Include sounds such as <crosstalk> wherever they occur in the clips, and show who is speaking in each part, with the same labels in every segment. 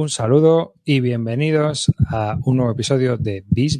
Speaker 1: un saludo y bienvenidos a un nuevo episodio de Bis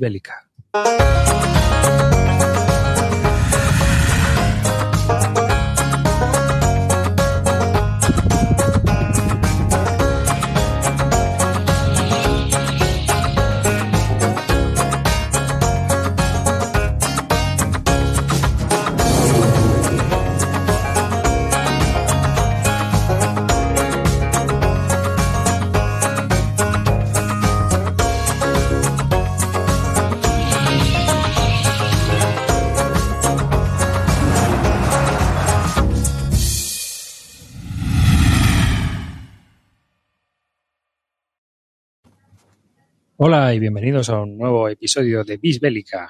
Speaker 1: Hola y bienvenidos a un nuevo episodio de Bis Bélica.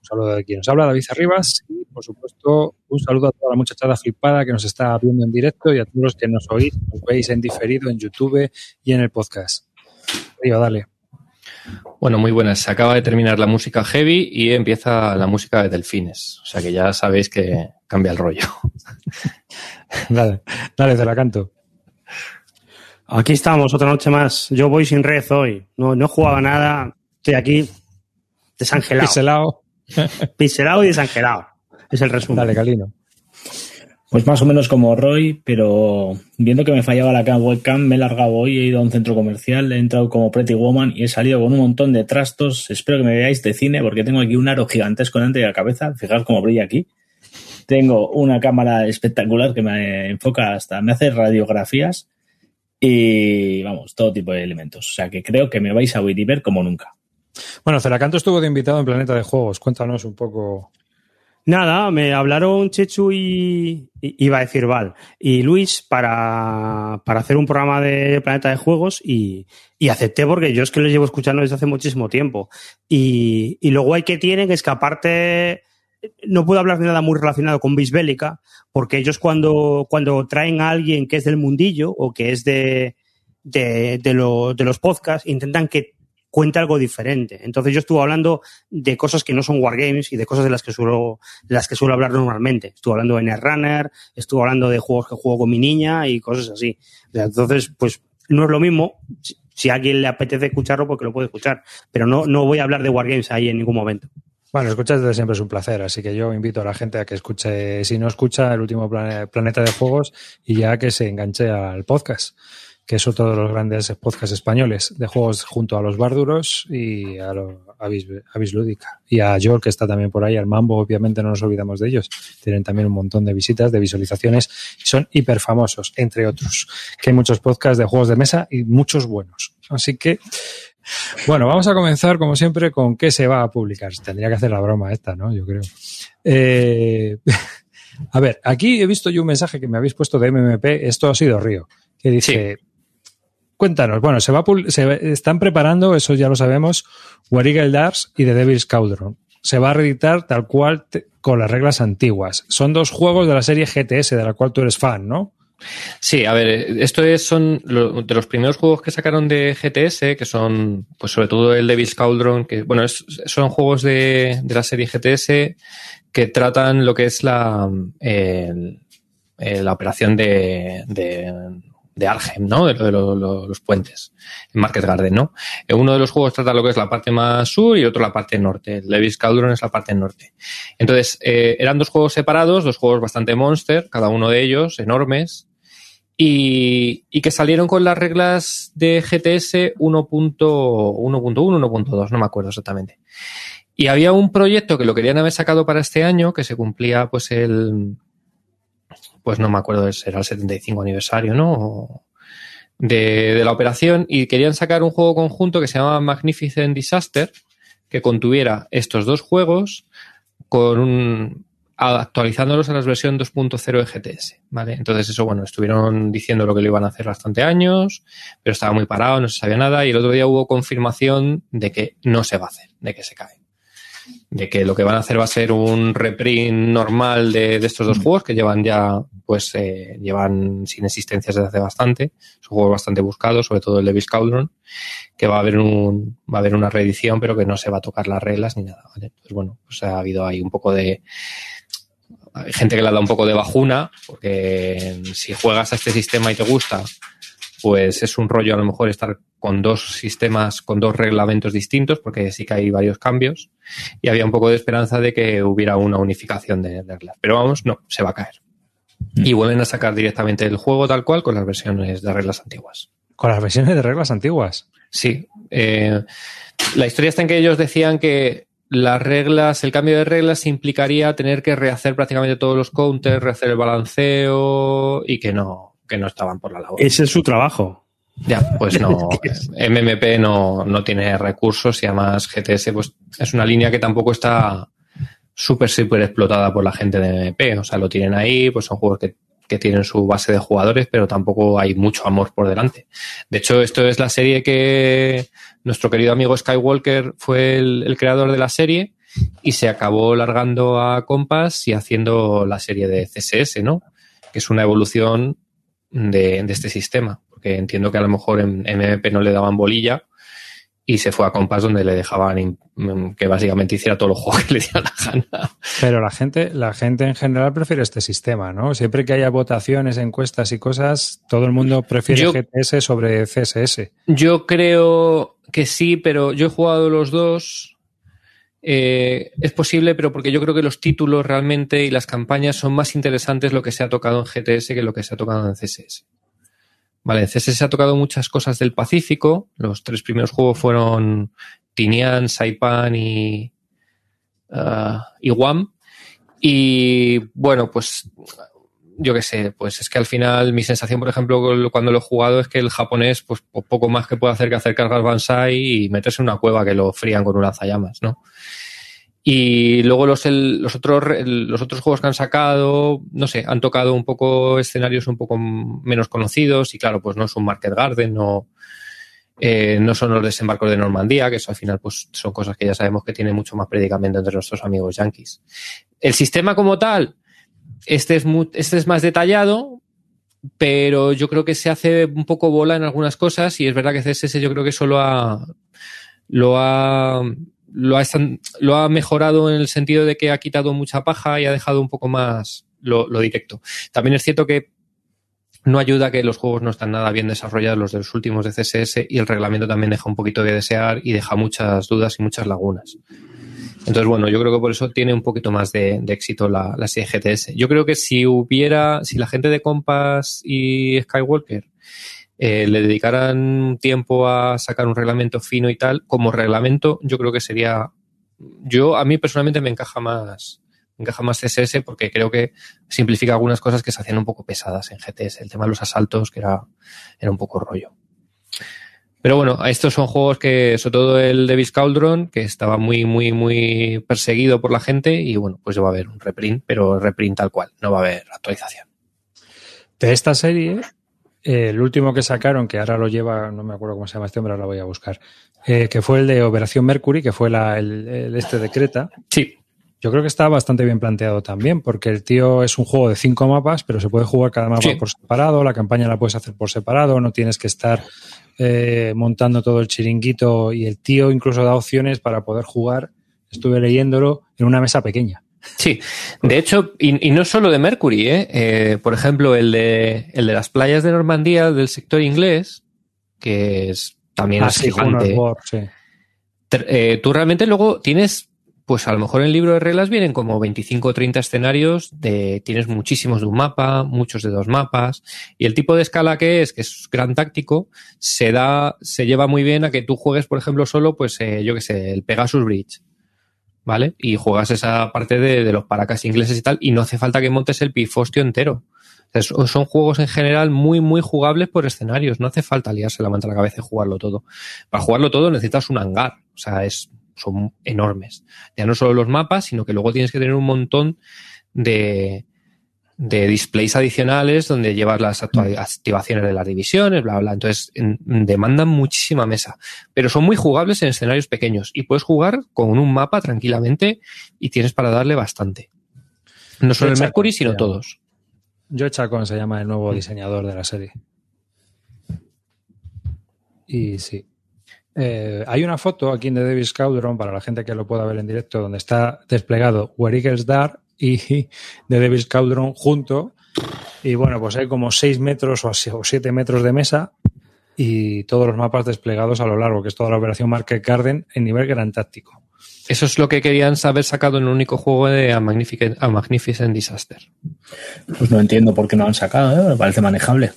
Speaker 1: Un saludo de quien nos habla, David Arribas, y por supuesto un saludo a toda la muchachada flipada que nos está viendo en directo y a todos los que nos oís, nos veis en diferido en YouTube y en el podcast. Río, dale.
Speaker 2: Bueno, muy buenas. Se acaba de terminar la música heavy y empieza la música de delfines. O sea que ya sabéis que cambia el rollo. <laughs>
Speaker 1: dale, dale, te la canto.
Speaker 3: Aquí estamos, otra noche más. Yo voy sin red hoy. No, no jugaba nada. Estoy aquí desangelado.
Speaker 1: Piselado. <laughs>
Speaker 3: Piselado y desangelado. Es el resumen.
Speaker 1: Dale, Calino.
Speaker 4: Pues más o menos como Roy, pero viendo que me fallaba la webcam, me he largado hoy, he ido a un centro comercial, he entrado como Pretty Woman y he salido con un montón de trastos. Espero que me veáis de cine porque tengo aquí un aro gigantesco delante de la cabeza. Fijaos cómo brilla aquí. Tengo una cámara espectacular que me enfoca hasta, me hace radiografías y vamos, todo tipo de elementos. O sea que creo que me vais a oír y ver como nunca.
Speaker 1: Bueno, Celacanto estuvo de invitado en Planeta de Juegos. Cuéntanos un poco.
Speaker 3: Nada, me hablaron Chechu y, iba a decir Val, y Luis para, para, hacer un programa de Planeta de Juegos y, y, acepté porque yo es que lo llevo escuchando desde hace muchísimo tiempo. Y, y lo guay que tienen es que aparte no puedo hablar de nada muy relacionado con Bisbélica, porque ellos cuando, cuando traen a alguien que es del mundillo o que es de, de, de, lo, de los podcasts, intentan que cuente algo diferente. Entonces yo estuve hablando de cosas que no son wargames y de cosas de las que suelo, las que suelo hablar normalmente. Estuve hablando de Netrunner, estuve hablando de juegos que juego con mi niña y cosas así. Entonces, pues no es lo mismo. Si a alguien le apetece escucharlo, porque lo puede escuchar. Pero no, no voy a hablar de wargames ahí en ningún momento.
Speaker 1: Bueno, escuchar siempre es un placer, así que yo invito a la gente a que escuche, si no escucha, el último Planeta de Juegos y ya que se enganche al podcast, que es otro de los grandes podcasts españoles de juegos junto a los Barduros y a, lo, a. Y a Joel, que está también por ahí, al Mambo, obviamente no nos olvidamos de ellos. Tienen también un montón de visitas, de visualizaciones, y son hiper famosos, entre otros. Que hay muchos podcasts de juegos de mesa y muchos buenos. Así que bueno, vamos a comenzar, como siempre, con qué se va a publicar. Tendría que hacer la broma esta, ¿no? Yo creo. Eh, <laughs> a ver, aquí he visto yo un mensaje que me habéis puesto de MMP. Esto ha sido Río, que dice... Cuéntanos, bueno, se va se están preparando, eso ya lo sabemos, War Eagle Dars y The Devil's Cauldron. Se va a reeditar tal cual con las reglas antiguas. Son dos juegos de la serie GTS, de la cual tú eres fan, ¿no?
Speaker 2: Sí, a ver, esto es, son de los primeros juegos que sacaron de GTS, que son, pues sobre todo el Devil's Cauldron, que, bueno, son juegos de, la serie GTS que tratan lo que es la, la operación de, de, Argem, ¿no? De, los puentes en Market Garden, ¿no? Uno de los juegos trata lo que es la parte más sur y otro la parte norte. El Devil's Cauldron es la parte norte. Entonces, eh, eran dos juegos separados, dos juegos bastante monster, cada uno de ellos, enormes, y, que salieron con las reglas de GTS 1.1, 1.2, no me acuerdo exactamente. Y había un proyecto que lo querían haber sacado para este año, que se cumplía pues el, pues no me acuerdo, era el 75 aniversario, ¿no? De, de la operación y querían sacar un juego conjunto que se llamaba Magnificent Disaster, que contuviera estos dos juegos con un, actualizándolos a la versión 2.0 de GTS, ¿vale? Entonces eso, bueno, estuvieron diciendo lo que lo iban a hacer bastante años, pero estaba muy parado, no se sabía nada y el otro día hubo confirmación de que no se va a hacer, de que se cae. De que lo que van a hacer va a ser un reprint normal de, estos dos juegos que llevan ya, pues, eh, llevan sin existencias desde hace bastante. Son juegos bastante buscados, sobre todo el de Cauldron, que va a haber un, va a haber una reedición, pero que no se va a tocar las reglas ni nada, ¿vale? Pues bueno, pues ha habido ahí un poco de, hay gente que le da un poco de bajuna, porque si juegas a este sistema y te gusta, pues es un rollo a lo mejor estar con dos sistemas, con dos reglamentos distintos, porque sí que hay varios cambios, y había un poco de esperanza de que hubiera una unificación de reglas. Pero vamos, no, se va a caer.
Speaker 1: Mm.
Speaker 2: Y vuelven a sacar directamente el juego tal cual con las versiones de reglas antiguas.
Speaker 1: Con las versiones de reglas antiguas.
Speaker 2: Sí. Eh, la historia está en que ellos decían que las reglas, el cambio de reglas implicaría tener que rehacer prácticamente todos los counters, rehacer el balanceo y que no, que no estaban por la labor.
Speaker 3: Ese es su trabajo.
Speaker 2: Ya, pues no. <laughs> MMP no, no tiene recursos y además GTS pues es una línea que tampoco está súper, súper explotada por la gente de MMP. O sea, lo tienen ahí, pues son juegos que, que tienen su base de jugadores, pero tampoco hay mucho amor por delante. De hecho, esto es la serie que nuestro querido amigo Skywalker fue el, creador de la serie y se acabó largando a Compass y haciendo la serie de CSS, ¿no? Que es una evolución de, este sistema. Porque entiendo que a lo mejor en MMP no le daban bolilla y se fue a Compass donde le dejaban in- que básicamente hiciera todos los juegos que le diera la gana.
Speaker 1: Pero la gente, la gente en general prefiere este sistema, ¿no? Siempre que haya votaciones, encuestas y cosas, todo el mundo prefiere
Speaker 2: Yo-
Speaker 1: GTS sobre CSS.
Speaker 2: Yo creo que sí, pero yo he jugado los dos. Eh, es posible, pero porque yo creo que los títulos realmente y las campañas son más interesantes lo que se ha tocado en GTS que lo que se ha tocado en CSS. Vale, en CSS se ha tocado muchas cosas del Pacífico. Los tres primeros juegos fueron Tinian, Saipan y, y Guam. Y bueno, pues yo qué sé, pues es que al final mi sensación, por ejemplo, cuando lo he jugado es que el japonés, pues po- poco más que puede hacer que hacer cargas Bansai y meterse en una cueva que lo frían con un lanzallamas, ¿no? Y luego los, el- los, otros, los otros juegos que han sacado, no sé, han tocado un poco escenarios un poco menos conocidos y claro, pues no es un Market Garden, no, eh, no son los desembarcos de Normandía, que eso al final pues son cosas que ya sabemos que tiene mucho más predicamento entre nuestros amigos yankees. El sistema como tal, este es, mu- este es más detallado, pero yo creo que se hace un poco bola en algunas cosas y es verdad que CSS yo creo que eso lo ha, lo ha, lo ha, lo ha mejorado en el sentido de que ha quitado mucha paja y ha dejado un poco más lo, directo. También es cierto que no ayuda que los juegos no están nada bien desarrollados, los de los últimos de CSS, y el reglamento también deja un poquito de desear y deja muchas dudas y muchas lagunas. Entonces, bueno, yo creo que por eso tiene un poquito más de, éxito la, la serie GTS. Yo creo que si hubiera, si la gente de Compass y Skywalker eh, le dedicaran tiempo a sacar un reglamento fino y tal, como reglamento, yo creo que sería, yo a mí personalmente me encaja más, me encaja más CSS porque creo que simplifica algunas cosas que se hacían un poco pesadas en GTS. El tema de los asaltos, que era, era un poco rollo. Pero bueno, estos son juegos que, sobre todo el Davis Cauldron, que estaba muy, muy, muy perseguido por la gente y bueno, pues va a haber un reprint, pero reprint tal cual, no va a haber actualización.
Speaker 1: De esta serie, eh, el último que sacaron, que ahora lo lleva, no me acuerdo cómo se llama este hombre, ahora lo voy a buscar, eh, que fue el de Operación Mercury, que fue la- el, el este de Creta.
Speaker 2: Sí,
Speaker 1: Yo creo que está bastante bien planteado también, porque el tío es un juego de cinco mapas, pero se puede jugar cada mapa
Speaker 2: Sí.
Speaker 1: por separado, la campaña la puedes hacer por separado, no tienes que estar eh, montando todo el chiringuito y el tío incluso da opciones para poder jugar, estuve leyéndolo, en una mesa pequeña.
Speaker 2: Sí, de hecho, y, y no solo de Mercury, ¿eh? Eh, por ejemplo, el de, el de las playas de Normandía del sector inglés, que es también es
Speaker 1: Así,
Speaker 2: gigante.
Speaker 1: sí.
Speaker 2: Tr- eh, tú realmente luego tienes, pues a lo mejor en el libro de reglas vienen como 25 o 30 escenarios, de, tienes muchísimos de un mapa, muchos de dos mapas, y el tipo de escala que es, que es gran táctico, se da, se lleva muy bien a que tú juegues, por ejemplo, solo, pues eh, yo que sé, el Pegasus Bridge. ¿Vale? Y juegas esa parte de, de los paracas ingleses y tal, y no hace falta que montes el pifostio entero. O son juegos en general muy, muy jugables por escenarios. No hace falta liarse la manta a la cabeza y jugarlo todo. Para jugarlo todo necesitas un hangar. O sea, es, son enormes. Ya no solo los mapas, sino que luego tienes que tener un montón de, de displays adicionales donde llevas las actua- activaciones de las divisiones, bla, bla. Entonces, en- demandan muchísima mesa. Pero son muy jugables en escenarios pequeños y puedes jugar con un mapa tranquilamente y tienes para darle bastante. No solo el Mercury, sino todos.
Speaker 1: Joe Chacón se llama el nuevo diseñador de la serie. Y sí. Eh, hay una foto aquí de Davis Cauldron para la gente que lo pueda ver en directo donde está desplegado Where Eagles Dart y de Davis Cauldron junto. Y bueno, pues hay como 6 metros o 7 metros de mesa y todos los mapas desplegados a lo largo, que es toda la operación Market Garden en nivel gran táctico.
Speaker 2: Eso es lo que querían haber sacado en un único juego de A Magnificent, A Magnificent Disaster.
Speaker 4: Pues no entiendo por qué no han sacado, ¿eh? me parece manejable.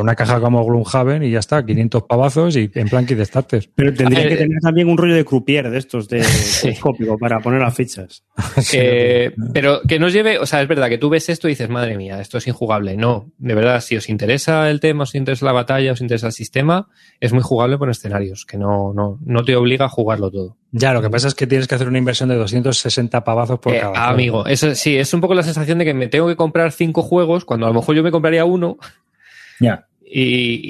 Speaker 1: Una caja como Gloomhaven y ya está, 500 pavazos y en plan kit de starter.
Speaker 3: Pero tendría que tener también un rollo de croupier de estos, de <laughs> telescópico, para poner las fichas. <laughs>
Speaker 2: Eh, pero que nos lleve, o sea, es verdad que tú ves esto y dices, madre mía, esto es injugable. No, de verdad, si os interesa el tema, os interesa la batalla, os interesa el sistema, es muy jugable por escenarios, que no, no, no te obliga a jugarlo todo.
Speaker 1: Ya, lo que pasa es que tienes que hacer una inversión de 260 pavazos por
Speaker 2: Eh,
Speaker 1: cada juego.
Speaker 2: amigo, eso sí, es un poco la sensación de que me tengo que comprar cinco juegos cuando a lo mejor yo me compraría uno
Speaker 4: Ya.
Speaker 2: y,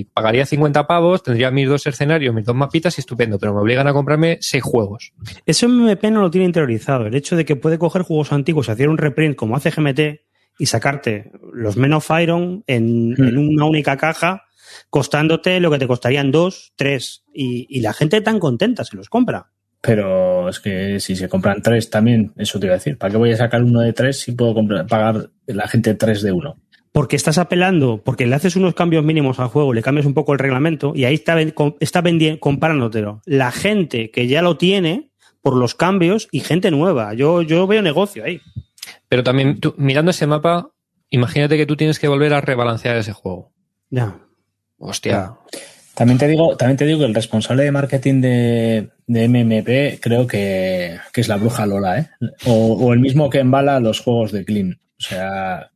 Speaker 2: y pagaría 50 pavos, tendría mis dos escenarios, mis dos mapitas y estupendo, pero me obligan a comprarme seis juegos.
Speaker 3: Eso MP no lo tiene interiorizado. El hecho de que puede coger juegos antiguos y hacer un reprint como hace GMT y sacarte los Men of Iron en,
Speaker 4: Hmm.
Speaker 3: en una única caja, costándote lo que te costarían dos, tres. Y, y la gente tan contenta se los compra.
Speaker 4: Pero es que si se compran tres también, eso te iba a decir. ¿Para qué voy a sacar uno de tres si puedo comprar- pagar la gente tres de uno?
Speaker 3: Porque estás apelando, porque le haces unos cambios mínimos al juego, le cambias un poco el reglamento y ahí está, está comparándotelo. La gente que ya lo tiene por los cambios y gente nueva. Yo, yo veo negocio ahí.
Speaker 2: Pero también, tú, mirando ese mapa, imagínate que tú tienes que volver a rebalancear ese juego.
Speaker 3: Ya.
Speaker 2: Hostia.
Speaker 4: También te digo, también te digo que el responsable de marketing de, de MMP creo que, que es la bruja Lola, ¿eh? O, o el mismo que embala los juegos de Clean. O sea,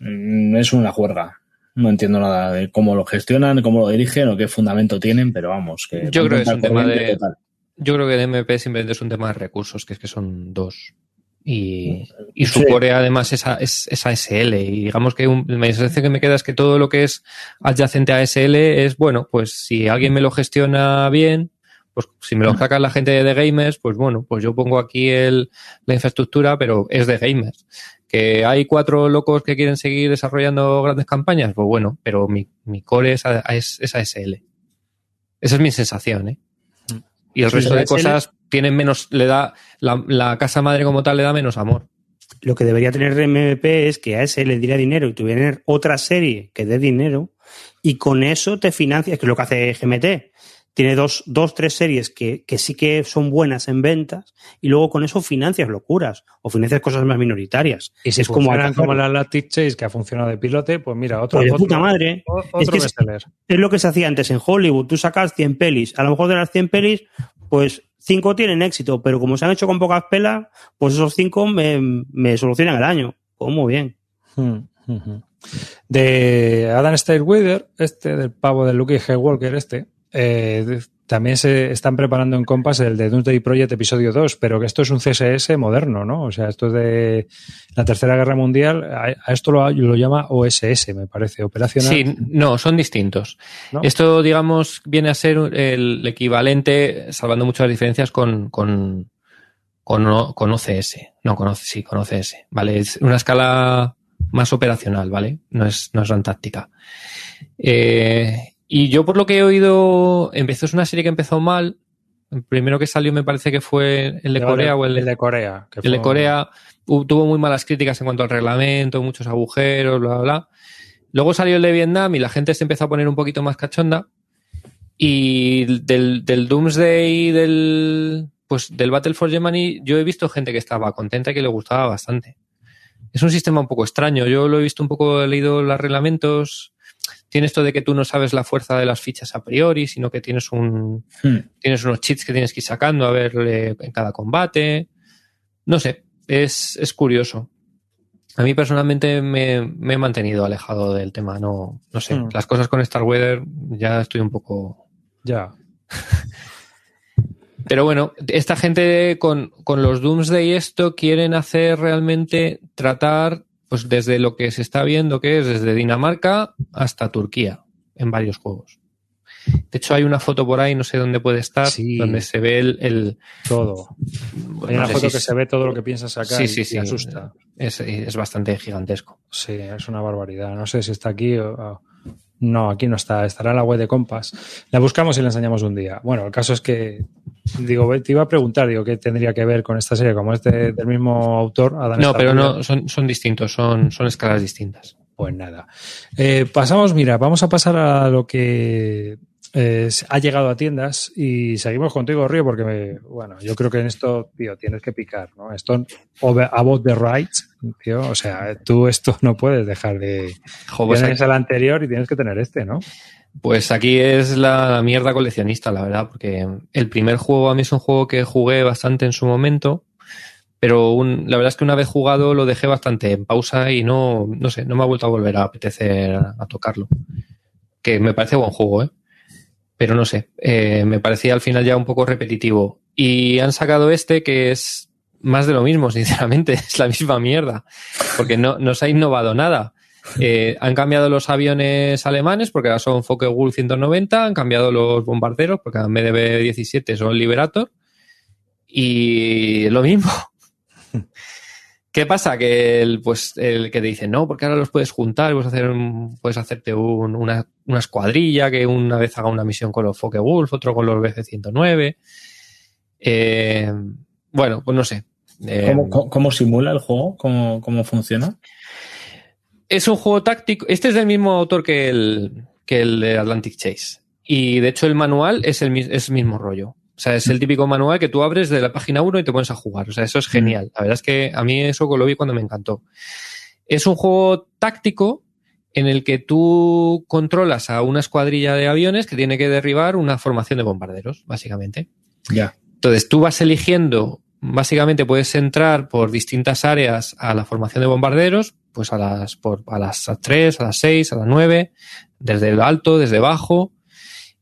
Speaker 4: mm, es una juerga. No entiendo nada de cómo lo gestionan, cómo lo dirigen o qué fundamento tienen, pero vamos, que
Speaker 2: Yo creo que es un tema de-
Speaker 4: total.
Speaker 2: Yo creo que de MP simplemente es un tema de recursos, que es que son dos. Y, y su
Speaker 4: Sí.
Speaker 2: core además es, a- es, es ASL. Y digamos que un, la sensación que me queda es que todo lo que es adyacente a ASL es, bueno, pues si alguien me lo gestiona bien, pues si me lo saca la gente de gamers, pues bueno, pues yo pongo aquí el, la infraestructura, pero es de gamers. Que hay cuatro locos que quieren seguir desarrollando grandes campañas, pues bueno, pero mi, mi core es, a- es, es ASL. Esa es mi sensación, ¿eh? Y el
Speaker 3: Sí,
Speaker 2: resto de cosas tienen menos, le da, la, la casa madre como tal le da menos amor.
Speaker 3: Lo que debería tener MP es que a ese le diera dinero y tuviera otra serie que dé dinero y con eso te financias, que es lo que hace GMT. Tiene dos, dos tres series que, que sí que son buenas en ventas y luego con eso financias locuras o financias cosas más minoritarias.
Speaker 1: Y si
Speaker 3: es como,
Speaker 1: como la Lactic Chase, que ha funcionado de pilote, pues mira, otro,
Speaker 3: Pues de
Speaker 1: otro,
Speaker 3: puta madre.
Speaker 1: o-
Speaker 3: Es
Speaker 1: otro
Speaker 3: que es-
Speaker 1: bestseller.
Speaker 3: Es lo que se hacía antes en Hollywood. Tú sacas 100 pelis. A lo mejor de las 100 pelis, pues 5 tienen éxito, pero como se han hecho con pocas pelas, pues esos 5 me, me solucionan el año. Pues bien.
Speaker 1: Mm, ujú. De Adam Stairweather, este, del pavo de Luke Walker, este, eh, también se están preparando en Compass el de Doomsday Project episodio 2, pero que esto es un CSS moderno, ¿no? O sea, esto es de la Tercera Guerra Mundial, a, esto lo, lo llama OSS, me parece, operacional.
Speaker 2: Sí, no, son distintos.
Speaker 1: ¿no?
Speaker 2: Esto, digamos, viene a ser el equivalente, salvando muchas diferencias, con, con, con, OCS. No, con sí, con OCS. ¿Vale? Es una escala más operacional, ¿vale? No es, no es tan táctica. Eh, y yo, por lo que he oído, empezó, es una serie que empezó mal. El primero que salió me parece que fue el de Corea o el de,
Speaker 1: el de Corea. que
Speaker 2: el de Corea tuvo muy malas críticas en cuanto al reglamento, muchos agujeros, bla, bla, bla. Luego salió el de Vietnam y la gente se empezó a poner un poquito más cachonda. Y del, del Doomsday, del, pues del Battle for Germany, yo he visto gente que estaba contenta y que le gustaba bastante. Es un sistema un poco extraño. Yo lo he visto un poco, he leído los reglamentos. Tiene esto de que tú no sabes la fuerza de las fichas a priori, sino que tienes un,
Speaker 4: Hmm.
Speaker 2: tienes unos cheats que tienes que ir sacando a ver eh, en cada combate. No sé, es, es curioso. A mí personalmente me, me he mantenido alejado del tema. No, no sé,
Speaker 1: Hmm.
Speaker 2: las cosas con Star Weather ya estoy un poco.
Speaker 1: Ya. <laughs>
Speaker 2: Pero bueno, esta gente con, con los Doomsday esto quieren hacer realmente tratar, pues desde lo que se está viendo que es desde Dinamarca hasta Turquía en varios juegos. De hecho, hay una foto por ahí, no sé dónde puede estar,
Speaker 1: Sí.
Speaker 2: donde se ve el, el,
Speaker 1: Todo. Hay
Speaker 2: no
Speaker 1: una
Speaker 2: sé
Speaker 1: foto
Speaker 2: si
Speaker 1: que se ve todo lo que piensas acá
Speaker 2: Sí,
Speaker 1: y,
Speaker 2: sí,
Speaker 1: y
Speaker 2: sí.
Speaker 1: asusta.
Speaker 2: Es, es bastante gigantesco.
Speaker 1: Sí, es una barbaridad. No sé si está aquí o... No, aquí no está. Estará en la web de Compass. La buscamos y la enseñamos un día. Bueno, el caso es que... Digo, te iba a preguntar, digo, ¿qué tendría que ver con esta serie? Como es de- del mismo autor, Adam
Speaker 2: No, pero no, son, son distintos, son, son escalas distintas.
Speaker 1: Pues nada. Eh, pasamos, mira, vamos a pasar a lo que eh, ha llegado a tiendas y seguimos contigo, Río, porque, me, bueno, yo creo que en esto, tío, tienes que picar, ¿no? Esto, about the rights, tío, o sea, tú esto no puedes dejar de...
Speaker 2: Jo, pues
Speaker 1: tienes el anterior y tienes que tener este, ¿no?
Speaker 2: Pues aquí es la mierda coleccionista, la verdad, porque el primer juego a mí es un juego que jugué bastante en su momento, pero un- la verdad es que una vez jugado lo dejé bastante en pausa y no, no sé, no me ha vuelto a volver a apetecer a tocarlo. Que me parece buen juego, ¿eh? Pero no sé, eh, me parecía al final ya un poco repetitivo. Y han sacado este que es más de lo mismo, <laughs> sinceramente, es la misma mierda, porque no, no se ha innovado nada. <laughs> Eh, han cambiado los aviones alemanes porque ahora son Focke-Wulf 190, han cambiado los bombarderos porque en vez de B-17 son Liberator y lo mismo. <laughs> ¿Qué pasa? Que el, pues, el que te dice, no, porque ahora los puedes juntar, puedes, hacer un- puedes hacerte un- una, una escuadrilla que una vez haga una misión con los Focke-Wulf, otro con los BC-109. Eh, bueno, pues no sé. Eh,
Speaker 4: ¿Cómo, cómo- cómo simula el juego? ¿Cómo, cómo funciona?
Speaker 2: Es un juego táctico. Este es del mismo autor que el, que el de Atlantic Chase. Y de hecho, el manual es el, es el mismo rollo. O sea, es el típico manual que tú abres de la página 1 y te pones a jugar. O sea, eso es genial. La verdad es que a mí eso lo vi cuando me encantó. Es un juego táctico en el que tú controlas a una escuadrilla de aviones que tiene que derribar una formación de bombarderos, básicamente.
Speaker 4: Ya.
Speaker 2: Entonces tú vas eligiendo, básicamente puedes entrar por distintas áreas a la formación de bombarderos, pues a las, por, a las 3, a las 6, a las 9, desde el alto, desde abajo.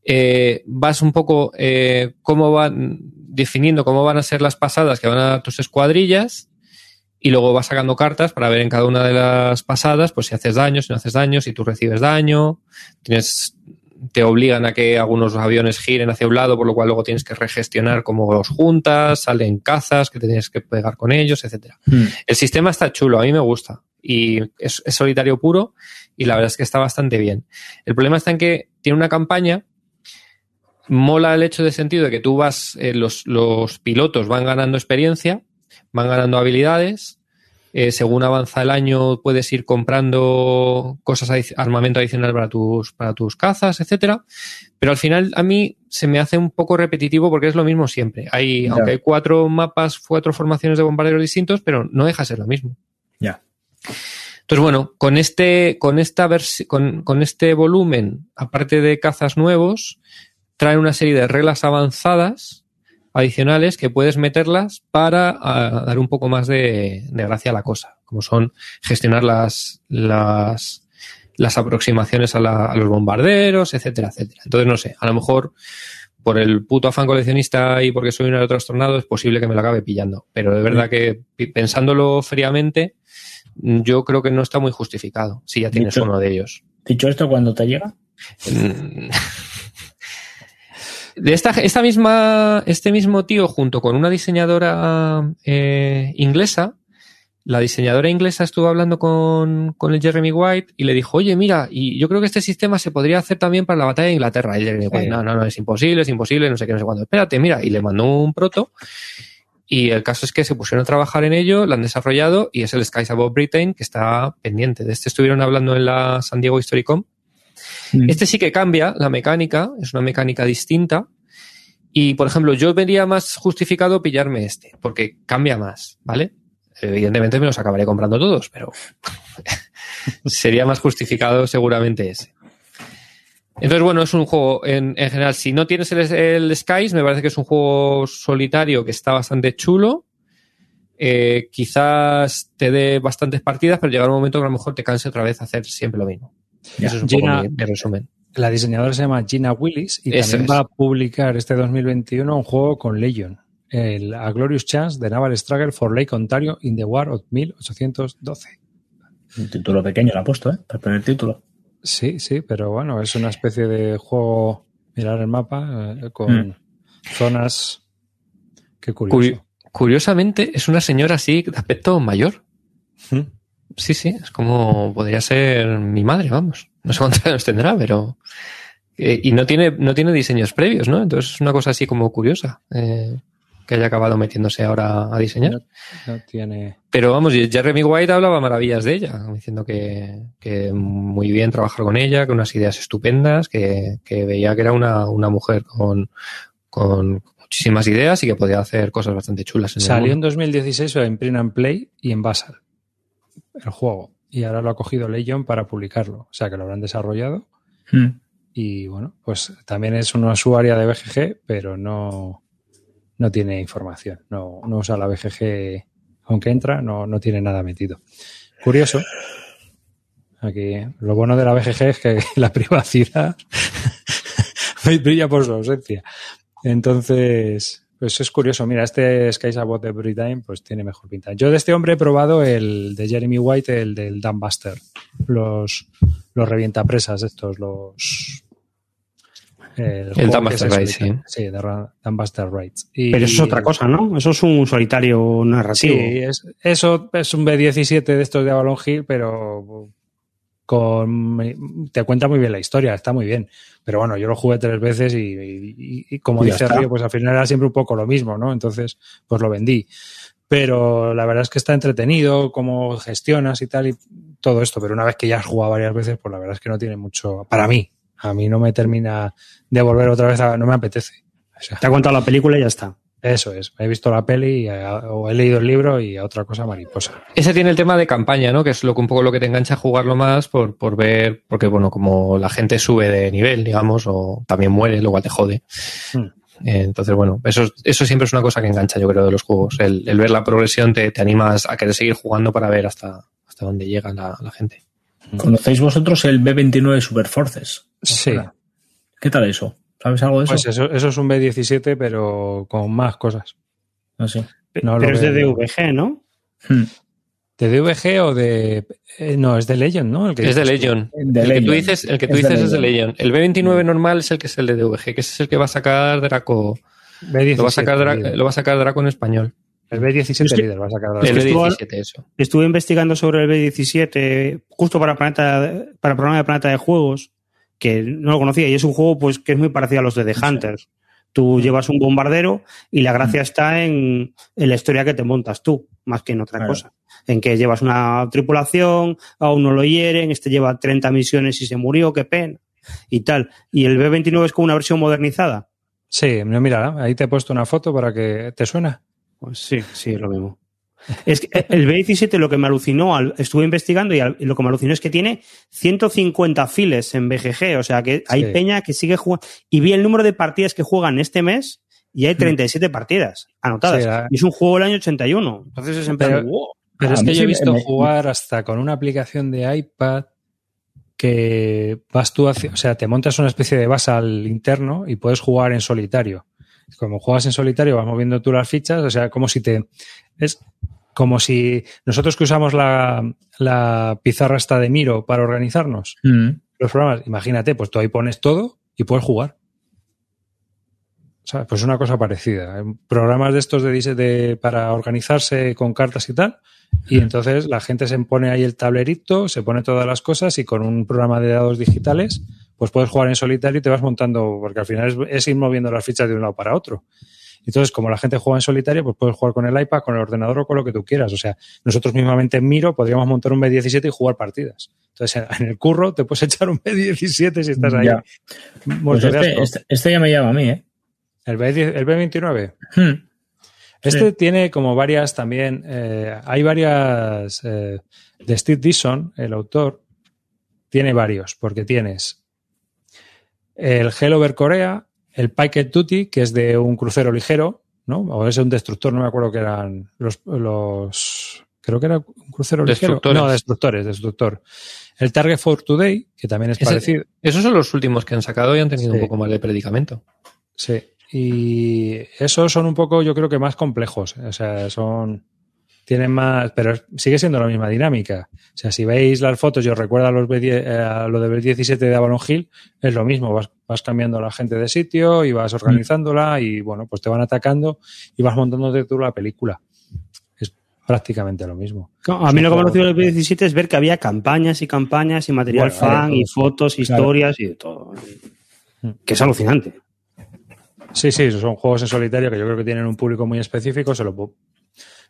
Speaker 2: Eh, vas un poco eh, cómo van definiendo cómo van a ser las pasadas que van a dar tus escuadrillas y luego vas sacando cartas para ver en cada una de las pasadas pues si haces daño, si no haces daño, si tú recibes daño, tienes te obligan a que algunos aviones giren hacia un lado, por lo cual luego tienes que regestionar cómo los juntas, salen cazas que te tienes que pegar con ellos, etcétera.
Speaker 4: Hmm.
Speaker 2: El sistema está chulo, a mí me gusta. Y es, es solitario puro y la verdad es que está bastante bien. El problema está en que tiene una campaña, mola el hecho de sentido de que tú vas, eh, los, los pilotos van ganando experiencia, van ganando habilidades, eh, según avanza el año puedes ir comprando cosas, adic- armamento adicional para tus, para tus cazas, etcétera. Pero al final a mí se me hace un poco repetitivo porque es lo mismo siempre. Hay, aunque hay cuatro mapas, cuatro formaciones de bombarderos distintos, pero no deja de ser lo mismo.
Speaker 4: Ya.
Speaker 2: Entonces, bueno, con este, con esta con, con este volumen, aparte de cazas nuevos, trae una serie de reglas avanzadas adicionales que puedes meterlas para ah, dar un poco más de, de gracia a la cosa, como son gestionar las, las, las aproximaciones a, la- a los bombarderos, etcétera, etcétera. Entonces, no sé, a lo mejor por el puto afán coleccionista y porque soy un trastornado es posible que me lo acabe pillando. Pero de verdad que pensándolo fríamente, yo creo que no está muy justificado si ya tienes
Speaker 4: Dicho-
Speaker 2: uno de ellos.
Speaker 4: Dicho esto, ¿cuándo te llega? <laughs>
Speaker 2: De esta, esta misma, este mismo tío, junto con una diseñadora eh, inglesa, la diseñadora inglesa estuvo hablando con, con el Jeremy White y le dijo, oye, mira, y yo creo que este sistema se podría hacer también para la batalla de Inglaterra. Y Jeremy White, no, no, no, es imposible, es imposible, no sé qué, no sé cuándo. Espérate, mira, y le mandó un proto. Y el caso es que se pusieron a trabajar en ello, lo han desarrollado y es el Skies Above Britain que está pendiente. De este estuvieron hablando en la San Diego Historicom este sí que cambia la mecánica, es una mecánica distinta. Y, por ejemplo, yo vería más justificado pillarme este, porque cambia más, ¿vale? Evidentemente me los acabaré comprando todos, pero <laughs> sería más justificado seguramente ese. Entonces, bueno, es un juego en, en general. Si no tienes el, el Skies, me parece que es un juego solitario que está bastante chulo. Eh, quizás te dé bastantes partidas, pero llegará un momento que a lo mejor te canse otra vez hacer siempre lo mismo.
Speaker 4: Ya.
Speaker 2: Eso es un
Speaker 1: Gina-
Speaker 2: poco mi, mi resumen.
Speaker 1: La diseñadora se llama Gina Willis y
Speaker 2: Eso
Speaker 1: también
Speaker 2: es.
Speaker 1: va a publicar este 2021 un juego con Legion, el A Glorious Chance de Naval Struggle for Lake Ontario in the War of 1812.
Speaker 4: Un título pequeño lo ha puesto, ¿eh? Para el primer título.
Speaker 1: Sí, sí, pero bueno, es una especie de juego, mirar el mapa, eh, con
Speaker 4: Mm.
Speaker 1: zonas... Qué curioso.
Speaker 2: Curi- curiosamente, es una señora así de aspecto mayor.
Speaker 1: Mm.
Speaker 2: Sí, sí, es como podría ser mi madre, vamos. No sé cuántos <laughs> años tendrá, pero. eh, y no tiene, no tiene diseños previos, ¿no? Entonces es una cosa así como curiosa. eh, que haya acabado metiéndose ahora a diseñar.
Speaker 1: No, no tiene.
Speaker 2: Pero vamos, Jeremy White hablaba maravillas de ella, diciendo que, que muy bien trabajar con ella, que unas ideas estupendas, que, que veía que era una, una mujer con, con muchísimas ideas y que podía hacer cosas bastante chulas. En
Speaker 1: Salió
Speaker 2: el
Speaker 1: en
Speaker 2: mundo.
Speaker 1: 2016 en Print and Play y en Basal, el juego. Y ahora lo ha cogido Legion para publicarlo. O sea que lo habrán desarrollado.
Speaker 4: Hmm.
Speaker 1: Y bueno, pues también es una usuaria de BGG, pero no, no tiene información. No, no usa la BGG, aunque entra, no, no tiene nada metido. Curioso. Aquí, lo bueno de la BGG es que <laughs> la privacidad <laughs> brilla por su ausencia. Entonces, pues es curioso. Mira, este Skies Above Every Time, pues tiene mejor pinta. Yo de este hombre he probado el de Jeremy White, el del Dumbuster. Los, los revientapresas estos, los...
Speaker 2: El
Speaker 1: es
Speaker 2: Rides,
Speaker 1: solitario. Sí, de Ra- Dumbuster Rides. Y-
Speaker 3: Pero eso es otra cosa, ¿no? Eso es un solitario narrativo.
Speaker 1: Sí, es, eso es un B17 de estos de Avalon Hill, pero con, te cuenta muy bien la historia, está muy bien. Pero bueno, yo lo jugué tres veces y, y- y como
Speaker 4: ya
Speaker 1: dice
Speaker 4: está.
Speaker 1: Río, pues al final era siempre un poco lo mismo, ¿no? Entonces, pues lo vendí. Pero la verdad es que está entretenido, cómo gestionas y tal, y todo esto. Pero una vez que ya has jugado varias veces, pues la verdad es que no tiene mucho. Para mí, a mí no me termina de volver otra vez a. No me apetece. O sea,
Speaker 3: Te ha contado la película y ya está.
Speaker 1: Eso es. He visto la peli y, eh, o he leído el libro y a otra cosa mariposa.
Speaker 2: Ese tiene el tema de campaña, ¿no? Que es lo que un poco lo que te engancha a jugarlo más por, por ver, porque bueno, como la gente sube de nivel, digamos, o también muere, luego te jode.
Speaker 1: Hmm.
Speaker 2: Eh, Entonces, bueno, eso, eso siempre es una cosa que engancha, yo creo, de los juegos. El, el ver la progresión te, te animas a querer seguir jugando para ver hasta, hasta dónde llega la, la gente.
Speaker 4: ¿Conocéis vosotros el B29 Super Forces?
Speaker 1: Sí.
Speaker 4: ¿Qué tal eso? ¿Sabes algo de eso?
Speaker 1: Pues eso, eso es un B17, pero con más cosas.
Speaker 4: No sé.
Speaker 1: No
Speaker 3: Pero es de. DVG, ¿no?
Speaker 4: Hmm.
Speaker 1: ¿De DVG o de.? eh, no, es de Legend, ¿no? El que
Speaker 2: Es de. Legion.
Speaker 4: De
Speaker 2: el que tú
Speaker 4: Legion.
Speaker 2: dices, el que tú
Speaker 4: Es de
Speaker 2: dices es de
Speaker 4: Legion.
Speaker 2: Legion. El B29 normal es el que es el de DVG, que ese es el que va a sacar Draco.
Speaker 1: B17.
Speaker 2: Lo va a sacar, Dra-
Speaker 1: líder.
Speaker 2: lo va a sacar Draco en español.
Speaker 1: El B17
Speaker 3: Es que-
Speaker 1: líder va a sacar
Speaker 3: Es
Speaker 2: El
Speaker 3: que estuvo-
Speaker 2: B17, eso.
Speaker 3: Estuve investigando sobre el B17 justo para, Planeta, para el programa de Planeta de Juegos, que no lo conocía, y es un juego pues que es muy parecido a los de The Hunters. Tú llevas un bombardero y la gracia está en, en la historia que te montas tú, más que en otra
Speaker 4: Claro.
Speaker 3: cosa. En que llevas una tripulación, a uno lo hieren, este lleva 30 misiones y se murió, qué pena, y tal. Y el B29 es como una versión modernizada.
Speaker 1: Sí, mira, ahí te he puesto una foto para que te suena.
Speaker 3: Pues sí, sí, es lo mismo. Es que eh, el B17 lo que me alucinó, al- estuve investigando y, al- y lo que me alucinó es que tiene 150 files en BGG, o sea que hay
Speaker 1: Sí.
Speaker 3: peña que sigue jugando. Y vi el número de partidas que juegan este mes y hay 37 partidas anotadas.
Speaker 1: Sí, la-
Speaker 3: Y es un juego del año 81. Entonces es en plan,
Speaker 1: Pero-
Speaker 3: wow.
Speaker 1: Pero
Speaker 4: A
Speaker 1: es que yo he visto
Speaker 4: me-
Speaker 1: jugar hasta con una aplicación de iPad que vas tú hacia, o sea, te montas una especie de basal interno y puedes jugar en solitario. Como juegas en solitario, vas moviendo tú las fichas, o sea, como si te. Es como si nosotros que usamos la, la pizarra esta de Miro para organizarnos,
Speaker 4: Hmm.
Speaker 1: los programas, imagínate, pues tú ahí pones todo y puedes jugar. O sea, pues una cosa parecida. Programas de estos de, de para organizarse con cartas y tal. Y entonces la gente se pone ahí el tablerito, se pone todas las cosas y con un programa de dados digitales, pues puedes jugar en solitario y te vas montando, porque al final es, es ir moviendo las fichas de un lado para otro. Entonces, como la gente juega en solitario, pues puedes jugar con el iPad, con el ordenador o con lo que tú quieras. O sea, nosotros mismamente en Miro podríamos montar un B17 y jugar partidas. Entonces, en el curro te puedes <laughs> echar un B17 si estás ahí.
Speaker 4: Ya. Pues este, este- este ya me llama a mí, ¿eh?
Speaker 1: El, B10 el B29.
Speaker 4: Hmm.
Speaker 1: Este
Speaker 4: Sí.
Speaker 1: tiene como varias también. eh, hay varias. eh, de Steve Dixon, el autor, tiene varios, porque tienes el Hell Over Korea, el Pike Duty, que es de un crucero ligero, ¿no? O es un destructor, no me acuerdo que eran los. los creo que era un crucero ligero. No, destructores, destructor. El Target for Today, que también es
Speaker 2: Ese-
Speaker 1: parecido.
Speaker 2: Esos son los últimos que han sacado y han tenido
Speaker 1: Sí.
Speaker 2: un poco más de predicamento.
Speaker 1: Sí. Y esos son un poco, yo creo que más complejos. O sea, son. Tienen más. Pero sigue siendo la misma dinámica. O sea, si veis las fotos, yo recuerdo a, los B10, eh, a lo del 17 de Avalon Hill, es lo mismo. Vas, vas cambiando a la gente de sitio y vas organizándola y, bueno, pues te van atacando y vas montándote tú la película. Es prácticamente lo mismo.
Speaker 3: A mí lo que me alucinó del B17 es ver que había campañas y campañas y material
Speaker 1: Bueno,
Speaker 3: fan
Speaker 4: claro,
Speaker 3: y fotos,
Speaker 4: claro.
Speaker 3: historias y de todo.
Speaker 1: Mm.
Speaker 3: Que es alucinante.
Speaker 1: Sí, sí, son juegos en solitario que yo creo que tienen un público muy específico, se lo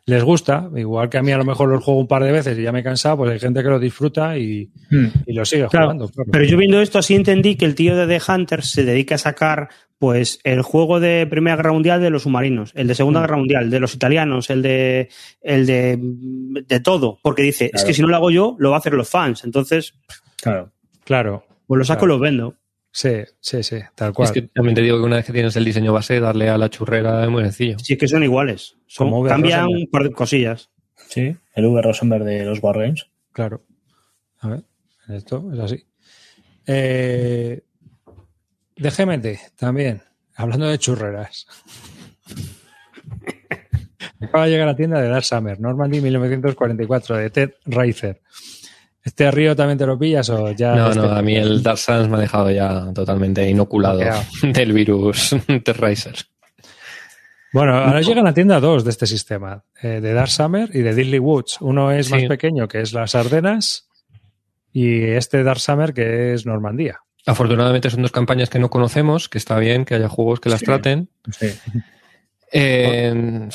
Speaker 1: les gusta, igual que a mí a lo mejor los juego un par de veces y ya me he cansado, pues hay gente que lo disfruta y,
Speaker 4: Hmm.
Speaker 1: y lo sigue
Speaker 3: Claro,
Speaker 1: jugando. claro.
Speaker 3: Pero yo viendo esto así entendí que el tío de The Hunter se dedica a sacar pues el juego de Primera Guerra Mundial de los submarinos, el de Segunda
Speaker 1: Mm.
Speaker 3: Guerra Mundial, de los italianos, el de el de, de todo, porque dice, es que si no lo hago yo, lo va a hacer los fans, entonces
Speaker 4: Claro.
Speaker 1: Claro,
Speaker 3: pues lo saco
Speaker 1: Claro.
Speaker 3: y lo vendo.
Speaker 1: Sí, sí, sí, tal cual.
Speaker 2: Es que también te digo que una vez que tienes el diseño base, darle a la churrera es muy sencillo.
Speaker 3: Si es que son iguales, son, cambian
Speaker 1: Rosenberg.
Speaker 3: un par de cosillas.
Speaker 4: Sí, el V. Rosenberg de los Wargames.
Speaker 1: Claro. A ver, esto es así. Eh, de GMT también, hablando de churreras. <laughs> Acaba de llegar a la tienda de Dark Summer, Normandy 1944, de Ted Reiser. ¿Este río también te lo pillas o ya?
Speaker 2: No,
Speaker 1: este-
Speaker 2: no, a mí el Dark Sans me ha dejado ya totalmente inoculado <laughs> del virus <laughs> Terraiser.
Speaker 1: Bueno, ahora llegan a tienda dos de este sistema, eh, de Dark Summer y de Diddley Woods. Uno es
Speaker 2: Sí.
Speaker 1: más pequeño, que es las Ardenas, y este Dark Summer, que es Normandía.
Speaker 2: Afortunadamente son dos campañas que no conocemos, que está bien que haya juegos que las
Speaker 4: Sí.
Speaker 2: traten.
Speaker 4: Sí.
Speaker 2: Eh,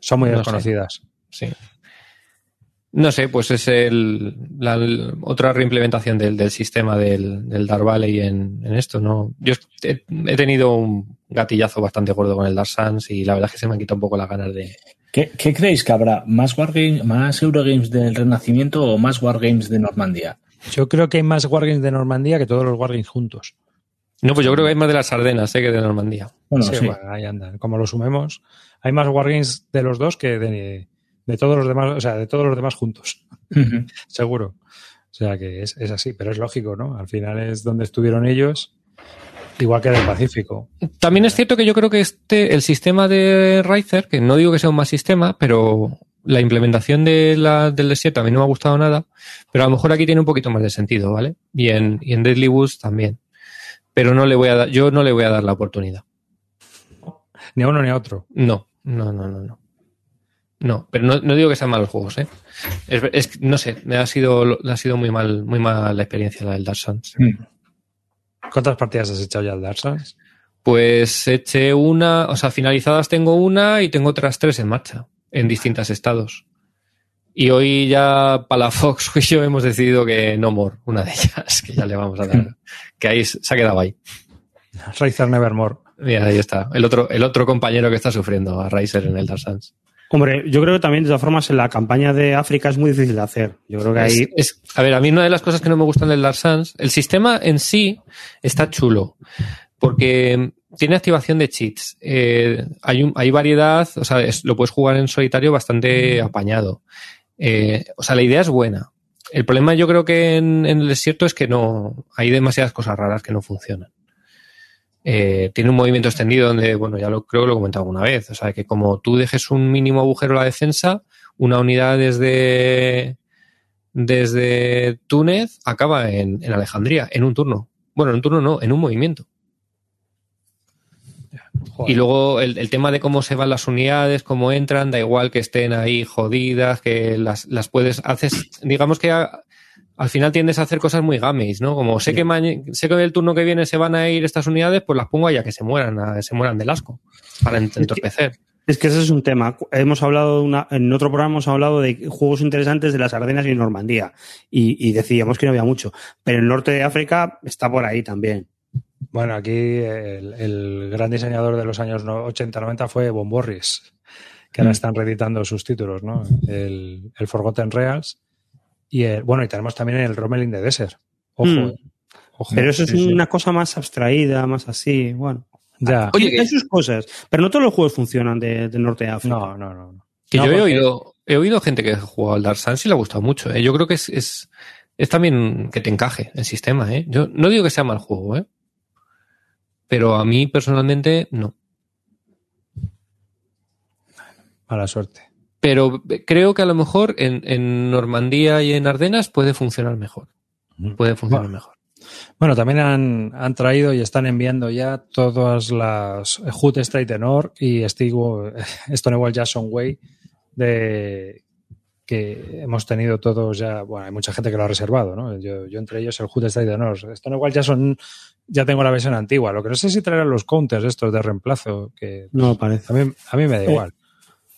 Speaker 1: Son muy
Speaker 2: No sé.
Speaker 1: desconocidas.
Speaker 2: sí. No sé, pues es el, la el- otra reimplementación del, del sistema del, del Dark Valley en, en esto, ¿no? Yo he, he tenido un gatillazo bastante gordo con el Dark Sans y la verdad es que se me han quitado un poco las ganas de,
Speaker 4: ¿Qué, qué creéis que habrá? ¿Más, wargame, ¿Más Eurogames del Renacimiento o más Wargames de Normandía?
Speaker 1: Yo creo que hay más Wargames de Normandía que todos los Wargames juntos.
Speaker 2: No, pues yo creo que hay más de las Ardenas ¿eh? que de Normandía.
Speaker 4: Bueno,
Speaker 1: sí,
Speaker 4: sí.
Speaker 1: bueno, ahí andan. Como lo sumemos, hay más Wargames de los dos que de, de todos los demás, o sea, de todos los demás juntos, <laughs> seguro. O sea que es, es así, pero es lógico, ¿no? Al final es donde estuvieron ellos, igual que del Pacífico.
Speaker 2: También es cierto que yo creo que este, el sistema de Riser, que no digo que sea un más sistema, pero la implementación de la, del desierto a mí no me ha gustado nada, pero a lo mejor aquí tiene un poquito más de sentido, ¿vale? Y en, y en Deadly Woods también. Pero no le voy a dar, yo no le voy a dar la oportunidad.
Speaker 1: Ni a uno ni a otro.
Speaker 2: No, no, no, no, no. No, pero no, no digo que sean malos juegos, ¿eh? Es, es- no sé, me ha sido, ha sido muy mal, muy mal la experiencia la del Dark Souls.
Speaker 4: Mm.
Speaker 1: ¿Cuántas partidas has echado ya al Dark Souls?
Speaker 2: Pues eché una, o sea, finalizadas tengo una y tengo otras tres en marcha, en distintos estados. Y hoy ya Palafox <laughs> y yo hemos decidido que no more, una de ellas, que ya le vamos a dar, que ahí se ha quedado ahí.
Speaker 1: Razer Nevermore.
Speaker 2: Mira, ahí está. El otro, el otro compañero que está sufriendo a Riser en el Dark Souls.
Speaker 3: Hombre, yo creo que también, de todas formas, en la campaña de África es muy difícil de hacer. Yo creo que ahí.
Speaker 2: Es- es- a ver, a mí una de las cosas que no me gustan del Dark Souls, el sistema en sí está chulo, porque tiene activación de cheats. Eh, hay, un- hay variedad, o sea, es- lo puedes jugar en solitario bastante apañado. Eh, o sea, la idea es buena. El problema yo creo que en, en el desierto es que no, hay demasiadas cosas raras que no funcionan. Eh, tiene un movimiento extendido donde, bueno, ya lo creo que lo he comentado alguna vez. O sea, que como tú dejes un mínimo agujero a la defensa, una unidad desde, desde Túnez acaba en, en Alejandría, en un turno. Bueno, en un turno no, en un movimiento.
Speaker 1: Joder.
Speaker 2: Y luego el, el tema de cómo se van las unidades, cómo entran, da igual que estén ahí jodidas, que las, las puedes, haces, digamos que al final tiendes a hacer cosas muy games, ¿no? Como sé que maña- sé que el turno que viene se van a ir estas unidades, pues las pongo allá que se mueran, a- se mueran del asco, para ent- entorpecer.
Speaker 3: Es que ese es un tema. Hemos hablado de una, en otro programa hemos hablado de juegos interesantes de las Ardenas y Normandía y, y decíamos que no había mucho, pero el norte de África está por ahí también.
Speaker 1: Bueno, aquí el, el gran diseñador de los años 80-90 fue Von Borries, que ahora
Speaker 4: Mm.
Speaker 1: están reeditando sus títulos, ¿no? El, el Forgotten Reals y el, bueno, y tenemos también el Rommel in the Desert. Ojo,
Speaker 3: Mm.
Speaker 1: eh. Ojo.
Speaker 3: Pero eso es
Speaker 4: sí, sí.
Speaker 3: una cosa más abstraída, más así, bueno.
Speaker 1: ya.
Speaker 2: Oye,
Speaker 3: Hay sus cosas, pero no todos los juegos funcionan de, de norte de África.
Speaker 1: No, no, no. no.
Speaker 2: Que
Speaker 1: No,
Speaker 2: yo he oído, he oído gente que ha jugado al Dark Souls y le ha gustado mucho. ¿eh? Yo creo que es, es, es también que te encaje el sistema. ¿eh? Yo no digo que sea mal juego, ¿eh? pero a mí personalmente no.
Speaker 1: Mala suerte.
Speaker 2: Pero creo que a lo mejor en, en Normandía y en Ardenas puede funcionar mejor. Puede funcionar
Speaker 1: Bueno.
Speaker 2: mejor.
Speaker 1: Bueno, también han, han traído y están enviando ya todas las Hood Straight Tenor y Steve- <laughs> Stonewall Jackson Way de que hemos tenido todos ya, bueno, hay mucha gente que lo ha reservado, ¿no? Yo, yo entre ellos el Hood Strike de Honor. Esto no igual ya son, ya tengo la versión antigua. Lo que no sé si traerán los counters estos de reemplazo, que
Speaker 3: No parece.
Speaker 1: a mí, a mí me da
Speaker 4: Eh,
Speaker 1: igual.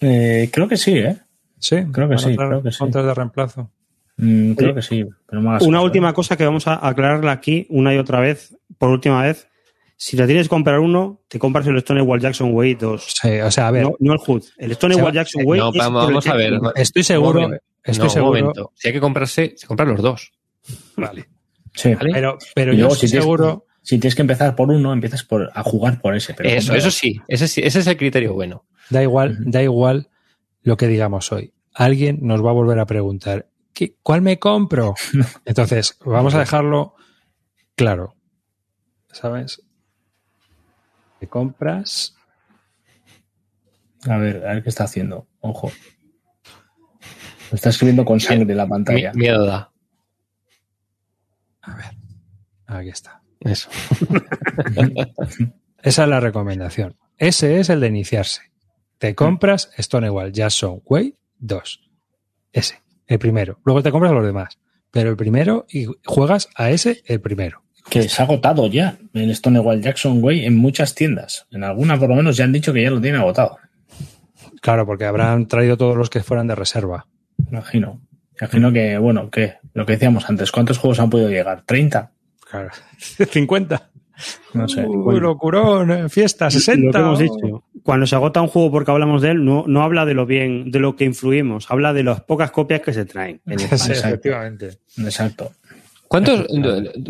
Speaker 4: Eh, creo que sí, ¿eh?
Speaker 1: Sí,
Speaker 4: creo que
Speaker 1: ¿Van a
Speaker 4: sí, creo que sí.
Speaker 1: De reemplazo.
Speaker 4: Mm, creo
Speaker 3: Oye,
Speaker 4: que sí. Pero no
Speaker 3: Una
Speaker 4: caso,
Speaker 3: última
Speaker 4: ¿eh?
Speaker 3: cosa que vamos a aclararla aquí una y otra vez, por última vez. Si te tienes que comprar uno, te compras el Stonewall Jackson Way 2.
Speaker 1: Sí, o sea, a ver,
Speaker 3: No, no el HUD. El Stonewall Jackson Way
Speaker 2: No,
Speaker 3: es
Speaker 2: vamos, a ver.
Speaker 1: Estoy seguro, estoy
Speaker 2: No, un
Speaker 1: seguro.
Speaker 2: momento. Si hay que comprarse, se compran los dos.
Speaker 1: Vale.
Speaker 4: Sí.
Speaker 2: ¿Vale?
Speaker 1: Pero, pero yo estoy
Speaker 4: si tienes,
Speaker 1: seguro.
Speaker 4: si tienes que empezar por uno, empiezas por, a jugar por ese. Pero
Speaker 2: eso, eso sí, ese, sí, ese es el criterio bueno.
Speaker 1: Da igual, da igual lo que digamos hoy. Alguien nos va a volver a preguntar, ¿qué- ¿cuál me compro? <laughs> Entonces, vamos a dejarlo claro. ¿Sabes? Te compras.
Speaker 4: A ver, a ver qué está haciendo. Ojo. Lo está escribiendo con sangre en la pantalla.
Speaker 2: Mi- miedo da.
Speaker 1: A ver, aquí está.
Speaker 2: Eso. <laughs>
Speaker 1: Esa es la recomendación. Ese es el de iniciarse. Te compras Stonewall Jackson Way 2. Ese, el primero. Luego te compras los demás. Pero el primero y juegas a ese el primero.
Speaker 4: Que se ha agotado ya el Stonewall Jackson Way en muchas tiendas. En alguna, por lo menos, ya han dicho que ya lo tiene agotado.
Speaker 1: Claro, porque habrán traído todos los que fueran de reserva.
Speaker 4: Imagino. Imagino que, bueno, que lo que decíamos antes, ¿cuántos juegos han podido llegar? ¿30?
Speaker 1: Claro. <laughs> 50.
Speaker 4: No sé.
Speaker 1: Uy, locurón, eh, fiesta, 60.
Speaker 3: Lo que hemos dicho. Cuando se agota un juego porque hablamos de él, no, no habla de lo bien, de lo que influimos, habla de las pocas copias que se traen. En <laughs> el-
Speaker 1: Sí,
Speaker 4: Exacto.
Speaker 1: efectivamente.
Speaker 4: Exacto.
Speaker 2: ¿Cuántos?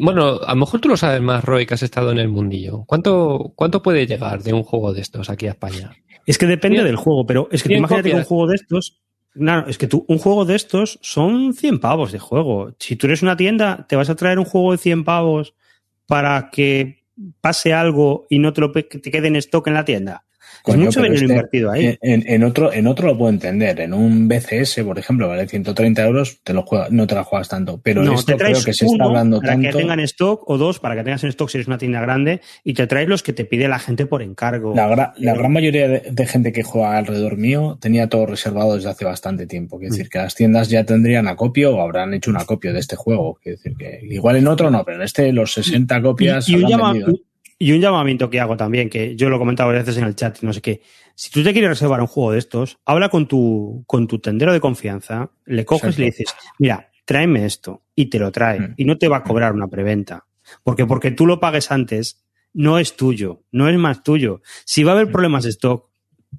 Speaker 2: Bueno, a lo mejor tú lo sabes más, Roy, que has estado en el mundillo. ¿Cuánto, cuánto puede llegar de un juego de estos aquí a España?
Speaker 3: Es que depende del juego, pero es que imagínate que un juego de estos. Claro, es que tú, un juego de estos son 100 pavos de juego. Si tú eres una tienda, te vas a traer un juego de 100 pavos para que pase algo y no te lo te quede en stock en la tienda.
Speaker 4: Coño,
Speaker 3: es mucho dinero
Speaker 4: este-
Speaker 3: invertido ahí.
Speaker 4: En, otro, en otro lo puedo entender. En un BCS, por ejemplo, vale 130 euros, te lo juega- no te la juegas tanto. Pero
Speaker 3: no,
Speaker 4: esto
Speaker 3: te traes
Speaker 4: creo que se está hablando
Speaker 3: para
Speaker 4: tanto.
Speaker 3: que tengan stock o dos para que tengas en stock si eres una tienda grande y te traes los que te pide la gente por encargo.
Speaker 4: La, gra- la
Speaker 3: Pero-
Speaker 4: gran mayoría de, de gente que juega alrededor mío tenía todo reservado desde hace bastante tiempo.
Speaker 3: Mm.
Speaker 4: decir que las tiendas ya tendrían acopio o habrán hecho un acopio de este juego. Quiero decir que igual en otro no, pero en este los 60 copias
Speaker 3: y, y un llama-. Y un llamamiento que hago también, que yo lo he comentado varias veces en el chat y no sé qué. Si tú te quieres reservar un juego de estos, habla con tu, con tu tendero de confianza, le coges y le dices, mira, tráeme esto, y te lo trae,
Speaker 4: Mm.
Speaker 3: y no te va a cobrar una preventa. Porque porque tú lo pagues antes, no es tuyo, no es más tuyo. Si va a haber problemas de stock,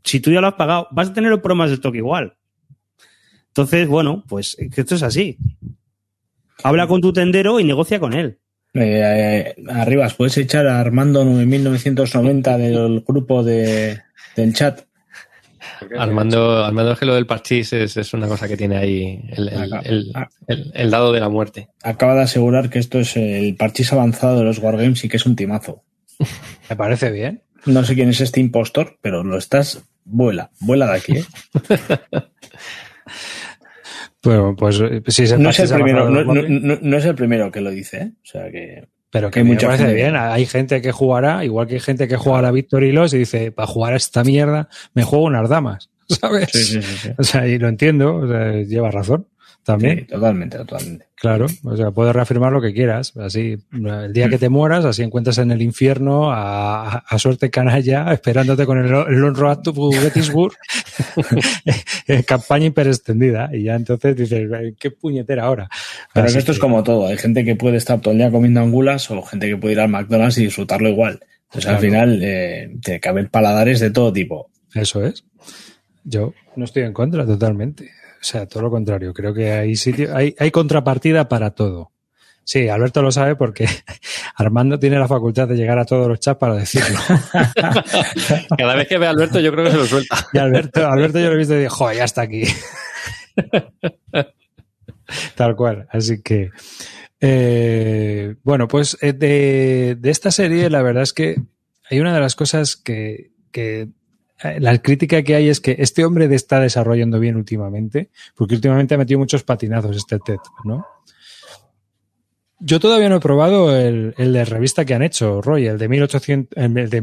Speaker 3: si tú ya lo has pagado, vas a tener los problemas de stock igual. Entonces, bueno, pues esto es así. Habla con tu tendero y negocia con él.
Speaker 4: Eh, eh, arribas, puedes echar a Armando 9990 del grupo de, del chat. <laughs>
Speaker 2: Armando, Armando es que lo del parchís es, es una cosa que tiene ahí el, el-
Speaker 4: Ah.
Speaker 2: el- el dado de la muerte.
Speaker 4: Acaba de asegurar que esto es el parchís avanzado de los Wargames y que es un timazo. <laughs>
Speaker 1: Me parece bien.
Speaker 4: No sé quién es este impostor, pero lo estás. Vuela, vuela de aquí. ¿eh? <laughs>
Speaker 1: Pues eh, si
Speaker 4: No es, el primero, no, es el primero que lo dice, ¿eh? O sea que.
Speaker 1: Pero que
Speaker 4: Hay
Speaker 1: me
Speaker 4: mucha
Speaker 1: parece
Speaker 4: gente.
Speaker 1: bien. Hay gente que jugará, igual que hay gente que juega a la Victory Loss y dice, para jugar a esta mierda, me juego unas damas. <laughs> ¿Sabes?
Speaker 4: Sí, sí, sí. sí.
Speaker 1: O sea, y lo entiendo, o sea, lleva razón. También,
Speaker 4: Sí, totalmente, totalmente.
Speaker 1: claro. O sea, puedes reafirmar lo que quieras. Así, el día que te mueras, así encuentras en el infierno a, a- suerte canalla, esperándote con el, el Long Road to Gettysburg, <laughs> en campaña hiperextendida. Y ya entonces dices, ¿qué puñetera ahora?
Speaker 4: Pero
Speaker 1: Así
Speaker 4: que esto es como todo. Hay gente que puede estar todo el día comiendo angulas o gente que puede ir al McDonald's y disfrutarlo igual. Entonces al final eh, tiene que haber paladares de todo tipo.
Speaker 1: Eso es. Yo no estoy en contra totalmente. O sea, todo lo contrario. Creo que hay sitio, hay, hay contrapartida para todo. Sí, Alberto lo sabe porque <laughs> Armando tiene la facultad de llegar a todos los chats para decirlo. <laughs>
Speaker 2: Cada vez que ve a Alberto, yo creo que se lo suelta.
Speaker 1: Y Alberto, Alberto yo lo he visto y digo, joder, ya está aquí. <laughs> Tal cual. Así que, eh, bueno, pues eh, de, de esta serie, la verdad es que hay una de las cosas que, que la crítica que hay es que este hombre de- está desarrollando bien últimamente, porque últimamente ha metido muchos patinazos este TED, ¿no? Yo todavía no he probado el, el de revista que han hecho, Roy, el de, 1800, el de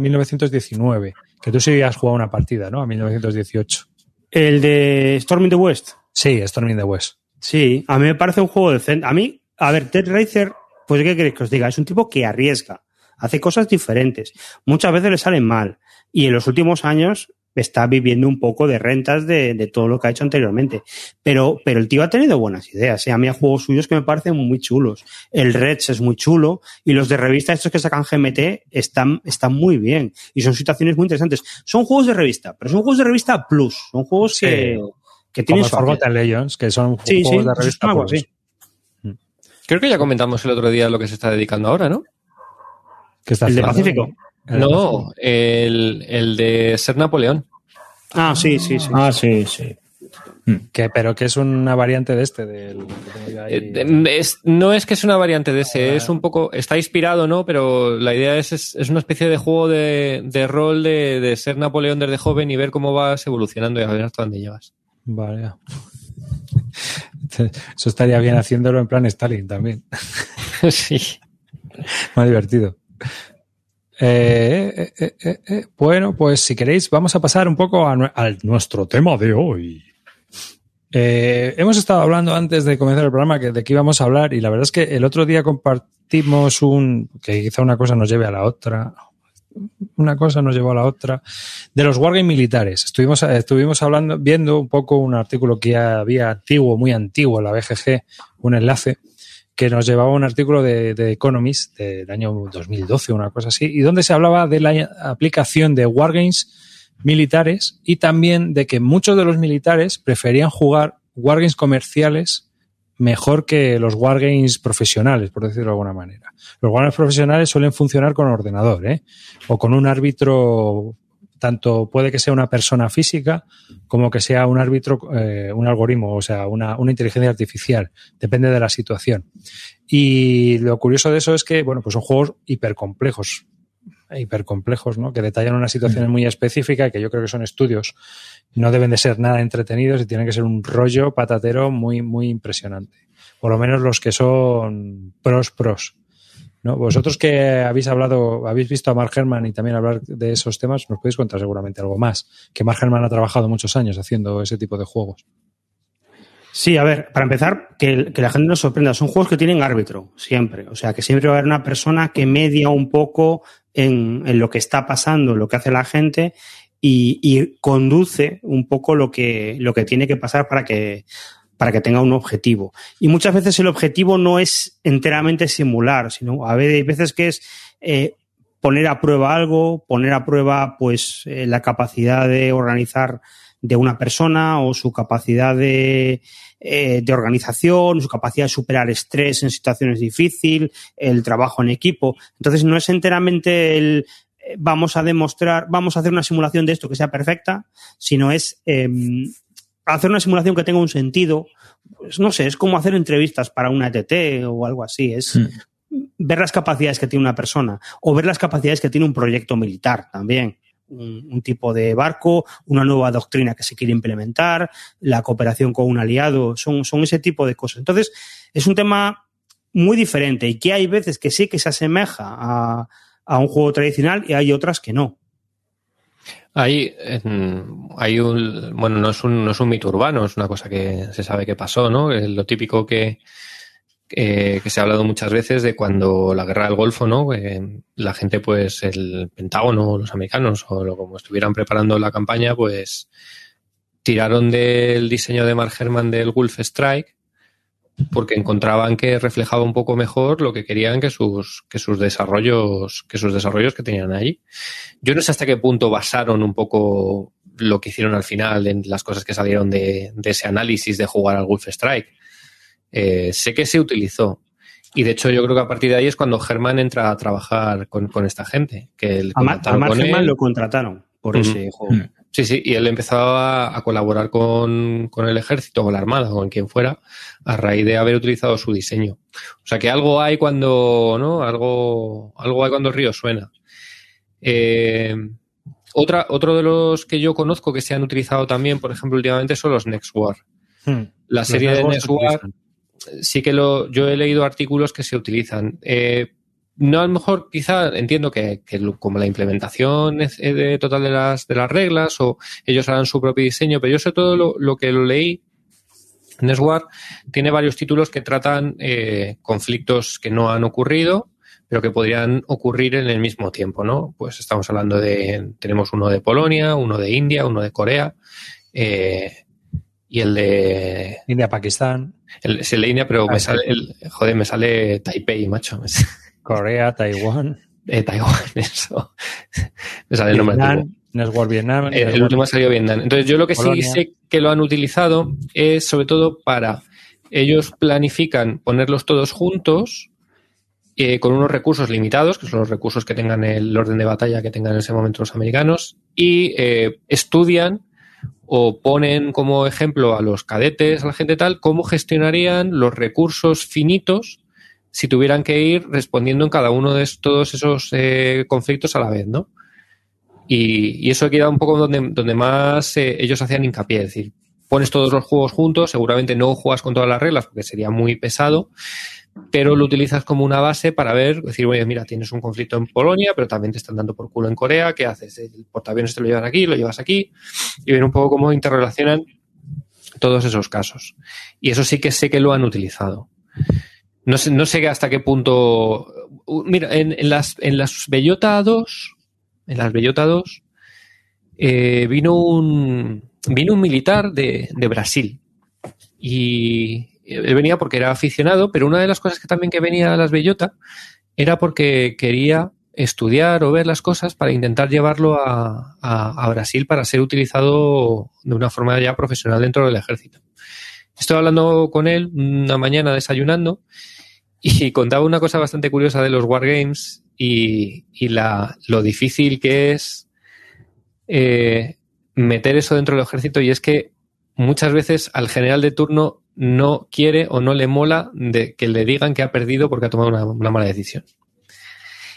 Speaker 1: 1918-1919, que tú sí has jugado una partida, ¿no? A 1918.
Speaker 3: El de Storm in the West.
Speaker 1: Sí, Storm in the West.
Speaker 3: Sí, a mí me parece un juego decente. A mí, a ver, Ted Racer, pues ¿qué queréis que os diga? Es un tipo que arriesga, hace cosas diferentes. Muchas veces le salen mal. Y en los últimos años está viviendo un poco de rentas de, de, todo lo que ha hecho anteriormente. Pero, pero el tío ha tenido buenas ideas. ¿eh? A mí hay juegos suyos que me parecen muy chulos. El Reds es muy chulo y los de revista, estos que sacan GMT, están, están muy bien. Y son situaciones muy interesantes. Son juegos de revista, pero son juegos de revista plus. Son juegos sí. que, que tienen
Speaker 1: Como Forgotten Legends, que son
Speaker 3: sí,
Speaker 1: juegos
Speaker 3: sí,
Speaker 1: de revista
Speaker 3: algo
Speaker 1: plus.
Speaker 3: así.
Speaker 2: Creo que ya comentamos el otro día lo que se está dedicando ahora, ¿no?
Speaker 1: ¿Qué está
Speaker 3: El de? Pacífico.
Speaker 1: El
Speaker 2: No, el, el de ser Napoleón.
Speaker 3: Ah, sí, sí, sí.
Speaker 4: Ah, sí, sí.
Speaker 1: Que, pero que es una variante de este. Del.
Speaker 2: Eh, es- no es que es una variante de ese, es un poco, está inspirado, ¿no? Pero la idea es, es, es una especie de juego de, de rol de, de ser Napoleón desde joven y ver cómo vas evolucionando y a ver hasta dónde llegas.
Speaker 1: Vale. <laughs> Eso estaría bien haciéndolo en plan Stalin también. <laughs>
Speaker 2: sí.
Speaker 1: Más divertido. Eh, eh, eh. Bueno, pues si queréis, vamos a pasar un poco a, nue- a nuestro tema de hoy. Hemos estado hablando antes de comenzar el programa que, de qué íbamos a hablar y la verdad es que el otro día compartimos un, que quizá una cosa nos lleve a la otra, una cosa nos llevó a la otra, de los wargames militares. Estuvimos, estuvimos hablando, viendo un poco un artículo que había antiguo, muy antiguo, la BGG, un enlace, que nos llevaba un artículo de, de Economist del año 2012, una cosa así, y donde se hablaba de la aplicación de wargames militares y también de que muchos de los militares preferían jugar wargames comerciales mejor que los wargames profesionales, por decirlo de alguna manera. Los wargames profesionales suelen funcionar con ordenador, ¿eh? O con un árbitro, tanto puede que sea una persona física como que sea un árbitro, eh, un algoritmo, o sea, una, una inteligencia artificial. Depende de la situación. Y lo curioso de eso es que, bueno, pues son juegos hipercomplejos, hipercomplejos, ¿no? Que detallan una situación muy específica y que yo creo que son estudios. No deben de ser nada entretenidos y tienen que ser un rollo patatero muy, muy impresionante. Por lo menos los que son pros, pros. Vosotros que habéis hablado, habéis visto a Mark Herman y también hablar de esos temas, nos podéis contar seguramente algo más. Que Mark Herman ha trabajado muchos años haciendo ese tipo de juegos.
Speaker 3: Sí, a ver, para empezar, que, que la gente nos sorprenda. Son juegos que tienen árbitro, siempre. O sea, que siempre va a haber una persona que media un poco en, en lo que está pasando, lo que hace la gente y, y conduce un poco lo que, lo que tiene que pasar para que, para que tenga un objetivo. Y muchas veces el objetivo no es enteramente simular, sino a veces, que es eh, poner a prueba algo, poner a prueba pues eh, la capacidad de organizar de una persona o su capacidad de, eh, de organización, su capacidad de superar estrés en situaciones difíciles, el trabajo en equipo. Entonces no es enteramente el vamos a demostrar, vamos a hacer una simulación de esto que sea perfecta, sino es eh, hacer una simulación que tenga un sentido. Pues no sé, es como hacer entrevistas para una ETT o algo así. Es
Speaker 4: Mm.
Speaker 3: ver las capacidades que tiene una persona o ver las capacidades que tiene un proyecto militar también. Un, un, tipo de barco, una nueva doctrina que se quiere implementar, la cooperación con un aliado, son, son ese tipo de cosas. Entonces, es un tema muy diferente y que hay veces que sí que se asemeja a, a un juego tradicional y hay otras que no.
Speaker 2: Hay, hay un, bueno, no es un, no es un mito urbano, es una cosa que se sabe que pasó, ¿no? Es lo típico que, eh, que se ha hablado muchas veces de cuando la guerra del Golfo, ¿no? Eh, la gente, pues, el Pentágono, los americanos, o lo, como estuvieran preparando la campaña, pues, tiraron del diseño de Mark Herman del Wolf Strike porque encontraban que reflejaba un poco mejor lo que querían que sus, que sus desarrollos, que sus desarrollos que tenían allí. Yo no sé hasta qué punto basaron un poco lo que hicieron al final en las cosas que salieron de, de ese análisis de jugar al Wolf Strike. Eh, sé que se utilizó. Y de hecho, yo creo que a partir de ahí es cuando Germán entra a trabajar con, con esta gente. Que el
Speaker 3: a, Mar a Mark Germán lo contrataron por uh -huh. ese juego.
Speaker 2: Sí, sí, y él empezó a, a colaborar con, con, el ejército, con la armada, con quien fuera, a raíz de haber utilizado su diseño. O sea que algo hay cuando, ¿no? Algo, algo hay cuando el río suena. Eh, otra, otro de los que yo conozco que se han utilizado también, por ejemplo, últimamente son los Next War. Hmm. La serie de Next War, sí que lo, yo he leído artículos que se utilizan. Eh, no a lo mejor quizá entiendo que, como la implementación es de total de las, de las reglas o ellos harán su propio diseño, pero yo sobre todo lo, lo que lo leí Neswar tiene varios títulos que tratan eh, conflictos que no han ocurrido, pero que podrían ocurrir en el mismo tiempo, ¿no? Pues estamos hablando de, tenemos uno de Polonia, uno de India, uno de Corea, eh, y el de...
Speaker 1: India-Pakistán.
Speaker 2: El, el de India, pero me ah, sale, el, joder, me sale Taipei, macho.
Speaker 1: Corea, <laughs> Taiwán.
Speaker 2: Eh, Taiwán, <laughs> eso. me sale el nombre.
Speaker 1: Network Vietnam.
Speaker 2: El, último ha salido Vietnam. Entonces, yo lo que sí sé que lo han utilizado es sobre todo para. Ellos planifican ponerlos todos juntos eh, con unos recursos limitados, que son los recursos que tengan el orden de batalla que tengan en ese momento los americanos, y eh, estudian o ponen como ejemplo a los cadetes, a la gente tal, cómo gestionarían los recursos finitos si tuvieran que ir respondiendo en cada uno de todos esos eh, conflictos a la vez, ¿no? Y, eso queda un poco donde, donde más eh, ellos hacían hincapié, es decir, pones todos los juegos juntos, seguramente no juegas con todas las reglas porque sería muy pesado, pero lo utilizas como una base para ver, decir, oye, mira, tienes un conflicto en Polonia, pero también te están dando por culo en Corea, ¿qué haces? El portaaviones te lo llevan aquí, lo llevas aquí, y ver un poco cómo interrelacionan todos esos casos. Y eso sí que sé que lo han utilizado. No sé, no sé hasta qué punto. Mira, en, en las, en las Bellota 2 en las Bellota 2, eh, vino, un, vino un militar de, Brasil. Y él venía porque era aficionado, pero una de las cosas que también que venía a las Bellota era porque quería estudiar o ver las cosas para intentar llevarlo a, a, Brasil para ser utilizado de una forma ya profesional dentro del ejército. Estoy hablando con él una mañana desayunando y contaba una cosa bastante curiosa de los Wargames y, y la, lo difícil que es eh, meter eso dentro del ejército y es que muchas veces al general de turno no quiere o no le mola de que le digan que ha perdido porque ha tomado una, mala decisión.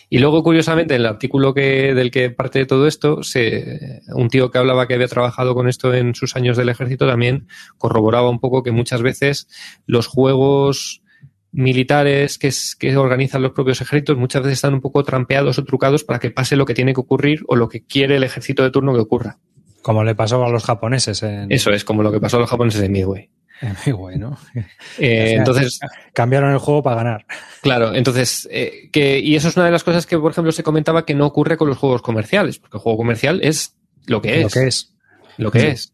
Speaker 2: Y luego, curiosamente, en el artículo que, del que parte de todo esto, se, un tío que hablaba que había trabajado con esto en sus años del ejército también corroboraba un poco que muchas veces los juegos militares que, que organizan los propios ejércitos muchas veces están un poco trampeados o trucados para que pase lo que tiene que ocurrir o lo que quiere el ejército de turno que ocurra.
Speaker 1: Como le pasó a los japoneses.
Speaker 2: Eso es, como lo que pasó a los japoneses en Midway.
Speaker 1: En Midway, ¿no? <laughs>
Speaker 2: Eh, entonces.
Speaker 1: Cambiaron el juego para ganar.
Speaker 2: Claro, entonces. Eh, que, y eso es una de las cosas que, por ejemplo, se comentaba que no ocurre con los juegos comerciales, porque el juego comercial es lo que es.
Speaker 1: Lo que es.
Speaker 2: Lo que es.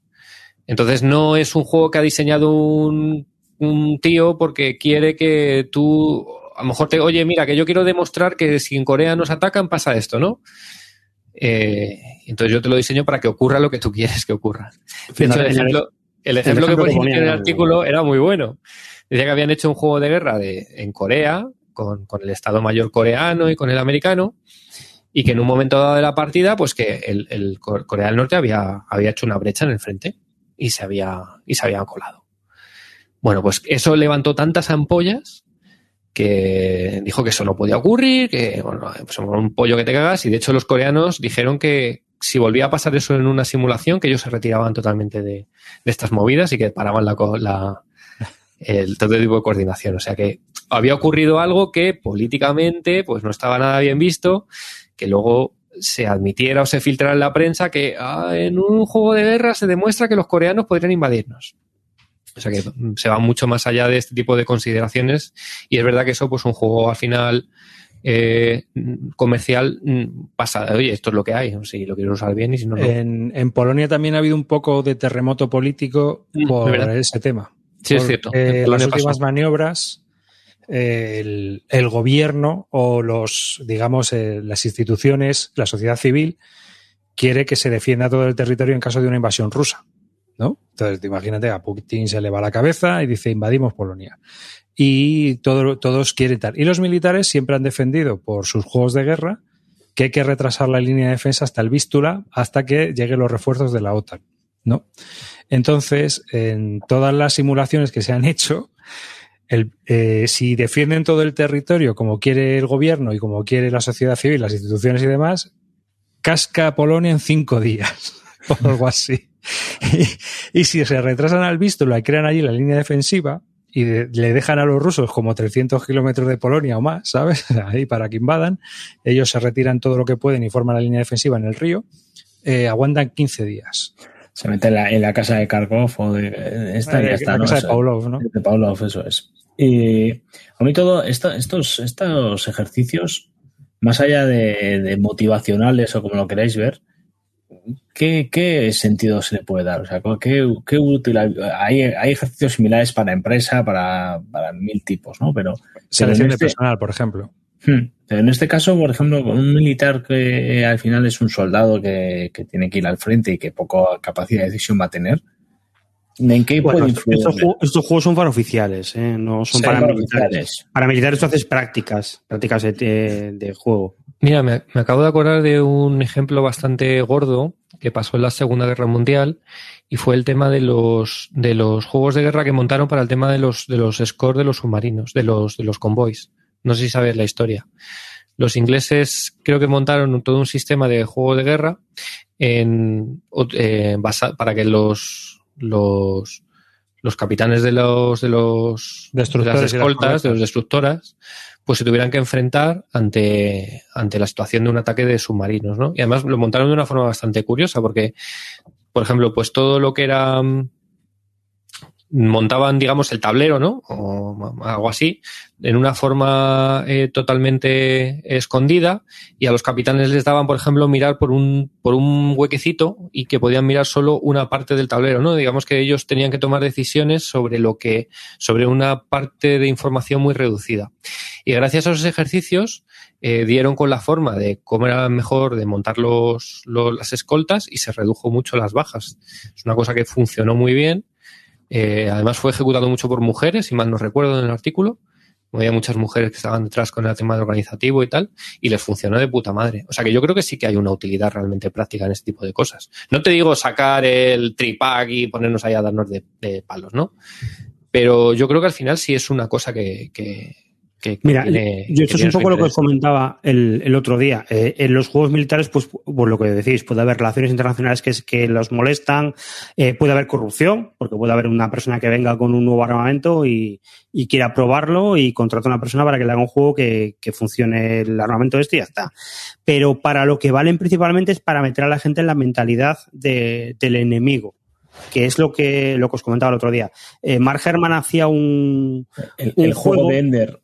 Speaker 2: Entonces no es un juego que ha diseñado un un tío porque quiere que tú, a lo mejor te, oye, mira, que yo quiero demostrar que si en Corea nos atacan pasa esto, ¿no? Eh, entonces yo te lo diseño para que ocurra lo que tú quieres que ocurra. el ejemplo, el ejemplo, que ponían en el artículo era muy bueno. Decía que habían hecho un juego de guerra de, en Corea con, con, el Estado Mayor coreano y con el americano y que en un momento dado de la partida, pues que el, el Corea del Norte había, había hecho una brecha en el frente y se había, y se había colado. Bueno, pues eso levantó tantas ampollas que dijo que eso no podía ocurrir, que bueno, pues un pollo que te cagas, y de hecho los coreanos dijeron que si volvía a pasar eso en una simulación, que ellos se retiraban totalmente de, estas movidas y que paraban la, la el, todo tipo de coordinación. O sea que había ocurrido algo que políticamente pues no estaba nada bien visto, que luego se admitiera o se filtrara en la prensa que ah, en un juego de guerra se demuestra que los coreanos podrían invadirnos. O sea que se va mucho más allá de este tipo de consideraciones y es verdad que eso, pues un juego al final eh, comercial mm, pasa, oye, esto es lo que hay, si lo quiero usar bien y si no, no.
Speaker 1: En, Polonia también ha habido un poco de terremoto político mm, por ese tema.
Speaker 2: Sí, es cierto.
Speaker 1: En las últimas maniobras, el, gobierno o los, digamos, eh, las instituciones, la sociedad civil, quiere que se defienda todo el territorio en caso de una invasión rusa. ¿No? Entonces, imagínate, a Putin se le va la cabeza y dice invadimos Polonia. Y todos quieren tal. Y los militares siempre han defendido por sus juegos de guerra que hay que retrasar la línea de defensa hasta el Vístula, hasta que lleguen los refuerzos de la OTAN, ¿no? Entonces, en todas las simulaciones que se han hecho, eh, si defienden todo el territorio como quiere el gobierno y como quiere la sociedad civil, las instituciones y demás, casca Polonia en cinco días <laughs> o algo así. <laughs> y, si se retrasan al vístula y crean allí la línea defensiva y le dejan a los rusos como 300 kilómetros de Polonia o más, ¿sabes? <laughs> Ahí para que invadan. Ellos se retiran todo lo que pueden y forman la línea defensiva en el río. Eh, aguantan 15 días.
Speaker 4: Se mete en la, en la casa de Kharkov o de esta y está.
Speaker 1: La
Speaker 4: ¿no?
Speaker 1: casa de Pavlov, ¿no?
Speaker 4: De Pavlov, eso es. Y a mí todo, estos, estos ejercicios, más allá de, de motivacionales o como lo queráis ver, ¿qué, qué sentido se le puede dar? O sea, ¿qué, qué útil hay? hay? hay ejercicios similares para empresa, para, para mil tipos, ¿no? Pero,
Speaker 1: Selección de
Speaker 4: este-
Speaker 1: personal, por ejemplo.
Speaker 4: Hmm. Pero en este caso, por ejemplo, con un militar que al final es un soldado que, que tiene que ir al frente y que poca capacidad de decisión va a tener, ¿en qué
Speaker 3: Bueno, estos, juegos son para oficiales, ¿eh? no son
Speaker 4: Sí,
Speaker 3: para
Speaker 4: para
Speaker 3: militares. Para militares tú haces prácticas, prácticas de juego.
Speaker 2: Mira, me, me acabo de acordar de un ejemplo bastante gordo que pasó en la Segunda Guerra Mundial y fue el tema de los de los juegos de guerra que montaron para el tema de los de los scores de los submarinos, de los de los convoys. No sé si sabes la historia. Los ingleses creo que montaron todo un sistema de juego de guerra en, eh, basa- para que los los los capitanes de los de los de
Speaker 1: Destructores
Speaker 2: las
Speaker 1: y las
Speaker 2: escoltas, de
Speaker 1: corbetas.
Speaker 2: los destructoras, pues se tuvieran que enfrentar ante, ante la situación de un ataque de submarinos, ¿no? Y además lo montaron de una forma bastante curiosa, porque, por ejemplo, pues todo lo que era mm, montaban, digamos, el tablero, ¿no? O algo así, en una forma eh, totalmente escondida, y a los capitanes les daban, por ejemplo, mirar por un, por un huequecito y que podían mirar solo una parte del tablero, ¿no? Digamos que ellos tenían que tomar decisiones sobre lo que, sobre una parte de información muy reducida. Y gracias a esos ejercicios eh, dieron con la forma de cómo era mejor de montar los, los- las escoltas y se redujo mucho las bajas. Es una cosa que funcionó muy bien. Eh, además fue ejecutado mucho por mujeres, si mal no recuerdo en el artículo. Había muchas mujeres que estaban detrás con el tema organizativo y tal, y les funcionó de puta madre. O sea que yo creo que sí que hay una utilidad realmente práctica en este tipo de cosas. No te digo sacar el tripack y ponernos ahí a darnos de, de palos, ¿no? Pero yo creo que al final sí es una cosa que, que, que- que
Speaker 3: Mira,
Speaker 2: tiene-
Speaker 3: yo esto es un poco lo que os comentaba el, el otro día. Eh, en los juegos militares, pues por lo que decís, puede haber relaciones internacionales que, es- que los molestan, eh, puede haber corrupción, porque puede haber una persona que venga con un nuevo armamento y, y quiera probarlo y contrata a una persona para que le haga un juego que, que funcione el armamento este y ya está. Pero para lo que valen principalmente es para meter a la gente en la mentalidad de- del enemigo que es lo que, lo que os comentaba el otro día. Eh, Mark Herman hacía un,
Speaker 4: El,
Speaker 3: un
Speaker 4: el juego
Speaker 3: juego-
Speaker 4: de Ender.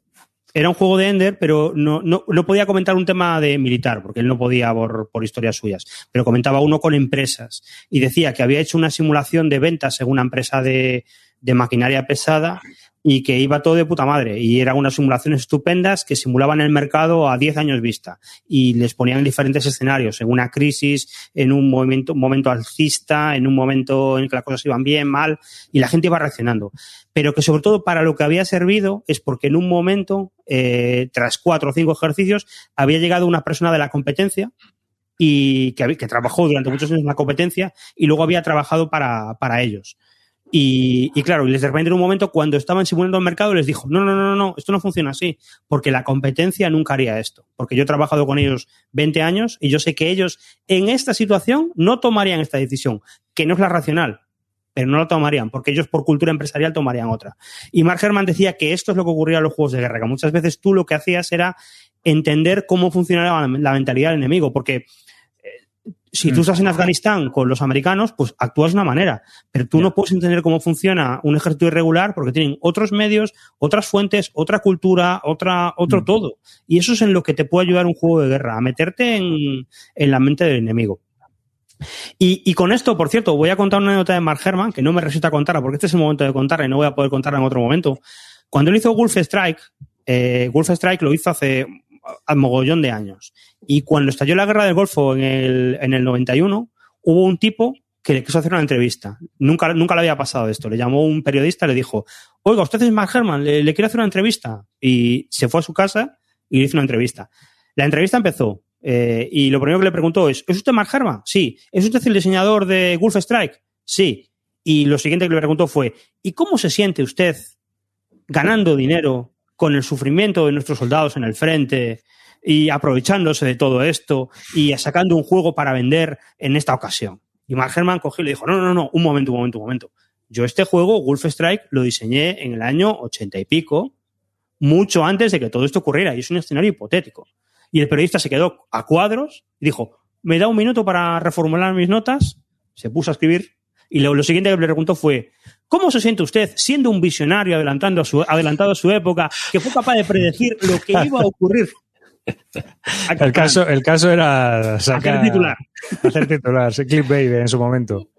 Speaker 3: Era un juego de Ender, pero no, no, no podía comentar un tema de militar, porque él no podía por, por historias suyas. Pero comentaba uno con empresas y decía que había hecho una simulación de ventas en una empresa de, de maquinaria pesada y que iba todo de puta madre. Y eran unas simulaciones estupendas que simulaban el mercado a 10 años vista y les ponían diferentes escenarios, en una crisis, en un movimiento, un momento alcista, en un momento en que las cosas iban bien, mal, y la gente iba reaccionando pero que sobre todo para lo que había servido es porque en un momento, eh, tras cuatro o cinco ejercicios, había llegado una persona de la competencia y que, que trabajó durante muchos años en la competencia y luego había trabajado para, para ellos. Y, y claro, y les de repente en un momento, cuando estaban simulando el mercado, les dijo, no, no, no, no, esto no funciona así, porque la competencia nunca haría esto. Porque yo he trabajado con ellos 20 años y yo sé que ellos en esta situación no tomarían esta decisión, que no es la racional, pero no la tomarían, porque ellos por cultura empresarial tomarían otra. Y Mark Herman decía que esto es lo que ocurría en los juegos de guerra, que muchas veces tú lo que hacías era entender cómo funcionaba la, mentalidad del enemigo, porque si tú estás en Afganistán con los americanos, pues actúas de una manera, pero tú no puedes entender cómo funciona un ejército irregular porque tienen otros medios, otras fuentes, otra cultura, otra, otro
Speaker 4: Mm.
Speaker 3: todo. Y eso es en lo que te puede ayudar un juego de guerra, a meterte en, en la mente del enemigo. Y, y, con esto, por cierto, voy a contar una anécdota de Mark Herman, que no me resulta contarla, porque este es el momento de contarla y no voy a poder contarla en otro momento. Cuando él hizo Wolf Strike, eh, Wolf Strike lo hizo hace al mogollón de años. Y cuando estalló la guerra del Golfo en el, en el 91, hubo un tipo que le quiso hacer una entrevista. Nunca, nunca le había pasado esto. Le llamó un periodista y le dijo, oiga, usted es Mark Herman, le, le quiero hacer una entrevista. Y se fue a su casa y le hizo una entrevista. La entrevista empezó eh, y lo primero que le preguntó es, ¿es usted Mark Herman? Sí. ¿Es usted el diseñador de Wolf Strike? Sí. Y lo siguiente que le preguntó fue, ¿y cómo se siente usted ganando dinero con el sufrimiento de nuestros soldados en el frente y aprovechándose de todo esto y sacando un juego para vender en esta ocasión? Y Mark Herman cogió y le dijo, no, no, no, un momento, un momento, un momento. yo este juego, Wolf Strike, lo diseñé en el año ochenta y pico, mucho antes de que todo esto ocurriera, y es un escenario hipotético. Y el periodista se quedó a cuadros y dijo, me da un minuto para reformular mis notas, se puso a escribir, y lo, lo siguiente que le preguntó fue, ¿cómo se siente usted siendo un visionario adelantando a su, adelantado a su época, que fue capaz de predecir lo que iba a ocurrir? <laughs>
Speaker 1: El caso, el caso era sacar,
Speaker 3: Hacer titular.
Speaker 1: Hacer titular, sí, clickbait en su momento.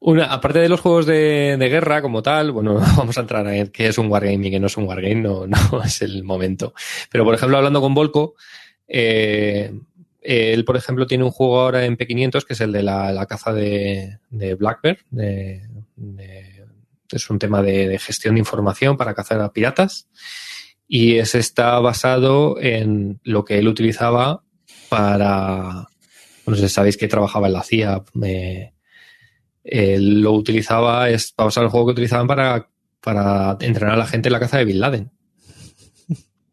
Speaker 2: Una, aparte de los juegos de, de guerra como tal, bueno, <laughs> vamos a entrar en qué es un wargame y qué no es un wargame, no, <laughs> no es el momento. Pero, por ejemplo, hablando con Volko, eh, él, por ejemplo, tiene un juego ahora en P500 que es el de la, caza de, de Black Bear. de- de- es un tema de, gestión de información para cazar a piratas. Y ese está basado en lo que él utilizaba para. No sé, sabéis que trabajaba en la CIA. eh, él lo utilizaba, es para usar el juego que utilizaban para, entrenar a la gente en la caza de Bin Laden.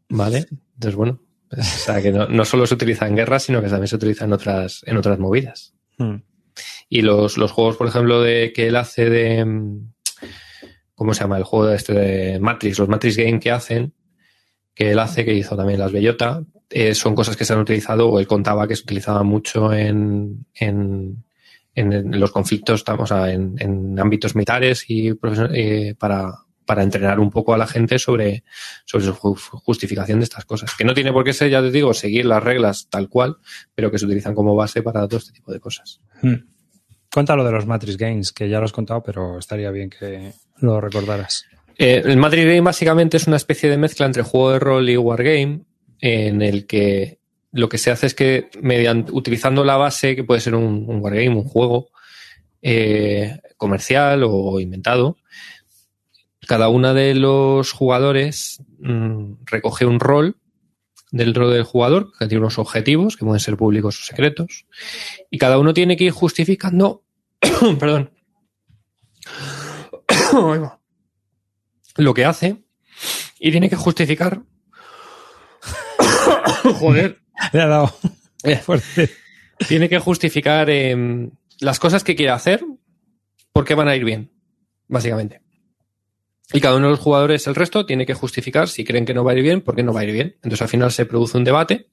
Speaker 2: ¿Vale? Entonces, bueno, o sea, que no, no solo se utiliza en guerra, sino que también se utiliza en otras, en otras movidas.
Speaker 1: Hmm.
Speaker 2: Y los, los juegos, por ejemplo, de que él hace de. ¿Cómo se llama? El juego de este de Matrix, los Matrix Game que hacen, que él hace, que hizo también las Bellota, eh, son cosas que se han utilizado, o él contaba que se utilizaban mucho en, en, en- los conflictos, o sea, en, en ámbitos militares y eh, para, para entrenar un poco a la gente sobre, sobre su ju- justificación de estas cosas. Que no tiene por qué ser, ya te digo, seguir las reglas tal cual, pero que se utilizan como base para todo este tipo de cosas.
Speaker 4: Hmm.
Speaker 1: Cuenta lo de los Matrix Games, que ya lo has contado, pero estaría bien que lo recordaras.
Speaker 2: Eh, el Matrix Game básicamente es una especie de mezcla entre juego de rol y wargame, en el que lo que se hace es que mediante, utilizando la base, que puede ser un, un wargame, un juego eh, comercial o inventado, cada uno de los jugadores mm, recoge un rol dentro del jugador, que tiene unos objetivos, que pueden ser públicos o secretos, y cada uno tiene que ir justificando, <coughs> perdón, <coughs> lo que hace y tiene que justificar. <coughs> Joder.
Speaker 1: Le ha dado
Speaker 2: Eh,
Speaker 1: fuerte.
Speaker 2: tiene que justificar eh, las cosas que quiere hacer porque van a ir bien, básicamente. Y cada uno de los jugadores, el resto, tiene que justificar si creen que no va a ir bien, por qué no va a ir bien. Entonces al final se produce un debate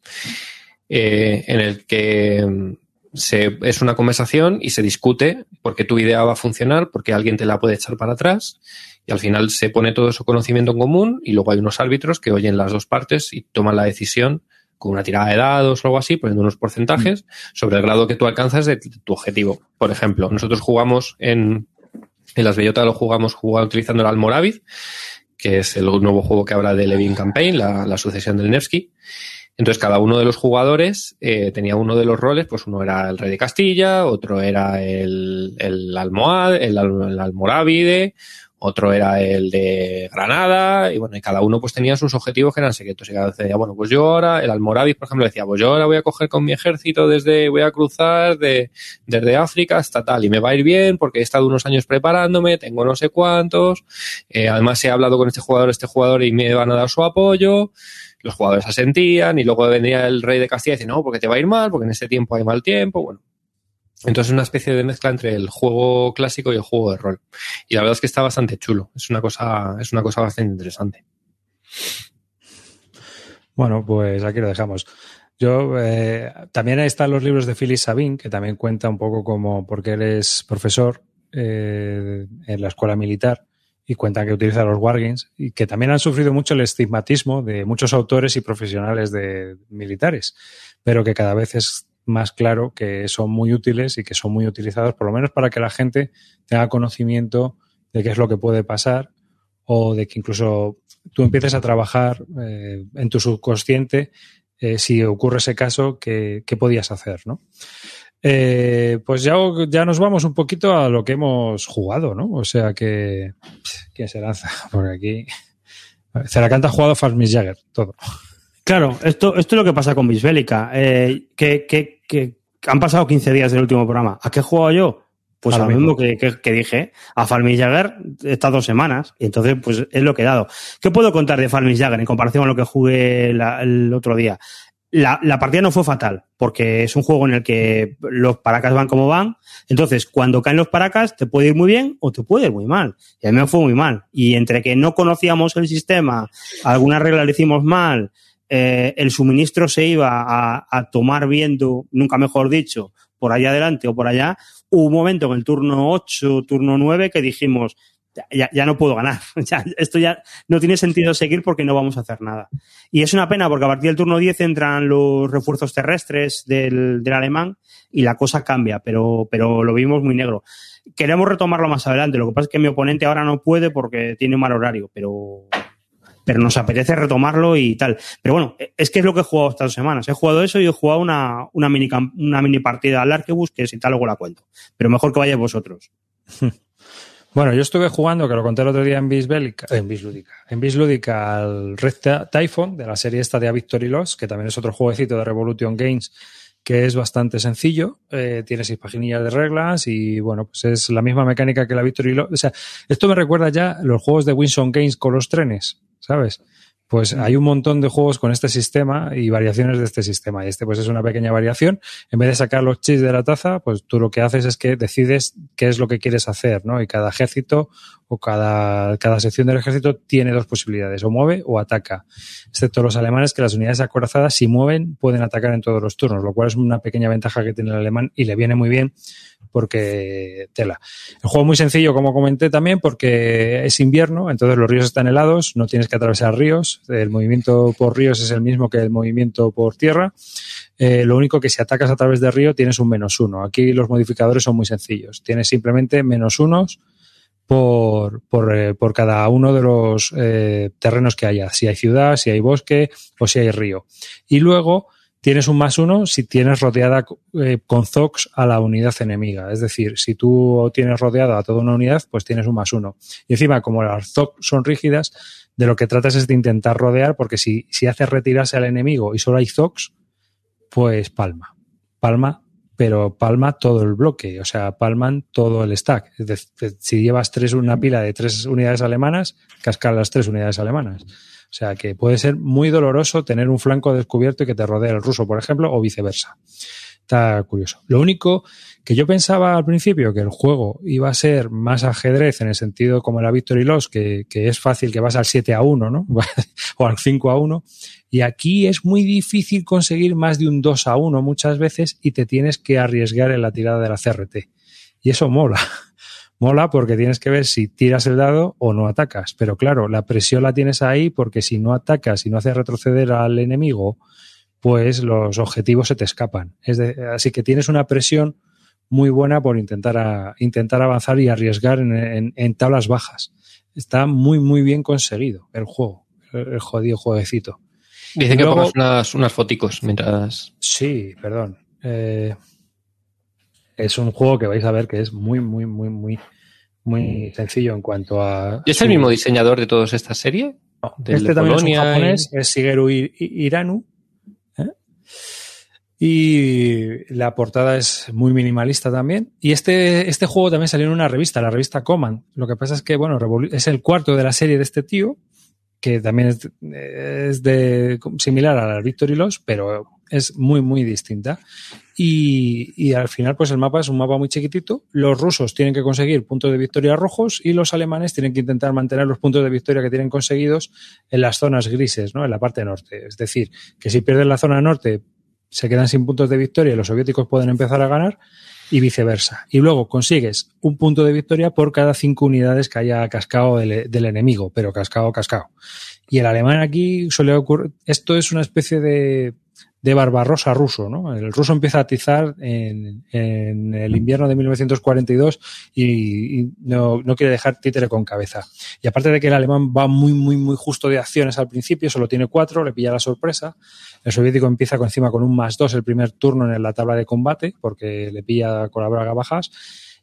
Speaker 2: eh, en el que mm, se, es una conversación y se discute por qué tu idea va a funcionar, porque alguien te la puede echar para atrás. Y al final se pone todo su conocimiento en común y luego hay unos árbitros que oyen las dos partes y toman la decisión con una tirada de dados o algo así, poniendo unos porcentajes sobre el grado que tú alcanzas de tu objetivo. Por ejemplo, nosotros jugamos en, en Las Bellotas, lo jugamos jugando, utilizando el Almoravid, que es el nuevo juego que habla de Levin Campaign, la, sucesión del Nevsky. Entonces, cada uno de los jugadores eh, tenía uno de los roles, pues uno era el rey de Castilla, otro era el, el almohad, el, el almorávide, otro era el de Granada, y bueno, y cada uno pues tenía sus objetivos que eran secretos. Y cada vez decía, bueno, pues yo ahora, el almorávid, por ejemplo, decía, pues yo ahora voy a coger con mi ejército desde, voy a cruzar de, desde África hasta tal, y me va a ir bien porque he estado unos años preparándome, tengo no sé cuántos, eh, además he hablado con este jugador, este jugador, y me van a dar su apoyo, los jugadores asentían, y luego venía el rey de Castilla y dice, no, porque te va a ir mal, porque en ese tiempo hay mal tiempo, bueno. Entonces es una especie de mezcla entre el juego clásico y el juego de rol. Y la verdad es que está bastante chulo. Es una cosa, es una cosa bastante interesante.
Speaker 1: Bueno, pues aquí lo dejamos. Yo eh, también están los libros de Phyllis Sabin, que también cuenta un poco como porque él es profesor eh, en la escuela militar y cuenta que utiliza los wargames y que también han sufrido mucho el estigmatismo de muchos autores y profesionales de militares, pero que cada vez es más claro que son muy útiles y que son muy utilizados, por lo menos para que la gente tenga conocimiento de qué es lo que puede pasar o de que incluso tú empieces a trabajar eh, en tu subconsciente eh, si ocurre ese caso, ¿qué, qué podías hacer? ¿no? Eh, pues ya, ya nos vamos un poquito a lo que hemos jugado, ¿no? O sea que. ¿Quién se lanza? <laughs> Porque aquí. Ceracanta ha jugado Fast Miss Jagger, todo.
Speaker 3: Claro, esto, esto es lo que pasa con Bisbélica. Eh, que, que, que han pasado 15 días del último programa. ¿A qué he jugado yo? Pues
Speaker 1: A lo
Speaker 3: mismo
Speaker 1: mismo.
Speaker 3: que, que- que dije. A Farmis Jagger estas dos semanas. Y entonces, pues es lo que he dado. ¿Qué puedo contar de Farmis Jagger en comparación a lo que jugué la- el otro día? la, la, partida no fue fatal, porque es un juego en el que los paracas van como van. Entonces, cuando caen los paracas, te puede ir muy bien o te puede ir muy mal. Y a mí me fue muy mal. Y entre que no conocíamos el sistema, algunas reglas le hicimos mal, eh, el suministro se iba a, tomar viendo, nunca mejor dicho, por allá adelante o por allá, hubo un momento en el turno 8, turno 9 que dijimos, ya, no puedo ganar. <laughs> Esto ya no tiene sentido seguir porque no vamos a hacer nada. Y es una pena porque a partir del turno 10 entran los refuerzos terrestres del, del alemán y la cosa cambia, pero, pero lo vimos muy negro. Queremos retomarlo más adelante. Lo que pasa es que mi oponente ahora no puede porque tiene un mal horario, pero, pero nos apetece retomarlo y tal. Pero bueno, es que es lo que he jugado estas dos semanas. He jugado eso y he jugado una, una, mini, una mini partida al Arquebus que si tal luego la cuento. Pero mejor que vayáis vosotros. <laughs>
Speaker 1: Bueno, yo estuve jugando, que lo conté el otro día en Bisbélica, en Bislúdica, en Bislúdica al Red Typhon de la serie esta de A Victory Loss, que también es otro jueguecito de Revolution Games que es bastante sencillo, eh, tiene seis paginillas de reglas y bueno, pues es la misma mecánica que la Victory Loss. O sea, esto me recuerda ya los juegos de Winston Games con los trenes, ¿sabes? Pues hay un montón de juegos con este sistema y variaciones de este sistema. Y este pues es una pequeña variación. En vez de sacar los chips de la taza, pues tú lo que haces es que decides qué es lo que quieres hacer, ¿no? Y cada ejército o cada, cada sección del ejército tiene dos posibilidades, o mueve o ataca. Excepto los alemanes que las unidades acorazadas, si mueven, pueden atacar en todos los turnos, lo cual es una pequeña ventaja que tiene el alemán y le viene muy bien porque tela. El juego es muy sencillo, como comenté también, porque es invierno, entonces los ríos están helados, no tienes que atravesar ríos, el movimiento por ríos es el mismo que el movimiento por tierra. Eh, lo único que si atacas a través de río tienes un menos uno. Aquí los modificadores son muy sencillos. Tienes simplemente menos unos por, por, eh, por cada uno de los eh, terrenos que haya. Si hay ciudad, si hay bosque o si hay río. Y luego tienes un más uno si tienes rodeada eh, con Zox a la unidad enemiga. Es decir, si tú tienes rodeada a toda una unidad, pues tienes un más uno. Y encima, como las Zox son rígidas, de lo que tratas es de intentar rodear, porque si, si haces retirarse al enemigo y solo hay Zox, pues palma. Palma, pero palma todo el bloque, o sea, palman todo el stack. Si llevas tres, una pila de tres unidades alemanas, cascan las tres unidades alemanas. O sea que puede ser muy doloroso tener un flanco descubierto y que te rodee el ruso, por ejemplo, o viceversa. Está curioso. Lo único que yo pensaba al principio que el juego iba a ser más ajedrez en el sentido como la Victory Loss, que, que es fácil que vas al 7 a 1, ¿no? <laughs> o al 5 a 1. Y aquí es muy difícil conseguir más de un 2 a 1 muchas veces y te tienes que arriesgar en la tirada de la CRT. Y eso mola <laughs> mola porque tienes que ver si tiras el dado o no atacas. Pero claro, la presión la tienes ahí porque si no atacas y no haces retroceder al enemigo, pues los objetivos se te escapan. Es así que tienes una presión muy buena por intentar, a, intentar avanzar y arriesgar en, en, en, tablas bajas. Está muy, muy bien conseguido el juego, el, el jodido jueguecito.
Speaker 2: Dice que pongas unas, unas foticos mientras.
Speaker 1: Sí, perdón. Eh, es un juego que vais a ver que es muy, muy, muy, muy, muy sencillo en cuanto a.
Speaker 2: ¿Y es el mismo diseñador de toda esta serie?
Speaker 1: No, este también Polonia es un japonés, y... es Shigeru Iranu. ¿eh? Y la portada es muy minimalista también. Y este, este juego también salió en una revista, la revista Command. Lo que pasa es que, bueno, es el cuarto de la serie de este tío, que también es, de, similar a la Victory Loss, pero es muy, muy distinta. Y, y, al final, pues el mapa es un mapa muy chiquitito. Los rusos tienen que conseguir puntos de victoria rojos y los alemanes tienen que intentar mantener los puntos de victoria que tienen conseguidos en las zonas grises, ¿no? En la parte norte. Es decir, que si pierden la zona norte, se quedan sin puntos de victoria y los soviéticos pueden empezar a ganar y viceversa. Y luego consigues un punto de victoria por cada cinco unidades que haya cascado del, del enemigo, pero cascado, cascado. Y el alemán aquí suele ocurrir, esto es una especie de, de Barbarossa ruso, ¿no? El ruso empieza a atizar en, en el invierno de 1942 y, y no, no, quiere dejar títere con cabeza. Y aparte de que el alemán va muy, muy, muy justo de acciones al principio, solo tiene cuatro, le pilla la sorpresa. El soviético empieza con encima con un más dos el primer turno en la tabla de combate, porque le pilla con la braga bajas.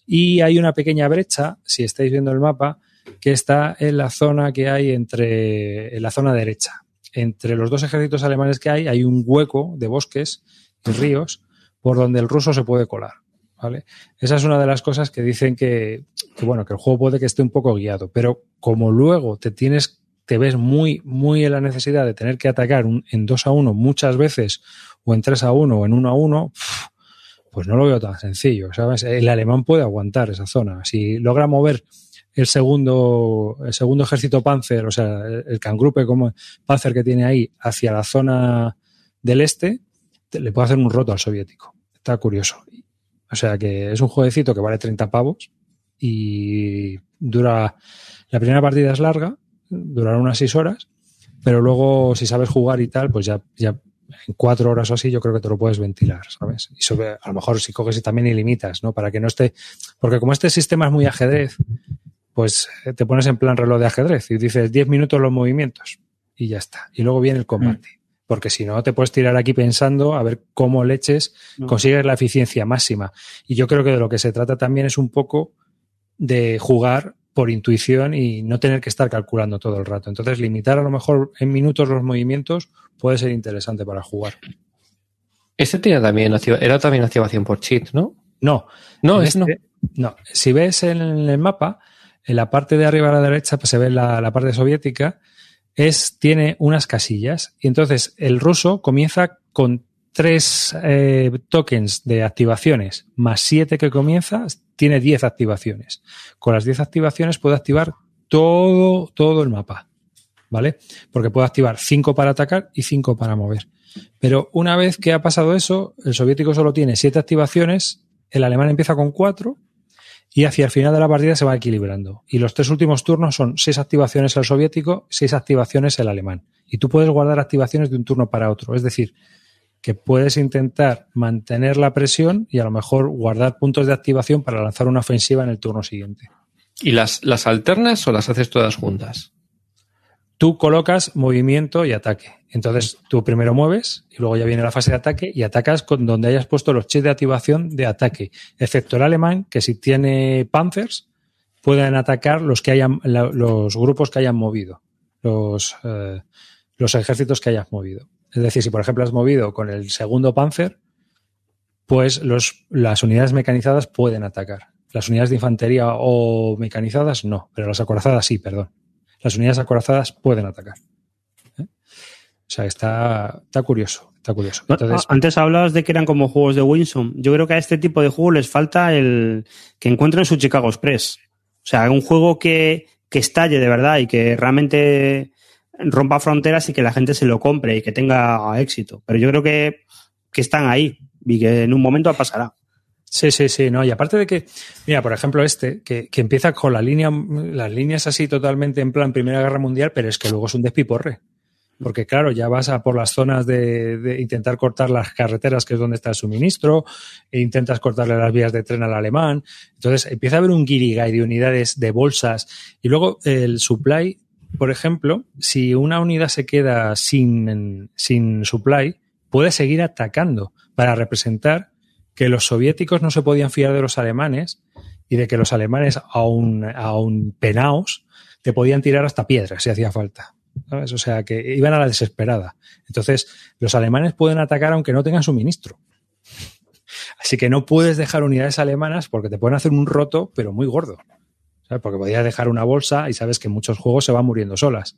Speaker 1: Y hay una pequeña brecha, si estáis viendo el mapa, que está en la zona que hay entre, en la zona derecha entre los dos ejércitos alemanes que hay hay un hueco de bosques y ríos por donde el ruso se puede colar. ¿vale? Esa es una de las cosas que dicen que, que, bueno, que el juego puede que esté un poco guiado, pero como luego te tienes te ves muy, muy en la necesidad de tener que atacar en 2 a 1 muchas veces, o en 3 a 1 o en 1 a 1, pues no lo veo tan sencillo, ¿sabes? El alemán puede aguantar esa zona. Si logra mover el segundo, el segundo ejército Panzer, o sea, el cangrupe como Panzer que tiene ahí hacia la zona del este, le puede hacer un roto al soviético. Está curioso. O sea que es un jueguecito que vale 30 pavos y dura. La primera partida es larga, durará unas 6 horas, pero luego, si sabes jugar y tal, pues ya, ya en cuatro horas o así, yo creo que te lo puedes ventilar, ¿sabes? Y sobre, a lo mejor si coges y también y limitas, ¿no? Para que no esté. Porque como este sistema es muy ajedrez, pues eh, te pones en plan reloj de ajedrez y dices 10 minutos los movimientos y ya está. Y luego viene el combate. Mm. Porque si no, te puedes tirar aquí pensando a ver cómo leches consigues la eficiencia máxima. Y yo creo que de lo que se trata también es un poco de jugar por intuición y no tener que estar calculando todo el rato. Entonces, limitar a lo mejor en minutos los movimientos puede ser interesante para jugar.
Speaker 2: Ese tenía también, era también activación por cheat, ¿no?
Speaker 1: No.
Speaker 2: No, es no.
Speaker 1: Este, no. Si ves en el mapa, en la parte de arriba a la derecha pues se ve la, parte soviética, es, tiene unas casillas. Y entonces el ruso comienza con tres eh, tokens de activaciones más siete que comienza, tiene diez activaciones. Con las diez activaciones puede activar todo, todo el mapa. ¿Vale? Porque puede activar cinco para atacar y cinco para mover. Pero una vez que ha pasado eso, el soviético solo tiene siete activaciones, el alemán empieza con cuatro y hacia el final de la partida se va equilibrando. Y los tres últimos turnos son seis activaciones el soviético, seis activaciones el alemán. Y tú puedes guardar activaciones de un turno para otro. Es decir, que puedes intentar mantener la presión y a lo mejor guardar puntos de activación para lanzar una ofensiva en el turno siguiente.
Speaker 2: ¿Y las, las alternas o las haces todas juntas?
Speaker 1: Tú colocas movimiento y ataque. Entonces tú primero mueves y luego ya viene la fase de ataque y atacas con donde hayas puesto los chips de activación de ataque, excepto el alemán, que si tiene Panzers, pueden atacar los que hayan, los grupos que hayan movido, los, eh, los ejércitos que hayas movido. Es decir, si por ejemplo has movido con el segundo Panzer, pues las unidades mecanizadas pueden atacar. Las unidades de infantería o mecanizadas no, pero las acorazadas sí, perdón las unidades acorazadas pueden atacar. ¿eh? O sea, está, está curioso. Está curioso.
Speaker 3: Antes hablabas de que eran como juegos de Winsome. Yo creo que a este tipo de juegos les falta el que encuentren su Chicago Express. O sea, un juego que, que estalle de verdad y que realmente rompa fronteras y que la gente se lo compre y que tenga éxito. Pero yo creo que, que están ahí y que en un momento pasará.
Speaker 1: Sí, sí, sí, no. Y aparte de que, mira, por ejemplo, este, que, que, empieza con la línea, las líneas así totalmente en plan Primera Guerra Mundial, pero es que luego es un despiporre. Porque claro, ya vas a por las zonas de, intentar cortar las carreteras, que es donde está el suministro, e intentas cortarle las vías de tren al alemán. Entonces empieza a haber un guirigay de unidades de bolsas. Y luego el supply, por ejemplo, si una unidad se queda sin, sin supply, puede seguir atacando para representar que los soviéticos no se podían fiar de los alemanes y de que los alemanes, aún, aún penaos, te podían tirar hasta piedras si hacía falta. ¿sabes? O sea, que iban a la desesperada. Entonces, los alemanes pueden atacar aunque no tengan suministro. Así que no puedes dejar unidades alemanas porque te pueden hacer un roto, pero muy gordo. ¿sabes? Porque podías dejar una bolsa y sabes que muchos juegos se van muriendo solas.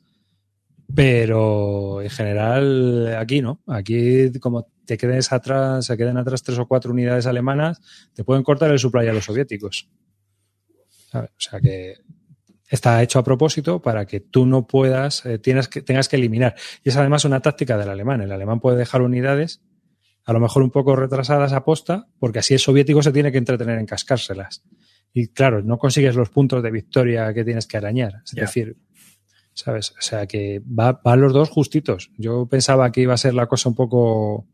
Speaker 1: Pero en general, aquí no. Aquí, como te quedes atrás, se queden atrás tres o cuatro unidades alemanas, te pueden cortar el supply a los soviéticos. O sea que está hecho a propósito para que tú no puedas, eh, tienes que, tengas que eliminar. Y es además una táctica del alemán. El alemán puede dejar unidades, a lo mejor un poco retrasadas a posta, porque así el soviético se tiene que entretener en cascárselas. Y claro, no consigues los puntos de victoria que tienes que arañar. Es decir, ¿sabes? O sea que va, van los dos justitos. Yo pensaba que iba a ser la cosa un poco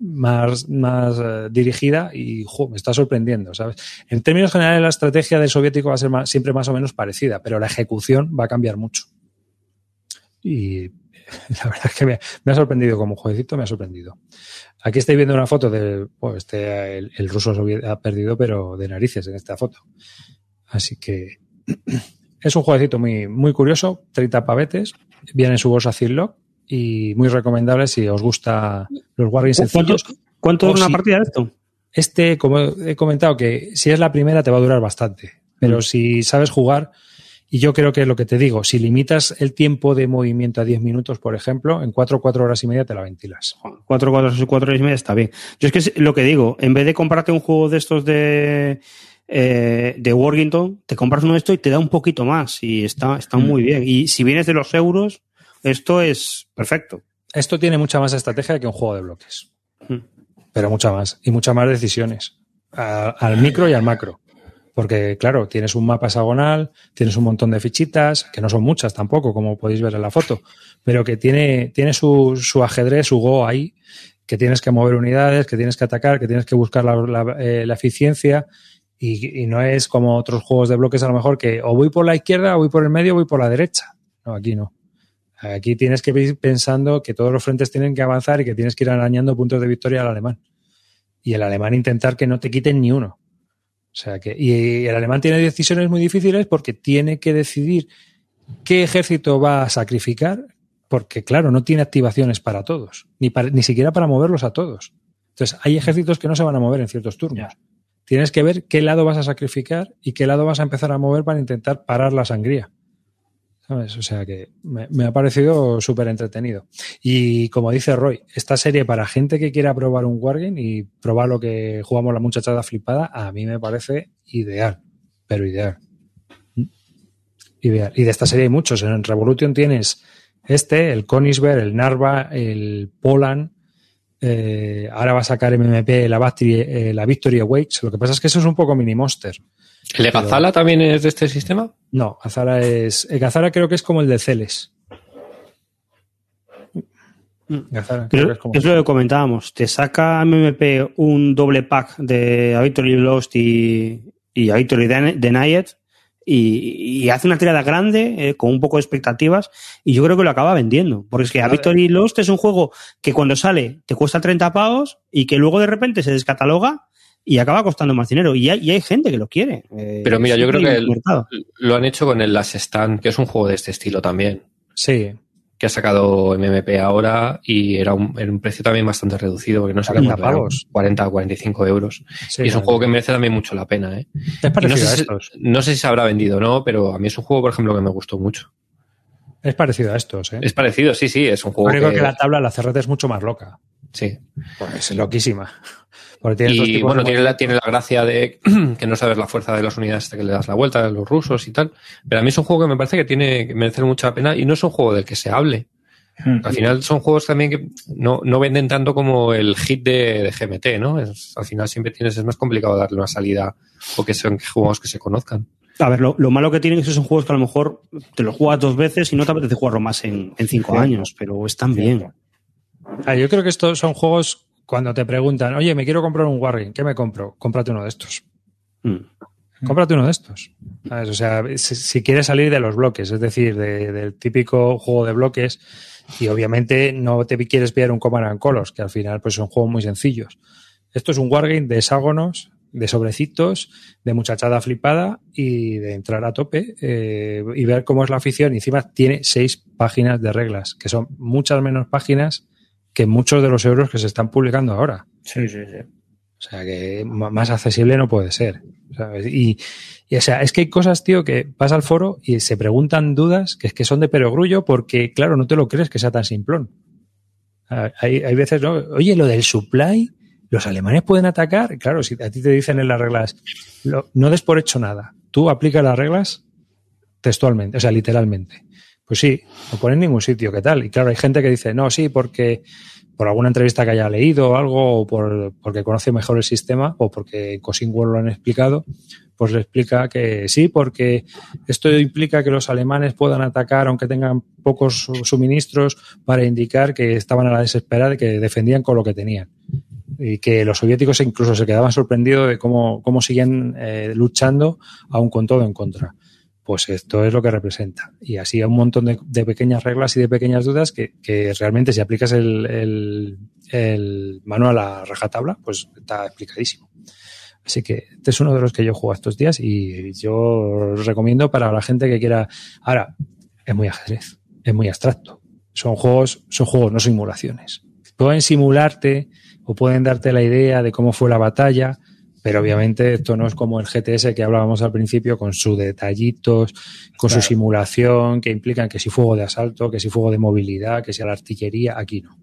Speaker 1: más, más eh, dirigida y me está sorprendiendo, ¿sabes? En términos generales, la estrategia del soviético va a ser siempre más o menos parecida, pero la ejecución va a cambiar mucho. Y <laughs> la verdad es que me, ha sorprendido como jueguecito, me ha sorprendido. Aquí estáis viendo una foto de, pues este, el, ruso ha perdido, pero de narices en esta foto. Así que <clears throat> es un jueguecito muy, muy curioso, 30 pavetes, viene en su bolsa Ziploc y muy recomendable si os gusta los Wargames
Speaker 3: sencillos. ¿Cuánto, dura una partida de esto?
Speaker 1: Este, como he comentado, que si es la primera te va a durar bastante, pero mm. si sabes jugar Y yo creo que es lo que te digo, si limitas el tiempo de movimiento a 10 minutos, por ejemplo, en 4 4 horas y media te la ventilas.
Speaker 3: 4 4 4 horas y media está bien. Yo es que es lo que digo, en vez de comprarte un juego de estos de eh, de Workington, te compras uno de estos y te da un poquito más y está, está
Speaker 1: Mm.
Speaker 3: muy bien. Y si vienes de los euros, esto es perfecto.
Speaker 1: Esto tiene mucha más estrategia que un juego de bloques.
Speaker 3: Mm.
Speaker 1: Pero mucha más. Y muchas más decisiones. A- al micro y al macro. Porque, claro, tienes un mapa hexagonal, tienes un montón de fichitas, que no son muchas tampoco, como podéis ver en la foto, pero que tiene, tiene su, su ajedrez, su go ahí, que tienes que mover unidades, que tienes que atacar, que tienes que buscar la, la- eh, la eficiencia. Y, y no es como otros juegos de bloques, a lo mejor, que o voy por la izquierda, o voy por el medio, o voy por la derecha. No, aquí no. Aquí tienes que ir pensando que todos los frentes tienen que avanzar y que tienes que ir arañando puntos de victoria al alemán. Y el alemán intentar que no te quiten ni uno. O sea que, y el alemán tiene decisiones muy difíciles porque tiene que decidir qué ejército va a sacrificar, porque claro, no tiene activaciones para todos, ni, para- ni siquiera para moverlos a todos. Entonces, hay ejércitos que no se van a mover en ciertos turnos. Tienes que ver qué lado vas a sacrificar y qué lado vas a empezar a mover para intentar parar la sangría. O sea que me, ha parecido súper entretenido. Y como dice Roy, esta serie para gente que quiera probar un Wargame y probar lo que jugamos la muchachada flipada, a mí me parece ideal. Pero ideal. ¿Mm? Ideal. Y de esta serie hay muchos. En Revolution tienes este, el Konisberg, el Narva, el Poland. eh, ahora va a sacar MMP la, eh, la Victory Awaits. Lo que pasa es que eso es un poco mini monster.
Speaker 2: ¿El de Gazala también es de este sistema?
Speaker 1: No, Azara es. El Gazara creo que es como el de Celes. Gazara, creo
Speaker 3: Creo-
Speaker 1: que es como-
Speaker 3: es lo que comentábamos. Te saca MMP un doble pack de A Victory Lost y, y A Victory Den- Denied y, y hace una tirada grande eh, con un poco de expectativas y yo creo que lo acaba vendiendo. Porque es que. Victory Lost es un juego que cuando sale te cuesta 30 pavos y que luego de repente se descataloga y acaba costando más dinero. Y hay, y hay gente que lo quiere. Eh,
Speaker 2: Pero mira, yo creo que el-. Lo han hecho con el Last Stand, que es un juego de este estilo también.
Speaker 1: Sí,
Speaker 2: Que ha sacado MMP ahora y era un, era un precio también bastante reducido, porque no sé
Speaker 1: 40
Speaker 2: cuánto era,
Speaker 1: pavos.
Speaker 2: 40 o 45 euros.
Speaker 1: sí,
Speaker 2: y es un
Speaker 1: claro.
Speaker 2: juego que merece también mucho la pena, ¿eh?
Speaker 1: Es
Speaker 2: Y no
Speaker 1: parecido
Speaker 2: sé,
Speaker 1: a
Speaker 2: si,
Speaker 1: estos.
Speaker 2: no sé si se habrá vendido o no, pero a mí es un juego, por ejemplo, que me gustó mucho.
Speaker 1: Es parecido a estos, ¿eh?
Speaker 2: Es parecido, sí, sí, es un
Speaker 1: Lo
Speaker 2: juego
Speaker 1: único
Speaker 2: que,
Speaker 1: que la tabla, la CRT es mucho más loca.
Speaker 2: sí.
Speaker 1: Pues es loquísima.
Speaker 2: Y
Speaker 1: tipos
Speaker 2: bueno,
Speaker 1: de
Speaker 2: tiene la, tiene la gracia de <clears throat> que no sabes la fuerza de las unidades hasta que le das la vuelta, de los rusos y tal. Pero a mí es un juego que me parece que tiene que merecer mucha pena y no es un juego del que se hable.
Speaker 4: Mm.
Speaker 2: Al final son juegos también que no, no venden tanto como el hit de, de GMT, ¿no? Es- al final siempre tienes, es más complicado darle una salida o que son juegos que se conozcan.
Speaker 3: A ver, lo, lo malo que tienen es que son juegos que a lo mejor te los juegas dos veces y no te apetece jugarlo más en, en cinco años, pero están bien.
Speaker 1: Ah, yo creo que estos son juegos cuando te preguntan, oye, me quiero comprar un Wargame, ¿qué me compro? Cómprate uno de estos.
Speaker 3: Mm.
Speaker 1: Cómprate uno de estos. ¿Sabes? O sea, si, si quieres salir de los bloques, es decir, de- del típico juego de bloques, y obviamente no te quieres pillar un Command and Colors, que al final pues son juegos muy sencillos. Esto es un Wargame de hexágonos, de sobrecitos, de muchachada flipada y de entrar a tope eh, y ver cómo es la afición. Y encima tiene seis páginas de reglas, que son muchas menos páginas que muchos de los euros que se están publicando ahora.
Speaker 4: Sí, sí, sí.
Speaker 1: O sea que más accesible no puede ser. ¿sabes? Y, y, o sea, es que hay cosas, tío, que vas al foro y se preguntan dudas que es que son de perogrullo porque, claro, no te lo crees que sea tan simplón. Hay, hay veces, ¿no? Oye, lo del supply, ¿los alemanes pueden atacar? Claro, si a ti te dicen en las reglas, lo- no des por hecho nada. Tú aplicas las reglas textualmente, o sea, literalmente. Pues sí, no pone en ningún sitio, ¿qué tal? Y claro, hay gente que dice, no, sí, porque por alguna entrevista que haya leído o algo, o por, porque conoce mejor el sistema, o porque en Cosing World lo han explicado, pues le explica que sí, porque esto implica que los alemanes puedan atacar aunque tengan pocos su- suministros para indicar que estaban a la desesperada y que defendían con lo que tenían. Y que los soviéticos incluso se quedaban sorprendidos de cómo, cómo siguen eh, luchando aún con todo en contra pues esto es lo que representa. Y así hay un montón de, pequeñas reglas y de pequeñas dudas que, que realmente si aplicas el, el, el manual a rajatabla, pues está explicadísimo. Así que este es uno de los que yo juego estos días y yo recomiendo para la gente que quiera. Ahora, es muy ajedrez, es muy abstracto. Son juegos, son juegos, no simulaciones. Pueden simularte o pueden darte la idea de cómo fue la batalla, Pero obviamente esto no es como el GTS que hablábamos al principio, con sus detallitos, con
Speaker 4: Claro.
Speaker 1: su simulación, que implican que si fuego de asalto, que si fuego de movilidad, que si a la artillería, aquí no.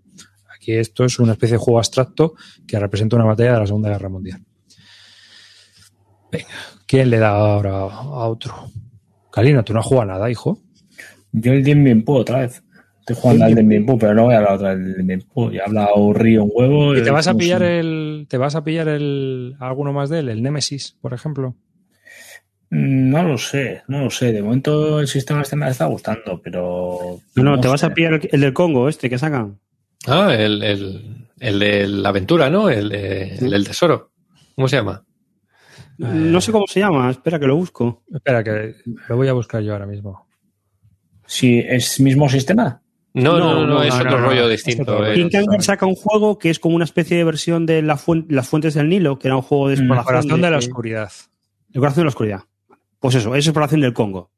Speaker 1: Aquí esto es una especie de juego abstracto que representa una batalla de la Segunda Guerra Mundial. Venga, ¿quién le da ahora a otro? Calino, tú no has jugado nada, hijo.
Speaker 4: Yo el Dien Bien Phu otra vez. Estoy jugando al Bien Phu, pero no voy a hablar otra vez del Phu. Ya ha hablado Río un huevo.
Speaker 1: ¿Y te vas a pillar
Speaker 4: sé.
Speaker 1: el, te vas a pillar el, alguno más de él, el Nemesis, por ejemplo?
Speaker 4: Mm, No lo sé, no lo sé. De momento el sistema este me está gustando, pero.
Speaker 3: No, no, te vas
Speaker 4: sé.
Speaker 3: a pillar el, el del Congo, este que sacan.
Speaker 2: Ah, el, el, el de la aventura, ¿no? El, de- el del tesoro. ¿Cómo se llama?
Speaker 3: No sé cómo se llama, espera que lo busco.
Speaker 1: Espera, que lo voy a buscar yo ahora mismo.
Speaker 4: Si es mismo sistema.
Speaker 2: No, no,
Speaker 3: No,
Speaker 2: no,
Speaker 3: no,
Speaker 2: es
Speaker 3: no,
Speaker 2: otro rollo
Speaker 1: Es
Speaker 2: distinto. es-
Speaker 3: King Kong saca un juego que es como una especie de versión de la las fuentes del Nilo, que era un juego de
Speaker 4: Mm,
Speaker 3: exploración.
Speaker 1: Corazón de la oscuridad.
Speaker 3: El corazón de la oscuridad. Pues eso, es exploración del Congo.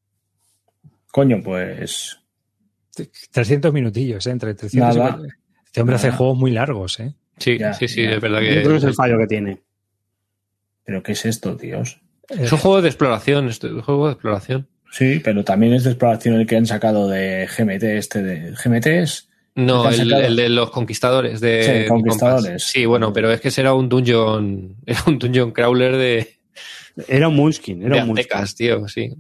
Speaker 4: Coño, pues.
Speaker 1: 300 minutillos, ¿eh? Entre 300 y
Speaker 4: Nada.
Speaker 1: 400. Este hombre hace juegos muy largos, ¿eh?
Speaker 2: Sí,
Speaker 4: Ya,
Speaker 2: sí, sí,
Speaker 4: ya.
Speaker 2: es verdad
Speaker 3: Yo creo que es
Speaker 2: que
Speaker 3: el fallo que tiene.
Speaker 4: ¿Pero qué es esto, tíos?
Speaker 2: es un juego de exploración, es un juego de exploración.
Speaker 4: Sí, pero también es de exploración el que han sacado de GMT. Este de GMT es.
Speaker 2: No,
Speaker 4: ¿El
Speaker 2: de los conquistadores de
Speaker 4: Sí, conquistadores.
Speaker 2: Compass. Sí, bueno, pero es que ese era un dungeon, <laughs> era un dungeon crawler de,
Speaker 3: Era un Munchkin, era
Speaker 2: de
Speaker 3: un Munchkin.
Speaker 2: aztecas, tío, sí.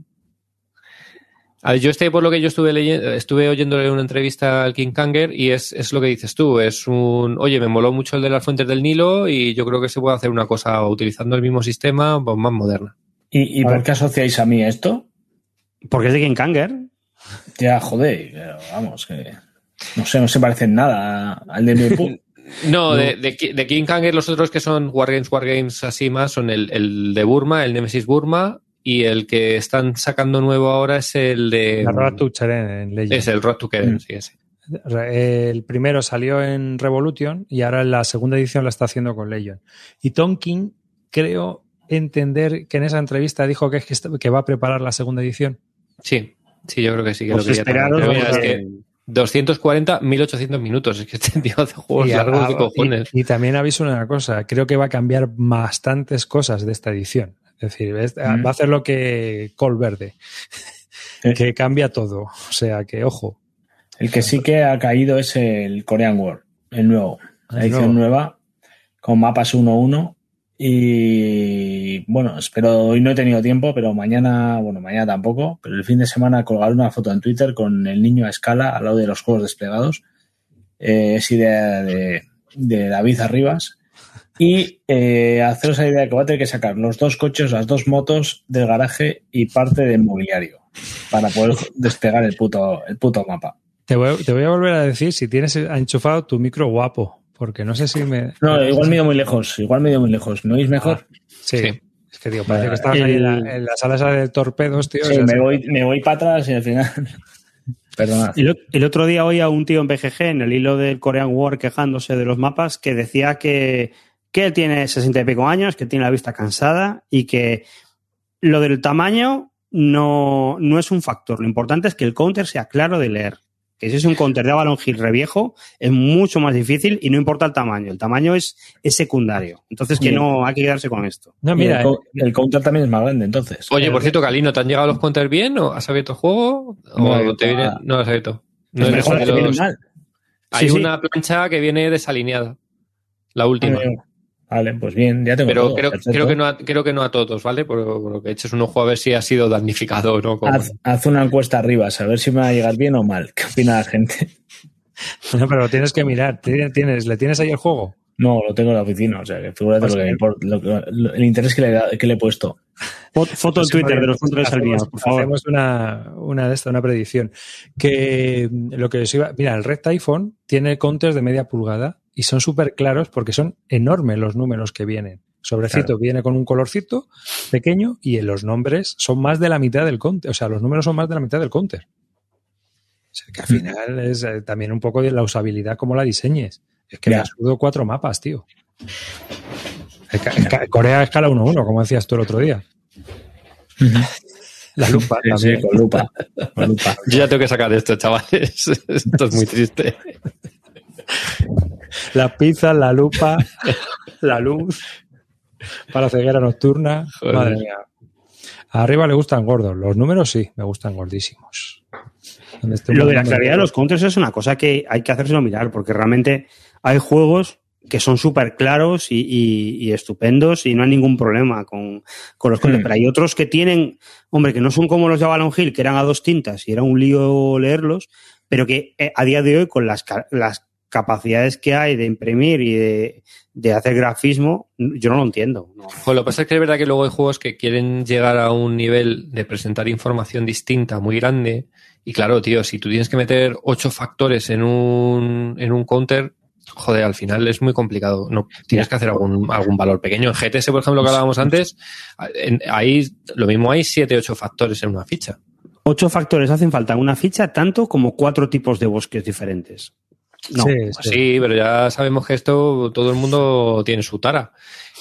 Speaker 2: A ver, yo este, por lo que yo estuve leyendo, estuve oyéndole una entrevista al King Kanger y es, es lo que dices tú, es un, oye, me moló mucho el de las fuentes del Nilo y yo creo que se puede hacer una cosa utilizando el mismo sistema, pues más moderna.
Speaker 4: ¿Y, y por
Speaker 3: ver.
Speaker 4: qué asociáis a mí esto?
Speaker 3: Porque es de King Kanger.
Speaker 4: Ya, joder, pero vamos, que. No sé, no se parece en nada al de mi pu- <laughs>
Speaker 2: No, De, de, Ki- de King Kanger los otros que son Wargames, Wargames así más son el, el de Burma, el Nemesis Burma y el que están sacando nuevo ahora es el de...
Speaker 1: La Road to Cheren en Legend.
Speaker 2: Es el Road to Keren,
Speaker 4: Mm.
Speaker 2: sí, ese.
Speaker 1: El primero salió en Revolution y ahora la segunda edición la está haciendo con Legion. Y Tonkin, creo entender que en esa entrevista dijo que, es que, está- que va a preparar la segunda edición.
Speaker 2: Sí, sí, yo creo que sí que
Speaker 3: Pues
Speaker 2: lo quería también.
Speaker 3: esperaros,
Speaker 2: Pero mira, es que 240, 1800 minutos. Es que este tío hace juegos
Speaker 1: Y,
Speaker 2: largos de
Speaker 1: ah,
Speaker 2: cojones.
Speaker 1: y- y también aviso una cosa, creo que va a cambiar bastantes cosas de esta edición. Es decir, es-
Speaker 4: Mm.
Speaker 1: va a hacer lo que Col Verde,
Speaker 4: Eh.
Speaker 1: que cambia todo. O sea que, ojo,
Speaker 4: El que sí que ha caído es el Korean War, el nuevo, la edición
Speaker 1: nuevo.
Speaker 4: nueva, con mapas 1-1. Y bueno, espero, hoy no he tenido tiempo, pero mañana, bueno, mañana tampoco, pero el fin de semana colgaré una foto en Twitter con el niño a escala al lado de los juegos desplegados. Eh, es idea de, David Arribas. Y eh, haceros la idea de que va a tener que sacar los dos coches, las dos motos del garaje y parte del mobiliario para poder despegar el puto, el puto mapa.
Speaker 1: te voy a volver a decir si tienes enchufado tu micro guapo, porque no sé si me...
Speaker 4: No, igual me he ido muy lejos, igual me he ido muy lejos. ¿Me oís mejor?
Speaker 1: Sí.
Speaker 2: Sí.
Speaker 1: Es que digo, parece que estabas ahí en la, en la sala esa de torpedos, tío.
Speaker 4: Sí, me voy, me voy para atrás y al final. <laughs> Perdona.
Speaker 3: El, ot- el otro día oí a un tío en BGG, en el hilo del Korean War, quejándose de los mapas, que decía que, que él tiene sesenta y pico años, que tiene la vista cansada y que lo del tamaño no, no es un factor. Lo importante es que el counter sea claro de leer. Que si es un counter de Avalon Hill reviejo, es mucho más difícil y no importa el tamaño. El tamaño es, es secundario. Entonces, que no hay que quedarse con esto.
Speaker 1: No, mira,
Speaker 4: el, co- el counter también es más grande, entonces.
Speaker 2: Oye, por cierto, Calino, ¿te han llegado los counters bien? ¿O has abierto el juego? ¿O
Speaker 4: No,
Speaker 2: te viene...
Speaker 4: nada.
Speaker 2: no lo has abierto? No
Speaker 4: Es mejor que
Speaker 2: los-
Speaker 4: mal.
Speaker 2: Hay
Speaker 3: Sí, sí.
Speaker 2: una plancha que viene desalineada. La última.
Speaker 4: Vale, pues bien, ya tengo
Speaker 2: Pero
Speaker 4: todo,
Speaker 2: creo, que no a, creo que no a todos, ¿vale? Por, por lo que eches un ojo a ver si ha sido damnificado o no. como-
Speaker 4: Haz, haz una encuesta arriba, a ver si me va a llegar bien o mal. ¿Qué opina la gente? <laughs>
Speaker 1: no, pero lo tienes que mirar. ¿Tienes, ¿Le tienes ahí el juego?
Speaker 4: No, lo tengo en la oficina, o sea, que figúrate
Speaker 1: Pues
Speaker 4: lo que lo lo- el interés que le, da- que le he puesto.
Speaker 3: Fo- Foto en Twitter de los controles
Speaker 1: hacemos,
Speaker 3: alineados, por favor.
Speaker 1: hacemos una, una de estas, una predicción. Que mm, lo que os iba. Mira, el Red iPhone tiene counters de media pulgada y son súper claros porque son enormes los números que vienen. Sobrecito
Speaker 4: Claro.
Speaker 1: viene con un colorcito pequeño y en los nombres son más de la mitad del counter. O sea, los números son más de la mitad del counter. O sea, que al final es eh, también un poco de la usabilidad como la diseñes. Es que
Speaker 4: Ya.
Speaker 1: me sudo cuatro mapas, tío. Ca- ca- Corea escala 1-1, como decías tú el otro día. La lupa
Speaker 4: Sí, sí,
Speaker 1: también.
Speaker 4: con lupa. Con lupa.
Speaker 2: Yo ya tengo que sacar esto, chavales. <laughs> Esto es muy <laughs> triste.
Speaker 1: La pizza, la lupa, la luz. para ceguera nocturna. Madre mía. Arriba le gustan gordos. Los números sí, me gustan gordísimos.
Speaker 3: Lo de la claridad de los counters es una cosa que hay que hacérselo mirar, porque realmente hay juegos que son súper claros y, estupendos y no hay ningún problema con, los counters. Hmm. Pero hay otros que tienen, hombre, que no son como los de Avalon Hill, que eran a dos tintas y era un lío leerlos, pero que eh, a día de hoy con las, las capacidades que hay de imprimir y de, hacer grafismo, yo no lo entiendo.
Speaker 2: Pues lo que pasa es que es verdad que luego hay juegos que quieren llegar a un nivel de presentar información distinta muy grande. Y claro, tío, si tú tienes que meter ocho factores en un, en un counter, joder, al final es muy complicado. No tienes que hacer algún, algún valor pequeño. En GTS, por ejemplo, que hablábamos antes, ahí lo mismo hay siete, ocho factores en una ficha.
Speaker 3: Ocho factores hacen falta en una ficha, tanto como cuatro tipos de bosques diferentes.
Speaker 2: No, pues sí, pero ya sabemos que esto todo el mundo tiene su tara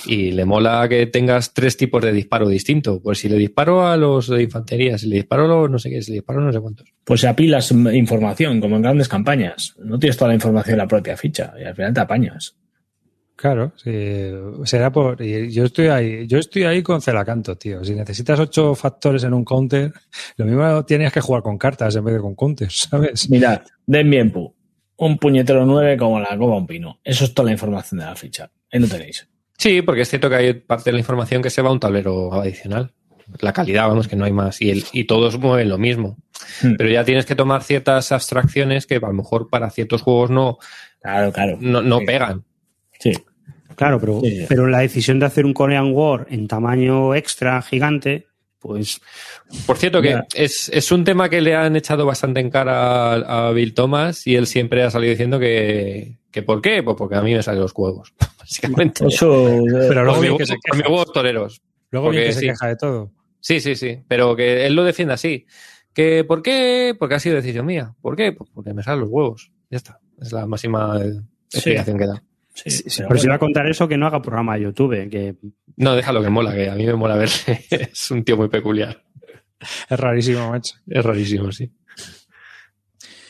Speaker 2: y le mola que tengas tres tipos de disparo distintos. Pues si le disparo a los de infantería, si le disparo a los no sé qué, si le disparo a no sé cuántos.
Speaker 4: Pues se apilas información, como en grandes campañas. No tienes toda la información en la propia ficha y al final te apañas.
Speaker 1: Claro, sí, será por. Yo estoy ahí, yo estoy ahí con Celacanto, tío. Si necesitas ocho factores en un counter, lo mismo tienes que jugar con cartas en vez de con counters, ¿sabes?
Speaker 4: Mirad, den bien, pu un puñetero 9 como la como un pino. Eso es toda la información de la ficha. Ahí lo tenéis.
Speaker 2: Sí, porque es cierto que hay parte de la información que se va a un tablero adicional. La calidad, vamos, que no hay más. Y, el, y todos mueven lo mismo. Hmm. Pero ya tienes que tomar ciertas abstracciones que a lo mejor para ciertos juegos no,
Speaker 4: claro, claro.
Speaker 2: no, no pegan.
Speaker 3: Sí. Claro, pero, pero la decisión de hacer un Korean War en tamaño extra gigante, pues.
Speaker 2: Por cierto, que es, es, un tema que le han echado bastante en cara a, Bill Thomas y él siempre ha salido diciendo que, que ¿por qué? Pues porque a mí me salen los juegos, <laughs> básicamente. pero luego bien que se queja. toreros.
Speaker 1: Luego bien que se queja de todo.
Speaker 2: Sí, sí, sí, pero que él lo defiende así. ¿Que ¿Por qué? Porque ha sido decisión mía. ¿Por qué? Pues porque me salen los huevos. Ya está. Es la máxima explicación que da.
Speaker 3: Pero si va a contar eso, que no haga programa de YouTube. Que...
Speaker 2: No, déjalo que mola, que a mí me mola verle. <laughs> es un tío muy peculiar.
Speaker 1: Es rarísimo, macho.
Speaker 2: Es rarísimo, sí.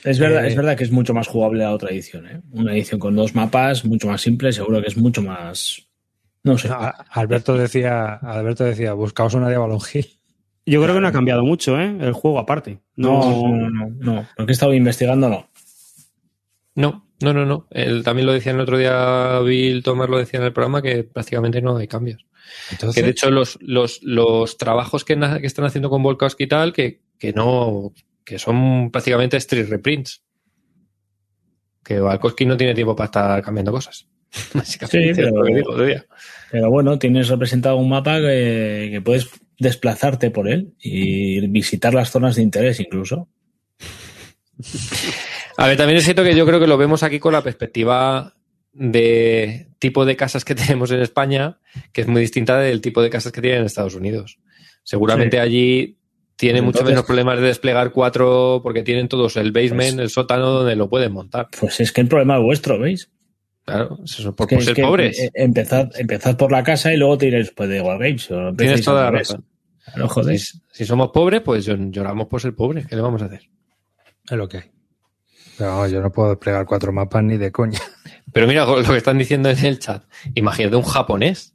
Speaker 4: Es verdad, es eh, verdad que es mucho más jugable la otra edición. ¿eh? Una edición con dos mapas, mucho más simple, seguro que es mucho más. No sé.
Speaker 1: Alberto decía, Alberto decía, buscaos una de Avalon
Speaker 3: Yo creo que no ha cambiado mucho, ¿eh? El juego aparte.
Speaker 4: No, no, no, no. Lo que he estado investigando, no.
Speaker 2: No, no, no, no. Él también lo decía el otro día, Bill Thomas lo decía en el programa, que prácticamente no hay cambios. Que de hecho los, los, los trabajos que, que, están haciendo con Volkowski y tal, que, que no, que son prácticamente street reprints. Que Volkowski no tiene tiempo para estar cambiando cosas. <laughs>
Speaker 4: Básicamente, sí, pero, digo, pero, bueno, tienes representado un mapa que, que puedes desplazarte por él y visitar las zonas de interés incluso. <laughs>
Speaker 2: A ver, también es cierto que yo creo que lo vemos aquí con la perspectiva de tipo de casas que <laughs> tenemos en España, que es muy distinta del tipo de casas que tienen en Estados Unidos. Seguramente allí tiene mucho menos problemas de desplegar cuatro porque tienen todos el basement, pues el sótano donde lo pueden montar.
Speaker 4: Pues es que el problema es vuestro, ¿veis?
Speaker 2: Claro, eso por, ser pobres.
Speaker 4: Eh, empezad, empezad, por la casa y luego tiréis pues, de Wargames.
Speaker 2: Tienes toda la razón. Si, somos pobres, pues lloramos por ser pobres. ¿Qué le vamos a hacer?
Speaker 1: Es lo que hay. No, yo no puedo desplegar cuatro mapas ni de coña.
Speaker 2: Pero mira lo que están diciendo en el chat. Imagínate un japonés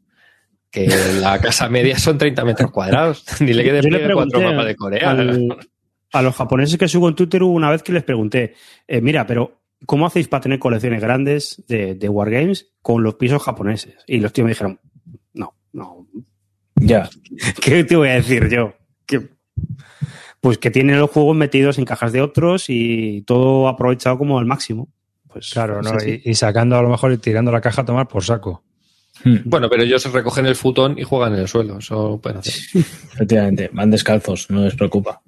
Speaker 2: que la casa media son 30 metros cuadrados. <laughs> Dile que despliegue cuatro mapas de Corea.
Speaker 3: a los japoneses que subo en Twitter hubo una vez que les pregunté, eh, mira, pero ¿cómo hacéis para tener colecciones grandes de, de Wargames con los pisos japoneses? Y los tíos me dijeron, no, no. Ya. <laughs> ¿Qué te voy a decir yo? Que pues que tienen los juegos metidos en cajas de otros y todo aprovechado como al máximo. Pues
Speaker 1: claro, ¿no? Y, sacando a lo mejor y tirando la caja a tomar por saco.
Speaker 2: Hmm. Bueno, pero ellos recogen el futón y juegan en el suelo. Eso pueden hacer.
Speaker 4: Efectivamente, van descalzos, no les preocupa. <laughs>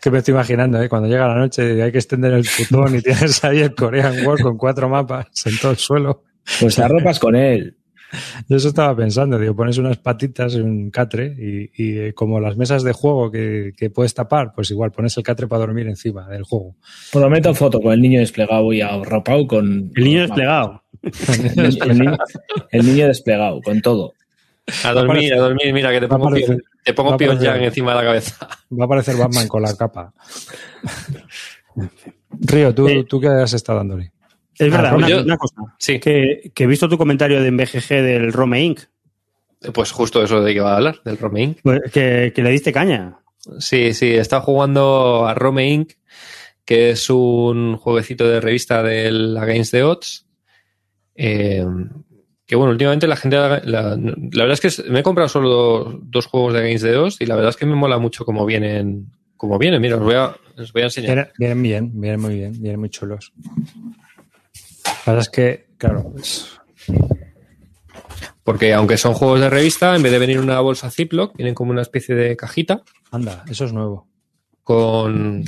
Speaker 1: que me estoy imaginando, ¿eh? cuando llega la noche y hay que extender el futón y tienes ahí el Korean War con cuatro mapas en todo el suelo.
Speaker 4: Pues la ropas con él. <laughs>
Speaker 1: Yo eso estaba pensando, digo, pones unas patitas en un catre y, y como las mesas de juego que, que, puedes tapar, pues igual pones el catre para dormir encima del juego.
Speaker 4: Prometo foto con el niño desplegado y arropado con...
Speaker 3: El niño desplegado.
Speaker 4: el, niño, desplegado, con todo.
Speaker 2: A dormir, a dormir, mira que te pongo, aparecer, te pongo encima de la cabeza.
Speaker 1: Va a aparecer Batman con la capa. <laughs> Río, ¿tú, ¿tú qué has estado dándole?
Speaker 3: Es verdad, una,
Speaker 2: yo-
Speaker 3: una cosa.
Speaker 2: Sí.
Speaker 3: Que, que he visto tu comentario de BGG del Rome Inc.
Speaker 2: Pues justo eso de que iba a hablar, del Rome Inc.
Speaker 3: pues, Que, que le diste caña.
Speaker 2: Sí, sí, está jugando a Rome Inc., que es un jueguecito de revista del Against the Odds. Eh, que bueno, últimamente la gente. La, la verdad es que me he comprado solo dos, dos juegos de Against the Odds y la verdad es que me mola mucho cómo vienen. Cómo vienen, mira, os voy a, os voy a enseñar.
Speaker 1: Vienen, vienen bien, vienen muy bien, vienen muy chulos. La verdad es que, claro, es-
Speaker 2: Porque aunque son juegos de revista, en vez de venir una bolsa Ziploc, vienen como una especie de cajita
Speaker 1: anda, eso es nuevo.
Speaker 2: con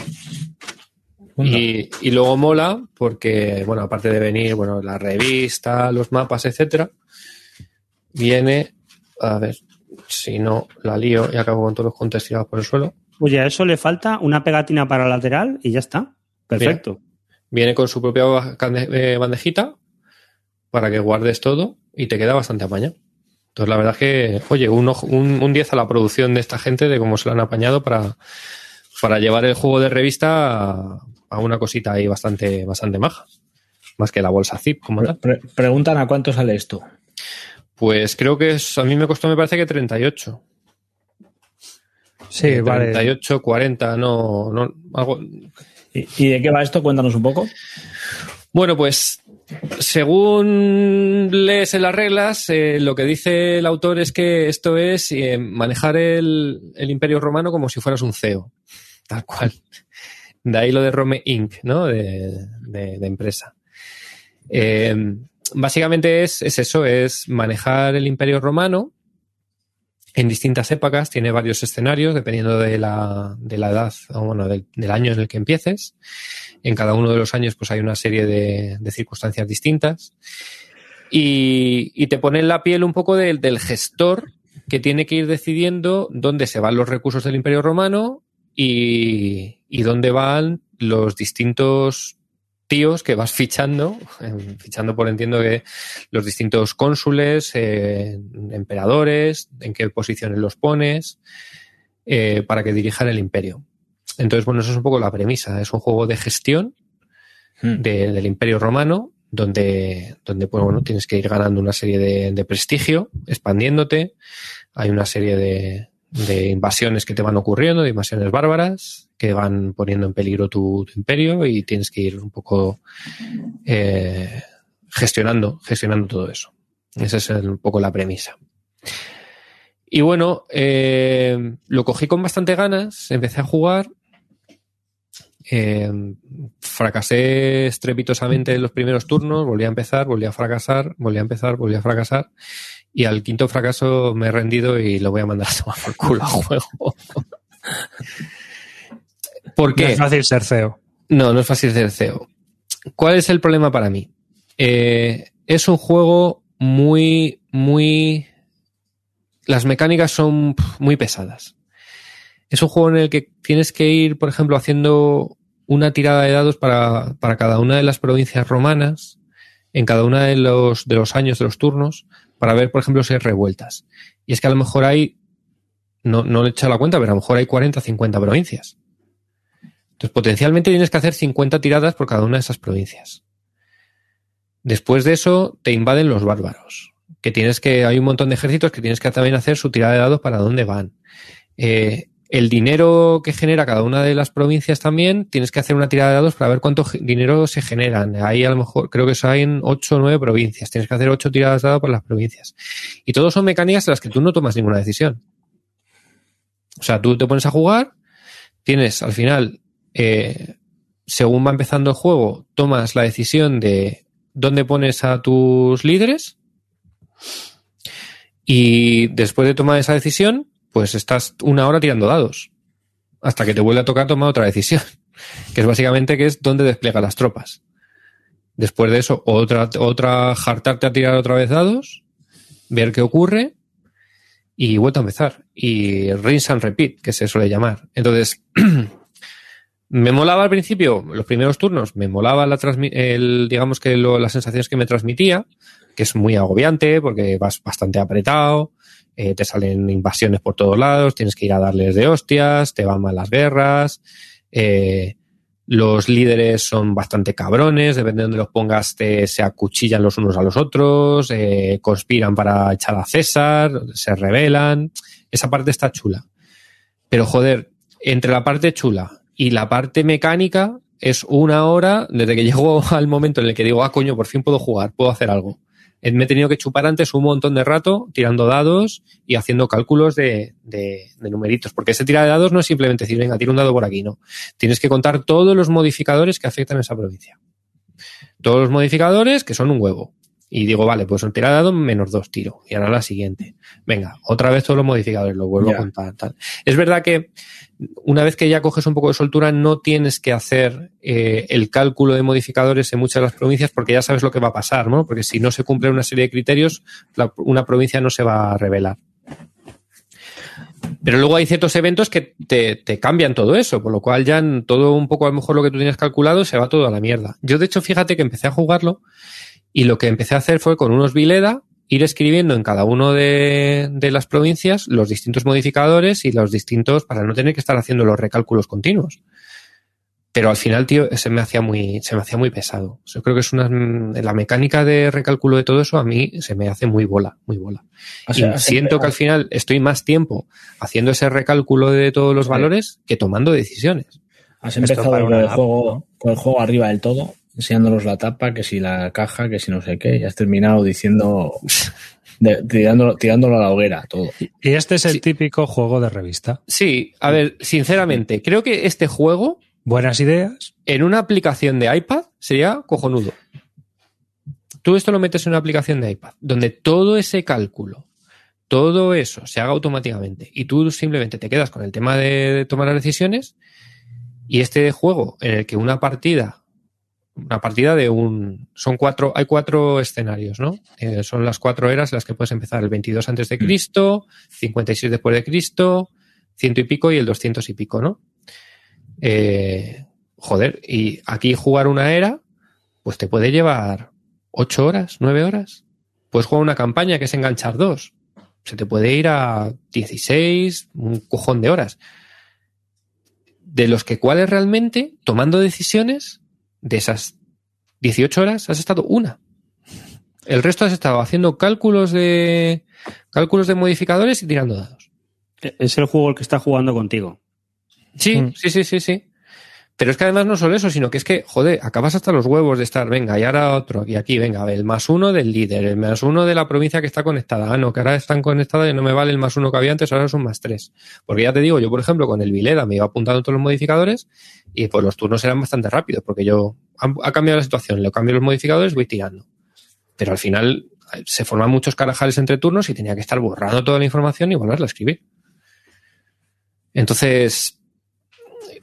Speaker 2: y, y luego mola porque, bueno, aparte de venir, bueno, la revista, los mapas, etcétera, viene, a ver, si no la lío y acabo con todos los contes tirados por el suelo,
Speaker 3: Oye, a eso le falta una pegatina para lateral y ya está. Perfecto.
Speaker 2: Viene con su propia eh, bandejita para que guardes todo y te queda bastante apañado. Entonces, la verdad es que, oye, un, un, un 10 a la producción de esta gente, de cómo se lo han apañado para, para llevar el juego de revista a, a una cosita ahí bastante, bastante maja. Más que la bolsa zip, como.
Speaker 4: Pre- preguntan a cuánto sale esto.
Speaker 2: Pues creo que es, a mí me costó, me parece que 38.
Speaker 1: Sí,
Speaker 2: Eh,
Speaker 1: vale.
Speaker 2: 38, 40, no, no, algo.
Speaker 4: ¿Y, de qué va esto? Cuéntanos un poco.
Speaker 2: Bueno, pues según lees en las reglas, eh, lo que dice el autor es que esto es eh, manejar el, imperio romano como si fueras un CEO, tal cual. De ahí lo de Rome Inc., ¿no? De empresa. Eh, básicamente es, es eso, es manejar el imperio romano en distintas épocas, tiene varios escenarios dependiendo de la, de la edad, o bueno, del, año en el que empieces. En cada uno de los años pues hay una serie de, circunstancias distintas. Y, te pone en la piel un poco del, gestor que tiene que ir decidiendo dónde se van los recursos del Imperio Romano y dónde van los distintos tíos que vas fichando, eh, fichando por entiendo que los distintos cónsules, eh, emperadores, en qué posiciones los pones, eh, para que dirijan el imperio. Entonces, bueno, eso es un poco la premisa. Es un juego de gestión
Speaker 4: Hmm.
Speaker 2: de- del imperio romano, donde, donde pues, bueno, tienes que ir ganando una serie de, de prestigio, expandiéndote. Hay una serie de, de invasiones que te van ocurriendo, de invasiones bárbaras, que van poniendo en peligro tu, imperio y tienes que ir un poco eh, gestionando, gestionando todo eso. Esa es un poco la premisa. Y bueno, eh, lo cogí con bastante ganas, empecé a jugar. eh, fracasé estrepitosamente en los primeros turnos, volví a empezar, volví a fracasar, volví a empezar, volví a fracasar. Y al quinto fracaso me he rendido y lo voy a mandar a tomar por culo al juego. <laughs> ¿Por
Speaker 1: No
Speaker 2: qué?
Speaker 1: es fácil ser CEO.
Speaker 2: No, no es fácil ser CEO. ¿Cuál es el problema para mí? Eh, es un juego muy, muy... Las mecánicas son muy pesadas. Es un juego en el que tienes que ir, por ejemplo, haciendo una tirada de dados para, para cada una de las provincias romanas, en cada uno de los, de los años, de los turnos, para ver, por ejemplo, si hay revueltas. Y es que a lo mejor hay, no, no le he echado la cuenta, pero a lo mejor hay 40 o 50 provincias. Entonces, potencialmente tienes que hacer 50 tiradas por cada una de esas provincias. Después de eso, te invaden los bárbaros. Que tienes que, hay un montón de ejércitos que tienes que también hacer su tirada de dados para dónde van. Eh, el dinero que genera cada una de las provincias también, tienes que hacer una tirada de dados para ver cuánto dinero se generan. Ahí a lo mejor, creo que hay en 8 o 9 provincias. Tienes que hacer 8 tiradas de dados por las provincias. Y todo son mecánicas en las que tú no tomas ninguna decisión. O sea, tú te pones a jugar, tienes al final eh, según va empezando el juego, tomas la decisión de dónde pones a tus líderes y después de tomar esa decisión, pues estás una hora tirando dados hasta que te vuelve a tocar tomar otra decisión, <laughs> que es básicamente que es dónde despliega las tropas. Después de eso, otra, otra, hartarte a tirar otra vez dados, ver qué ocurre y vuelta a empezar. Y rinse and repeat, que se suele llamar. Entonces, <clears throat> me molaba al principio, los primeros turnos, me molaba la el, digamos que lo- las sensaciones que me transmitía, que es muy agobiante porque vas bastante apretado, eh, te salen invasiones por todos lados, tienes que ir a darles de hostias, te van mal las guerras, eh, Los líderes son bastante cabrones, depende de donde los pongas, te, se acuchillan los unos a los otros, eh, conspiran para echar a César, se rebelan. Esa parte está chula. Pero joder, entre la parte chula y la parte mecánica es una hora desde que <laughs> llego al momento en el que digo, ah, coño, por fin puedo jugar, puedo hacer algo. Eh, me he tenido que chupar antes un montón de rato tirando dados y haciendo cálculos de, de, de numeritos, porque ese tira de dados no es simplemente decir, venga, tira un dado por aquí, no. Tienes que contar todos los modificadores que afectan a esa provincia. Todos los modificadores que son un huevo. Y digo, vale, pues un tira de dado menos dos tiro. Y ahora la siguiente. Venga, otra vez todos los modificadores, lo vuelvo a contar. Tal. Es verdad que una vez que ya coges un poco de soltura, no tienes que hacer eh, el cálculo de modificadores en muchas de las provincias porque ya sabes lo que va a pasar, ¿no? Porque si no se cumple una serie de criterios, una provincia no se va a revelar. Pero luego hay ciertos eventos que te, te cambian todo eso, por lo cual ya todo un poco a lo mejor lo que tú tenías calculado se va todo a la mierda. Yo de hecho fíjate que empecé a jugarlo y lo que empecé a hacer fue con unos Vileda ir escribiendo en cada uno de, de las provincias los distintos modificadores y los distintos para no tener que estar haciendo los recálculos continuos. Pero al final, tío, se me hacía muy, se me hacía muy pesado. Yo creo que es una, la mecánica de recálculo de todo eso a mí se me hace muy bola, muy bola.
Speaker 4: O sea,
Speaker 2: y siento que al final estoy más tiempo haciendo ese recálculo de todos los
Speaker 4: Sí.
Speaker 2: valores que tomando decisiones.
Speaker 4: Has empezado con
Speaker 1: una
Speaker 4: el, juego,
Speaker 1: ¿no?
Speaker 4: con el juego arriba del todo, enseñándonos la tapa, que si la caja, que si no sé qué, y has terminado diciendo, <laughs> de- tirándolo, tirándolo a la hoguera, todo.
Speaker 1: Y este es el
Speaker 2: Sí.
Speaker 1: típico juego de revista.
Speaker 2: Sí, a ver, sinceramente, creo que este juego
Speaker 1: Buenas ideas.
Speaker 2: en una aplicación de iPad sería cojonudo. Tú esto lo metes en una aplicación de iPad, donde todo ese cálculo, todo eso se haga automáticamente y tú simplemente te quedas con el tema de, de tomar las decisiones y este juego en el que una partida, una partida de un, son cuatro, hay cuatro escenarios, ¿no? Eh, son las cuatro eras las que puedes empezar el 22 antes de Cristo, 56 después de Cristo, ciento y pico y el 200 y pico, ¿no? Eh, joder, y aquí jugar una era, pues te puede llevar ocho horas, nueve horas. Puedes jugar una campaña que es enganchar dos. Se te puede ir a 16, un cojón de horas. De los que cuales realmente, tomando decisiones, de esas 18 horas, has estado una. El resto has estado haciendo cálculos de cálculos de modificadores y tirando dados.
Speaker 3: Es el juego el que está jugando contigo.
Speaker 2: Sí,
Speaker 1: Mm.
Speaker 2: sí, sí, sí, sí. Pero es que además no solo eso, sino que es que, joder, acabas hasta los huevos de estar, venga, y ahora otro, y aquí, venga, el más uno del líder, el más uno de la provincia que está conectada. Ah, no, que ahora están conectadas y no me vale el más uno que había antes, ahora son más tres. Porque ya te digo, yo, por ejemplo, con el Vileda me iba apuntando todos los modificadores y pues los turnos eran bastante rápidos, porque yo, ha, cambiado la situación, le cambio los modificadores, voy tirando. Pero al final eh, se forman muchos carajales entre turnos y tenía que estar borrando toda la información y volverla a escribir. Entonces,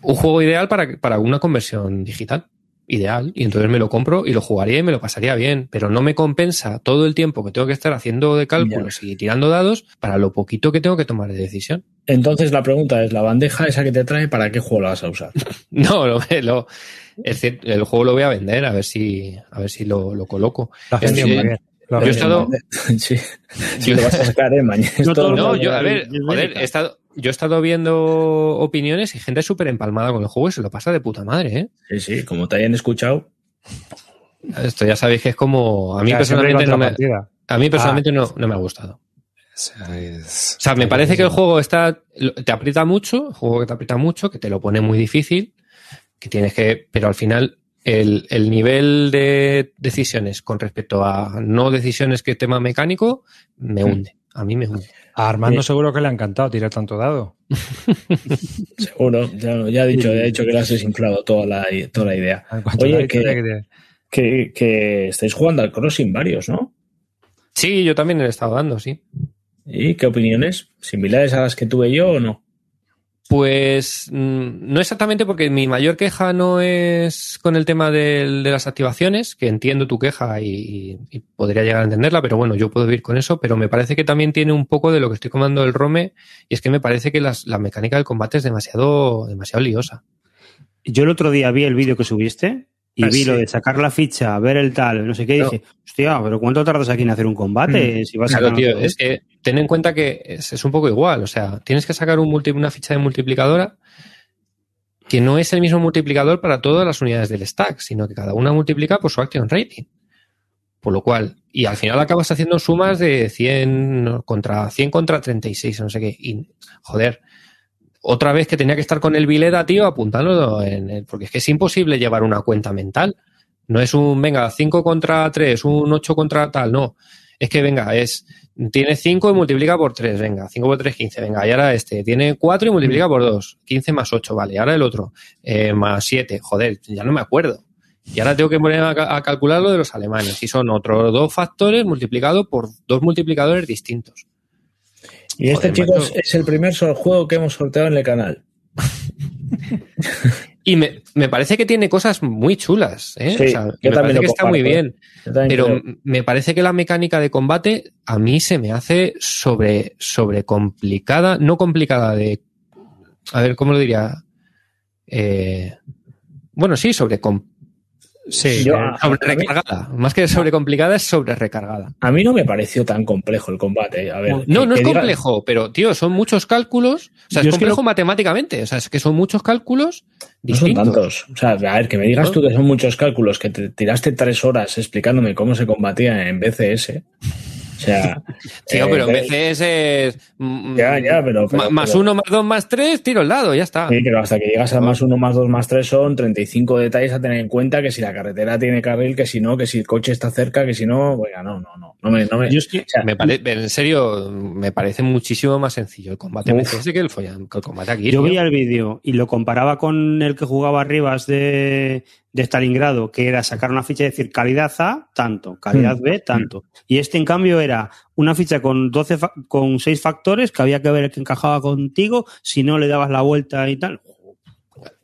Speaker 2: un juego ideal para, para una conversión digital. Ideal. Y entonces me lo compro y lo jugaría y me lo pasaría bien. Pero no me compensa todo el tiempo que tengo que estar haciendo de cálculos y tirando dados para lo poquito que tengo que tomar de decisión.
Speaker 4: Entonces la pregunta es, ¿la bandeja esa que te trae, para qué juego la vas a usar? <laughs>
Speaker 2: No, lo, lo- es decir, el juego lo voy a vender a ver si, a ver si lo, lo coloco.
Speaker 1: Lo has
Speaker 2: Sí, Yo he
Speaker 1: vendido
Speaker 2: estado- <laughs>
Speaker 4: sí. Sí, lo vas a <laughs> sacar, ¿eh? Mañana.
Speaker 3: No el
Speaker 2: No, yo, a ver, joder, he estado, yo he estado viendo opiniones y gente súper empalmada con el juego y se lo pasa de puta madre, ¿eh?
Speaker 4: Sí, sí, como te hayan escuchado.
Speaker 2: Esto ya sabéis que es como, a mí personalmente no me, a mí personalmente
Speaker 1: Ah.
Speaker 2: no, no me ha gustado.
Speaker 1: O sea, es-
Speaker 2: O sea, me parece que el juego está, te aprieta mucho, el juego que te aprieta mucho, que te lo pone muy difícil, que tienes que, pero al final el, el nivel de decisiones con respecto a no decisiones que tema mecánico me
Speaker 4: Hmm.
Speaker 2: hunde. A mí me hunde.
Speaker 1: A Armando seguro que le ha encantado tirar tanto dado. <laughs>
Speaker 4: Seguro, ya, ya ha dicho, ya ha dicho que le has desinflado toda la, toda la idea. Oye, que-
Speaker 1: que-
Speaker 4: Que, que estáis jugando al Crossing varios, ¿no?
Speaker 2: Sí, yo también le he estado dando, sí.
Speaker 4: ¿Y qué opiniones? ¿Similares a las que tuve yo o no?
Speaker 2: Pues mm, no exactamente porque mi mayor queja no es con el tema de las activaciones, que entiendo tu queja y, y podría llegar a entenderla, pero bueno, yo puedo vivir con eso, pero me parece que también tiene un poco de lo que estoy comando el Rome y es que me parece que las- la mecánica del combate es demasiado, demasiado liosa.
Speaker 3: Yo el otro día vi el vídeo que subiste y
Speaker 4: Ah,
Speaker 3: vi
Speaker 4: sí.
Speaker 3: lo de sacar la ficha, ver el tal, no sé qué, y
Speaker 2: No.
Speaker 3: dije, hostia, pero ¿cuánto tardas aquí en hacer un combate? Si vas
Speaker 2: Claro, tío, es que ten en cuenta que es, es un poco igual, o sea, tienes que sacar un multi- una ficha de multiplicadora que no es el mismo multiplicador para todas las unidades del stack, sino que cada una multiplica por su action rating. Por lo cual, y al final acabas haciendo sumas de 100 contra 100 contra 36, no sé qué. Y, joder, otra vez que tenía que estar con el Vileda, tío, apuntándolo en el, porque es que es imposible llevar una cuenta mental. No es un, venga, 5 contra 3, un 8 contra tal, no. Es que, venga, es, tiene 5 y multiplica por 3, venga, 5 por 3, 15, venga, y ahora este, tiene 4 y multiplica por 2, 15 más 8, vale, ahora el otro, eh, más 7, joder, ya no me acuerdo. Y ahora tengo que poner a, a, calcular lo de los alemanes, y son otros dos factores multiplicados por dos multiplicadores distintos.
Speaker 4: Y este, Joder, chicos, macho. es el primer juego que hemos sorteado en el canal. <laughs>
Speaker 2: Y me, me, parece que tiene cosas muy chulas, ¿eh?
Speaker 4: Sí,
Speaker 2: o sea, me parece que está muy bien. Pero
Speaker 4: creo.
Speaker 2: me parece que la mecánica de combate a mí se me hace sobre, sobre complicada, no complicada de. A ver, ¿cómo lo diría? Eh, bueno, sí, sobre Sí,
Speaker 4: Yo,
Speaker 2: sobre recargada. Más que sobre complicada, es sobre recargada.
Speaker 4: A mí no me pareció tan complejo el combate. A ver,
Speaker 2: no,
Speaker 4: que,
Speaker 2: no es complejo, pero tío, son muchos cálculos. O sea,
Speaker 3: Yo
Speaker 2: es
Speaker 3: es que
Speaker 2: complejo matemáticamente. O sea, es que son muchos cálculos
Speaker 4: No son
Speaker 2: distintos.
Speaker 4: tantos. O sea, a ver, que me digas tú que son muchos cálculos, que te tiraste tres horas explicándome cómo se combatía en BCS. Sea. <laughs>
Speaker 2: Tío,
Speaker 4: eh,
Speaker 2: pero en
Speaker 4: de-
Speaker 2: veces es. mm,
Speaker 4: Ya, ya, pero-
Speaker 2: más
Speaker 4: pero-
Speaker 2: uno, más dos, más tres, tiro al lado, ya está.
Speaker 4: Sí, pero hasta que llegas al más uno, más dos, más tres son 35 detalles a tener en cuenta, que si la carretera tiene carril, que si no, que si el coche está cerca, que si no, oiga, no, no, no, no me, no me,
Speaker 3: Yo es que-
Speaker 4: o sea,
Speaker 2: Me pare- en serio, me parece muchísimo más sencillo el combate
Speaker 4: Uf.
Speaker 2: MCS que el, follan- que el combate aquí.
Speaker 3: Yo
Speaker 2: tío.
Speaker 3: veía el vídeo y lo comparaba con el que jugaba Rivas de, de Stalingrado, que era sacar una ficha y decir calidad A, tanto, calidad
Speaker 4: Mm.
Speaker 3: B, tanto. Y este, en cambio, era una ficha con 12, fa- con 6 factores que había que ver el que encajaba contigo, si no le dabas la vuelta y tal.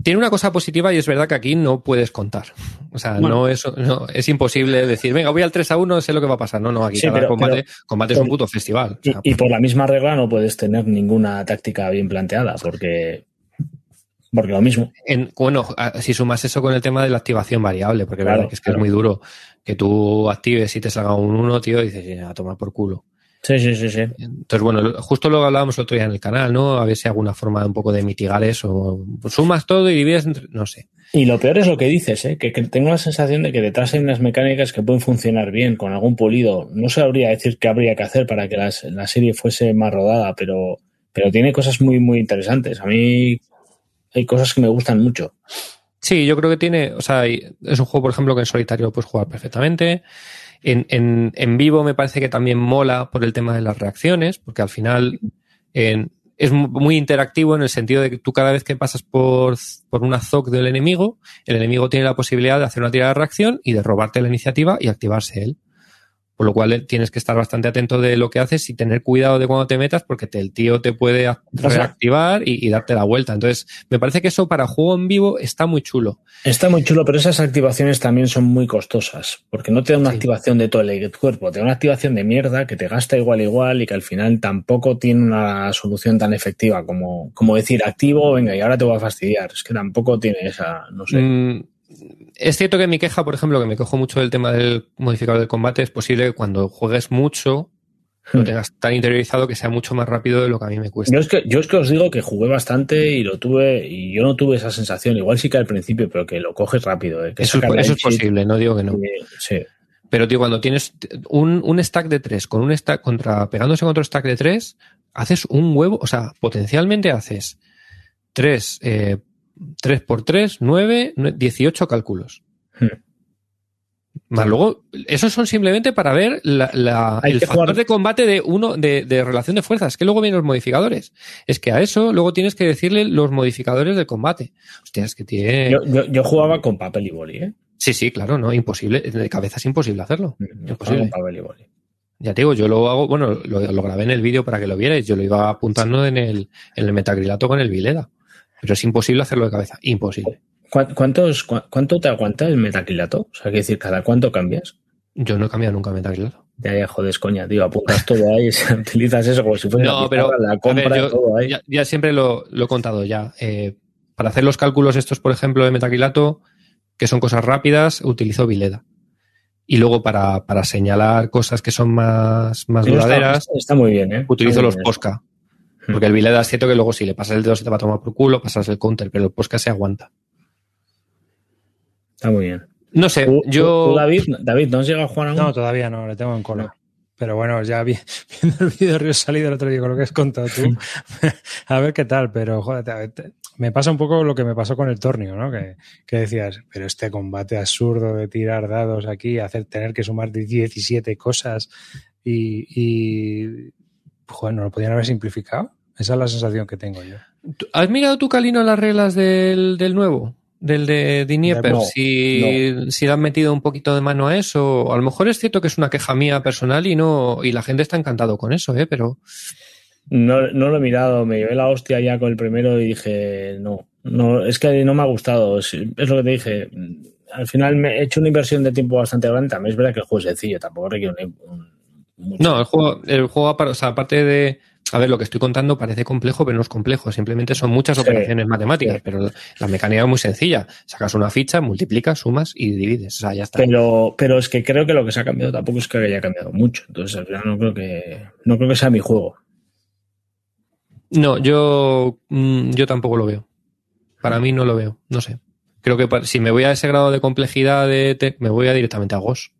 Speaker 2: Tiene una cosa positiva y es verdad que aquí no puedes contar. O sea,
Speaker 3: Bueno.
Speaker 2: no, es, no es imposible decir, venga, voy al 3 a 1, sé lo que va a pasar. No, no, aquí
Speaker 4: Sí,
Speaker 2: cada
Speaker 4: pero-
Speaker 2: combate,
Speaker 4: pero-
Speaker 2: combate es un puto festival. O
Speaker 4: y,
Speaker 2: sea,
Speaker 4: y por la misma regla no puedes tener ninguna táctica bien planteada, porque, porque lo mismo.
Speaker 2: en- bueno, si sumas eso con el tema de la activación variable, porque es
Speaker 4: Claro,
Speaker 2: verdad que es, que
Speaker 4: claro.
Speaker 2: es muy duro que tú actives y te salga un 1, tío, y dices, "Ya, a tomar por culo.
Speaker 4: Sí, sí, sí, sí.
Speaker 2: Entonces, bueno, justo lo hablábamos el otro día en el canal, ¿no? A ver si hay alguna forma un poco de mitigar eso. Sumas todo y divides entre, no sé.
Speaker 4: Y lo peor es lo que dices, ¿eh? que, que tengo la sensación de que detrás hay unas mecánicas que pueden funcionar bien con algún pulido. No sabría decir qué habría que hacer para que las- la serie fuese más rodada, pero, pero tiene cosas muy, muy interesantes. A mí hay cosas que me gustan mucho.
Speaker 2: Sí, yo creo que tiene, o sea, es un juego, por ejemplo, que en solitario puedes jugar perfectamente. En, en, vivo me parece que también mola por el tema de las reacciones, porque al final es mu- muy interactivo en el sentido de que tú cada vez que pasas por, por una ZOC del enemigo, el enemigo tiene la posibilidad de hacer una tirada de reacción y de robarte la iniciativa y activarse él. Por lo cual eh, tienes que estar bastante atento de lo que haces y tener cuidado de cuando te metas porque te- el tío te puede reactivar y, y darte la vuelta. Entonces, me parece que eso para juego en vivo está muy chulo.
Speaker 4: Está muy chulo, pero esas activaciones también son muy costosas, porque no te da una
Speaker 2: Sí.
Speaker 4: activación de todo el cuerpo, te da una activación de mierda que te gasta igual igual y que al final tampoco tiene una solución tan efectiva como, como decir activo, venga, y ahora te voy a fastidiar. Es que tampoco tiene esa, no sé.
Speaker 2: Mm, es cierto que mi queja, por ejemplo, que me cojo mucho del tema del modificador del combate, es posible que cuando juegues mucho lo
Speaker 4: Hmm.
Speaker 2: tengas tan interiorizado que sea mucho más rápido de lo que a mí me cuesta.
Speaker 4: Yo es, que, yo es que os digo que jugué bastante y lo tuve, y yo no tuve esa sensación, igual sí que al principio, pero que lo coges rápido. eh, que
Speaker 2: Eso, es- eso posible, no digo que no.
Speaker 4: y- Sí.
Speaker 2: Pero, tío, cuando tienes un, un stack de tres con un stack contra, pegándose contra un stack de tres, haces un huevo, o sea, potencialmente haces tres, eh, tres por tres, nueve, nue- 18 cálculos.
Speaker 4: Hmm.
Speaker 2: Más luego, esos son simplemente para ver la, la- el factor
Speaker 4: jugar-
Speaker 2: de combate de uno, de, de relación de fuerzas, que luego vienen los modificadores. Es que a eso luego tienes que decirle los modificadores del combate. Hostia, es que tiene.
Speaker 4: Yo, yo, yo jugaba con papel y boli, ¿eh?
Speaker 2: Sí, sí, claro, no, imposible. De cabeza es imposible hacerlo.
Speaker 4: Jugaba
Speaker 2: Imposible.
Speaker 4: con papel y boli.
Speaker 2: Ya te digo, yo lo hago, bueno, lo, lo grabé en el vídeo para que lo vierais, yo lo iba apuntando en el, en el metacrilato con el Vileda. Pero es imposible hacerlo de cabeza, imposible.
Speaker 4: ¿Cuá- ¿Cuántos, ¿Cuánto te aguanta el metaquilato? O sea, que decir, ¿cada cuánto cambias?
Speaker 2: Yo no he cambiado nunca metacrilato.
Speaker 4: Ya, ya, jodes, coña, tío, apuntas todo ahí, <laughs> utilizas eso como si fuera
Speaker 2: No,
Speaker 4: la,
Speaker 2: pero,
Speaker 4: la compra,
Speaker 2: ver, yo
Speaker 4: todo ahí.
Speaker 2: ya, ya siempre lo, lo he contado ya. Eh, para hacer los cálculos estos, por ejemplo, de metacrilato, que son cosas rápidas, utilizo Vileda. Y luego para, para señalar cosas que son más, más
Speaker 4: está-
Speaker 2: duraderas,
Speaker 4: Está, muy bien, ¿eh?
Speaker 2: utilizo
Speaker 4: muy
Speaker 2: los
Speaker 4: bien.
Speaker 2: Posca. Porque el Vileda es cierto que luego si le pasas el dedo se te va a tomar por culo, pasas el counter, pero el podcast se aguanta.
Speaker 4: Está muy bien.
Speaker 2: No sé,
Speaker 4: ¿Tú-
Speaker 2: yo...
Speaker 4: tú, David, David, ¿no has llegado a jugar aún?
Speaker 1: No, todavía no, le tengo en cola. Pero bueno, ya vi- <laughs> viendo el vídeo río salido el otro día con lo que has contado tú, <laughs> a ver qué tal, pero joder, te- me pasa un poco lo que me pasó con el torneo, ¿no? Que, que decías, pero este combate absurdo de tirar dados aquí, hacer tener que sumar 17 cosas y, y joder, no lo podían haber simplificado. Esa es la sensación que tengo yo.
Speaker 2: ¿Tú- ¿Has mirado tú, Calino, las reglas del, del nuevo? Del de Dnieper,
Speaker 4: No,
Speaker 2: si, si le han metido un poquito de mano a eso. A lo mejor es cierto que es una queja mía personal y no, y la gente está encantado con eso, ¿eh? Pero
Speaker 4: No, no lo he mirado, me llevé la hostia ya con el primero y dije, no, no, es que no me ha gustado, es, es lo que te dije. Al final me he hecho una inversión de tiempo bastante grande, también es verdad que el juego es sencillo, tampoco requiere un, un- mucho.
Speaker 2: no, el juego, el juego, apar- o sea, aparte de, a ver, lo que estoy contando parece complejo, pero no es complejo. Simplemente son muchas
Speaker 4: Sí,
Speaker 2: operaciones matemáticas,
Speaker 4: sí.
Speaker 2: pero la, mecánica es muy sencilla. Sacas una ficha, multiplicas, sumas y divides. O sea, ya está.
Speaker 4: Pero, pero es que creo que lo que se ha cambiado tampoco es que haya cambiado mucho. Entonces al final no creo que, no creo que sea mi juego.
Speaker 2: No, yo, mm, yo tampoco lo veo. Para mí no lo veo, no sé. Creo que si me voy a ese grado de complejidad, de me voy a directamente a GOS,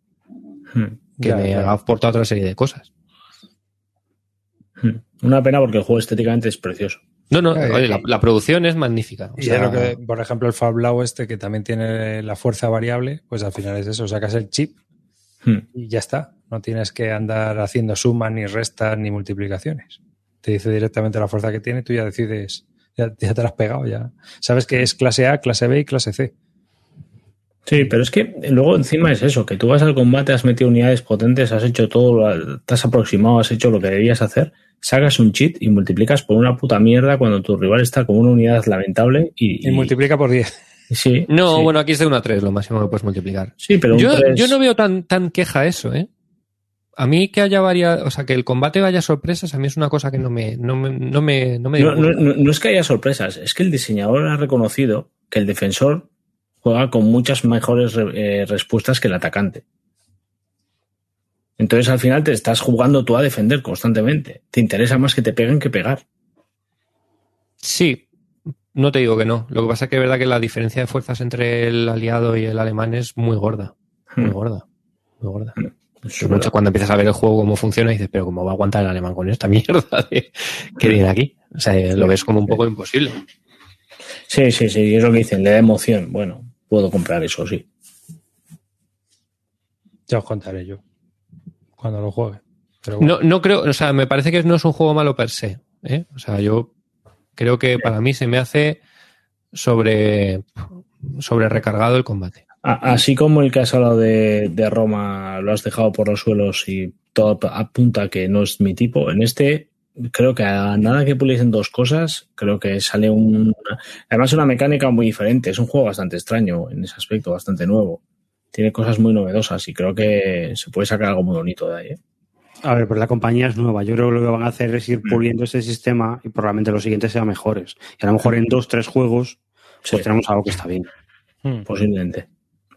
Speaker 4: Hmm,
Speaker 2: que
Speaker 1: Ya,
Speaker 2: me
Speaker 1: claro.
Speaker 2: aporta otra serie de cosas.
Speaker 4: hmm. Una pena porque el juego estéticamente es precioso.
Speaker 2: No, no, oye, la, la producción es magnífica. O
Speaker 1: Y
Speaker 2: sea,
Speaker 1: es lo que, por ejemplo, el Fab Blau este que también tiene la fuerza variable, pues al final es eso, sacas el chip
Speaker 4: Hmm.
Speaker 1: y ya está. No tienes que andar haciendo sumas, ni restas, ni multiplicaciones. Te dice directamente la fuerza que tiene y tú ya decides, ya, ya te la has pegado, ya. Sabes que es clase A, clase B y clase C.
Speaker 4: Sí, pero es que luego encima es eso, que tú vas al combate, has metido unidades potentes, has hecho todo, lo- te has aproximado, has hecho lo que debías hacer, sacas un cheat y multiplicas por una puta mierda cuando tu rival está con una unidad lamentable y...
Speaker 1: Y multiplica por 10.
Speaker 4: Sí,
Speaker 2: no,
Speaker 4: sí.
Speaker 2: bueno, aquí es de 1 a 3, lo máximo que puedes multiplicar.
Speaker 4: Sí, pero un
Speaker 2: Yo,
Speaker 4: tres-
Speaker 2: yo no veo tan, tan queja eso, ¿eh? A mí que haya varias, o sea, que el combate vaya sorpresas, a mí es una cosa que no me, no me, no me, no me
Speaker 4: No, no-
Speaker 2: disgusta.
Speaker 4: no- no es que haya sorpresas, es que el diseñador ha reconocido que el defensor juega con muchas mejores re- eh, respuestas que el atacante. Entonces al final te estás jugando tú a defender constantemente. Te interesa más que te peguen que pegar.
Speaker 2: Sí, no te digo que no. Lo que pasa es que es verdad que la diferencia de fuerzas entre el aliado y el alemán es muy gorda. Muy
Speaker 4: Hmm.
Speaker 2: gorda. Muy gorda.
Speaker 4: Es
Speaker 2: mucho cuando empiezas a ver el juego cómo funciona dices, pero ¿cómo va a aguantar el alemán con esta <laughs> mierda de- que viene aquí? O sea, lo ves como un poco imposible.
Speaker 4: Sí, sí, sí, es lo que dicen, le da emoción. Bueno, puedo comprar eso, sí.
Speaker 1: Ya os contaré yo cuando lo juegue. Pero bueno,
Speaker 2: No, no creo, o sea, me parece que no es un juego malo per se. ¿eh? O sea, yo creo que para mí se me hace sobre, sobre recargado el combate.
Speaker 4: Así como el que has hablado de, de Roma lo has dejado por los suelos y todo apunta que no es mi tipo, en este creo que a nada que puliesen dos cosas, creo que sale un... Además una mecánica muy diferente, es un juego bastante extraño en ese aspecto, bastante nuevo. Tiene cosas muy novedosas y creo que se puede sacar algo muy bonito de ahí. ¿eh?
Speaker 3: A ver, pues la compañía es nueva. Yo creo que lo que van a hacer es ir
Speaker 4: Mm.
Speaker 3: puliendo este sistema y probablemente los siguientes sean mejores. Y a lo mejor en dos, tres juegos, pues
Speaker 4: Sí.
Speaker 3: tenemos algo que está bien.
Speaker 1: hmm.
Speaker 4: Posiblemente.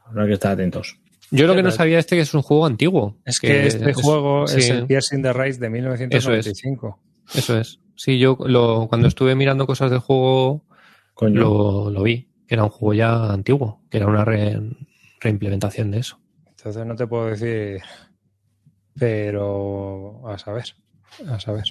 Speaker 4: Habrá que estar atentos.
Speaker 2: Yo lo que no sabía este que es un juego antiguo.
Speaker 1: es que este
Speaker 2: es-
Speaker 1: juego
Speaker 2: sí,
Speaker 1: es el Piercing the Rise de 1995.
Speaker 2: Eso es. Sí, yo lo, cuando estuve mirando cosas del juego lo, lo vi, que era un juego ya antiguo, que era una re- reimplementación de eso.
Speaker 1: Entonces no te puedo decir, pero a saber, a saber.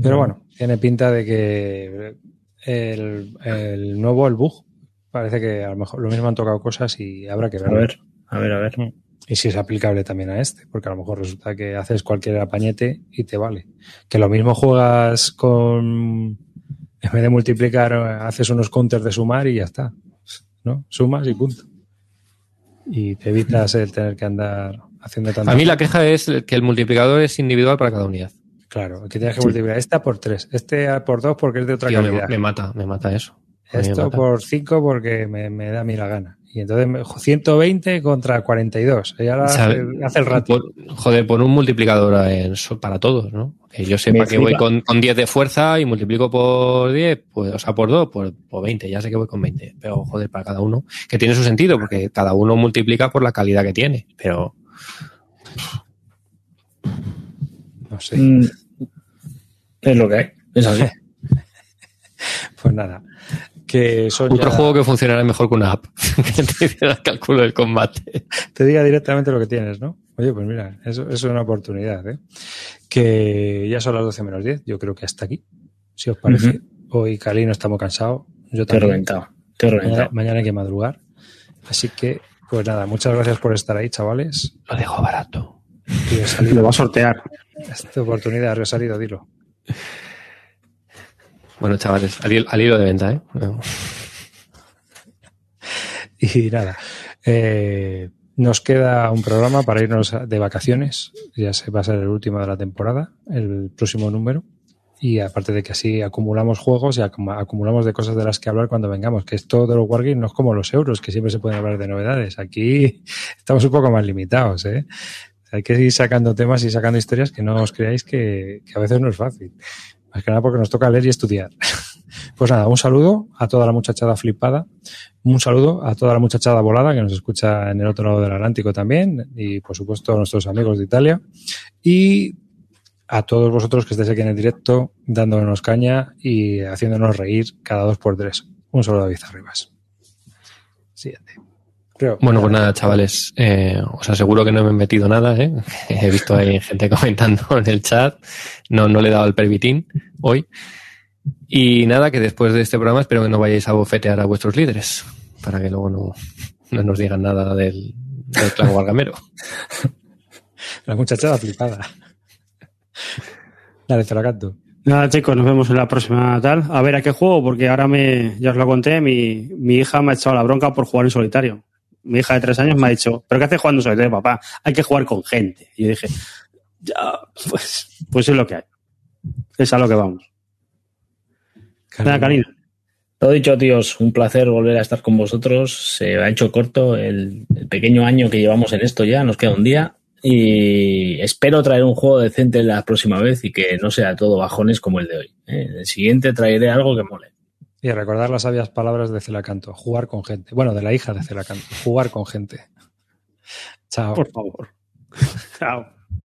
Speaker 1: Pero bueno, tiene pinta de que el, el nuevo, el bug, parece que a lo mejor lo mismo han tocado cosas y habrá que
Speaker 4: A
Speaker 1: ver.
Speaker 4: ver, a ver, a ver.
Speaker 1: Y si es aplicable también a este, porque a lo mejor resulta que haces cualquier apañete y te vale. Que lo mismo juegas con, en vez de multiplicar, haces unos counters de sumar y ya está. ¿No? Sumas y punto. Y te evitas el tener que andar haciendo tanto.
Speaker 2: A mí la queja es que el multiplicador es individual para cada unidad.
Speaker 1: Claro, que tienes que multiplicar esta por tres, este por dos porque es de otra
Speaker 2: Tío, me,
Speaker 1: calidad.
Speaker 2: me mata, me mata eso.
Speaker 1: Esto por 5 porque me, me da a mí la gana. Y entonces me- 120 contra 42. Y ahora
Speaker 2: O sea,
Speaker 1: hace, hace el ratio.
Speaker 2: por- joder, por un multiplicador en- para todos, ¿no? Que yo sepa
Speaker 4: Me
Speaker 2: que voy
Speaker 4: flipa.
Speaker 2: con, con 10 de fuerza y multiplico por 10, pues, o sea, por 2, por, por 20. Ya sé que voy con 20. Pero, joder, para cada uno. Que tiene su sentido, porque cada uno multiplica por la calidad que tiene. Pero,
Speaker 1: No sé.
Speaker 4: Mm, Es lo que hay, es así. <laughs>
Speaker 1: pues nada. Que son
Speaker 2: Otro
Speaker 1: ya-
Speaker 2: juego que funcionará mejor que una app. <laughs> que te el cálculo del combate.
Speaker 1: te diga directamente lo que tienes, ¿no? Oye, pues mira, eso, eso es una oportunidad, ¿eh? Que ya son las 12 menos 10, yo creo que hasta aquí, si os parece. Hoy Cali no estamos cansados, yo
Speaker 4: Te he
Speaker 1: también.
Speaker 4: reventado. Te he
Speaker 1: Mañana,
Speaker 4: reventado.
Speaker 1: mañana hay que madrugar. Así que, pues nada, muchas gracias por estar ahí, chavales.
Speaker 2: Lo dejo barato.
Speaker 3: Lo va a sortear.
Speaker 1: esta oportunidad, salido, dilo.
Speaker 2: Bueno, chavales, al, al hilo de venta, ¿eh? <laughs>
Speaker 1: Y nada, eh, nos queda un programa para irnos de vacaciones. Ya se va a ser el último de la temporada, el próximo número. Y aparte de que así acumulamos juegos y acum- acumulamos de cosas de las que hablar cuando vengamos, que esto de los Wargames no es como los euros, que siempre se pueden hablar de novedades. Aquí <laughs> estamos un poco más limitados, ¿eh? Hay que ir sacando temas y sacando historias que no os creáis que a veces no es fácil. Más que nada porque nos toca leer y estudiar. <laughs> Pues nada, un saludo a toda la muchachada flipada, un saludo a toda la muchachada volada que nos escucha en el otro lado del Atlántico también y por supuesto a nuestros amigos de Italia y a todos vosotros que estáis aquí en el directo dándonos caña y haciéndonos reír cada dos por tres. Un saludo a David Arribas. Siguiente. Creo.
Speaker 2: Bueno, pues nada, chavales, eh, os aseguro que no me he metido nada, ¿eh? <laughs> He visto ahí gente comentando en el chat, no, no le he dado el permitín hoy. Y nada, que después de este programa espero que no vayáis a bofetear a vuestros líderes, para que luego no, no nos digan nada del, del clan guargamero. <laughs>
Speaker 1: La muchachada flipada. <laughs> Dale, te la canto.
Speaker 3: Nada, chicos, nos vemos en la próxima tal. A ver a qué juego, porque ahora me, ya os lo conté, mi, mi hija me ha echado la bronca por jugar en solitario. Mi hija de tres años me ha dicho, ¿pero qué haces jugando solitario, papá? Hay que jugar con gente. Y yo dije, ya, pues, pues es lo que hay. Es a lo que vamos. Nada, Karina.
Speaker 4: Lo dicho, tíos, un placer volver a estar con vosotros. Se ha hecho corto el, el pequeño año que llevamos en esto ya, nos queda un día. Y espero traer un juego decente la próxima vez y que no sea todo bajones como el de hoy. ¿eh? En el siguiente traeré algo que mole.
Speaker 1: Y recordar las sabias palabras de Celacanto. Jugar con gente. Bueno, de la hija de Celacanto. Jugar con gente. Chao.
Speaker 3: Por favor. <laughs> Chao.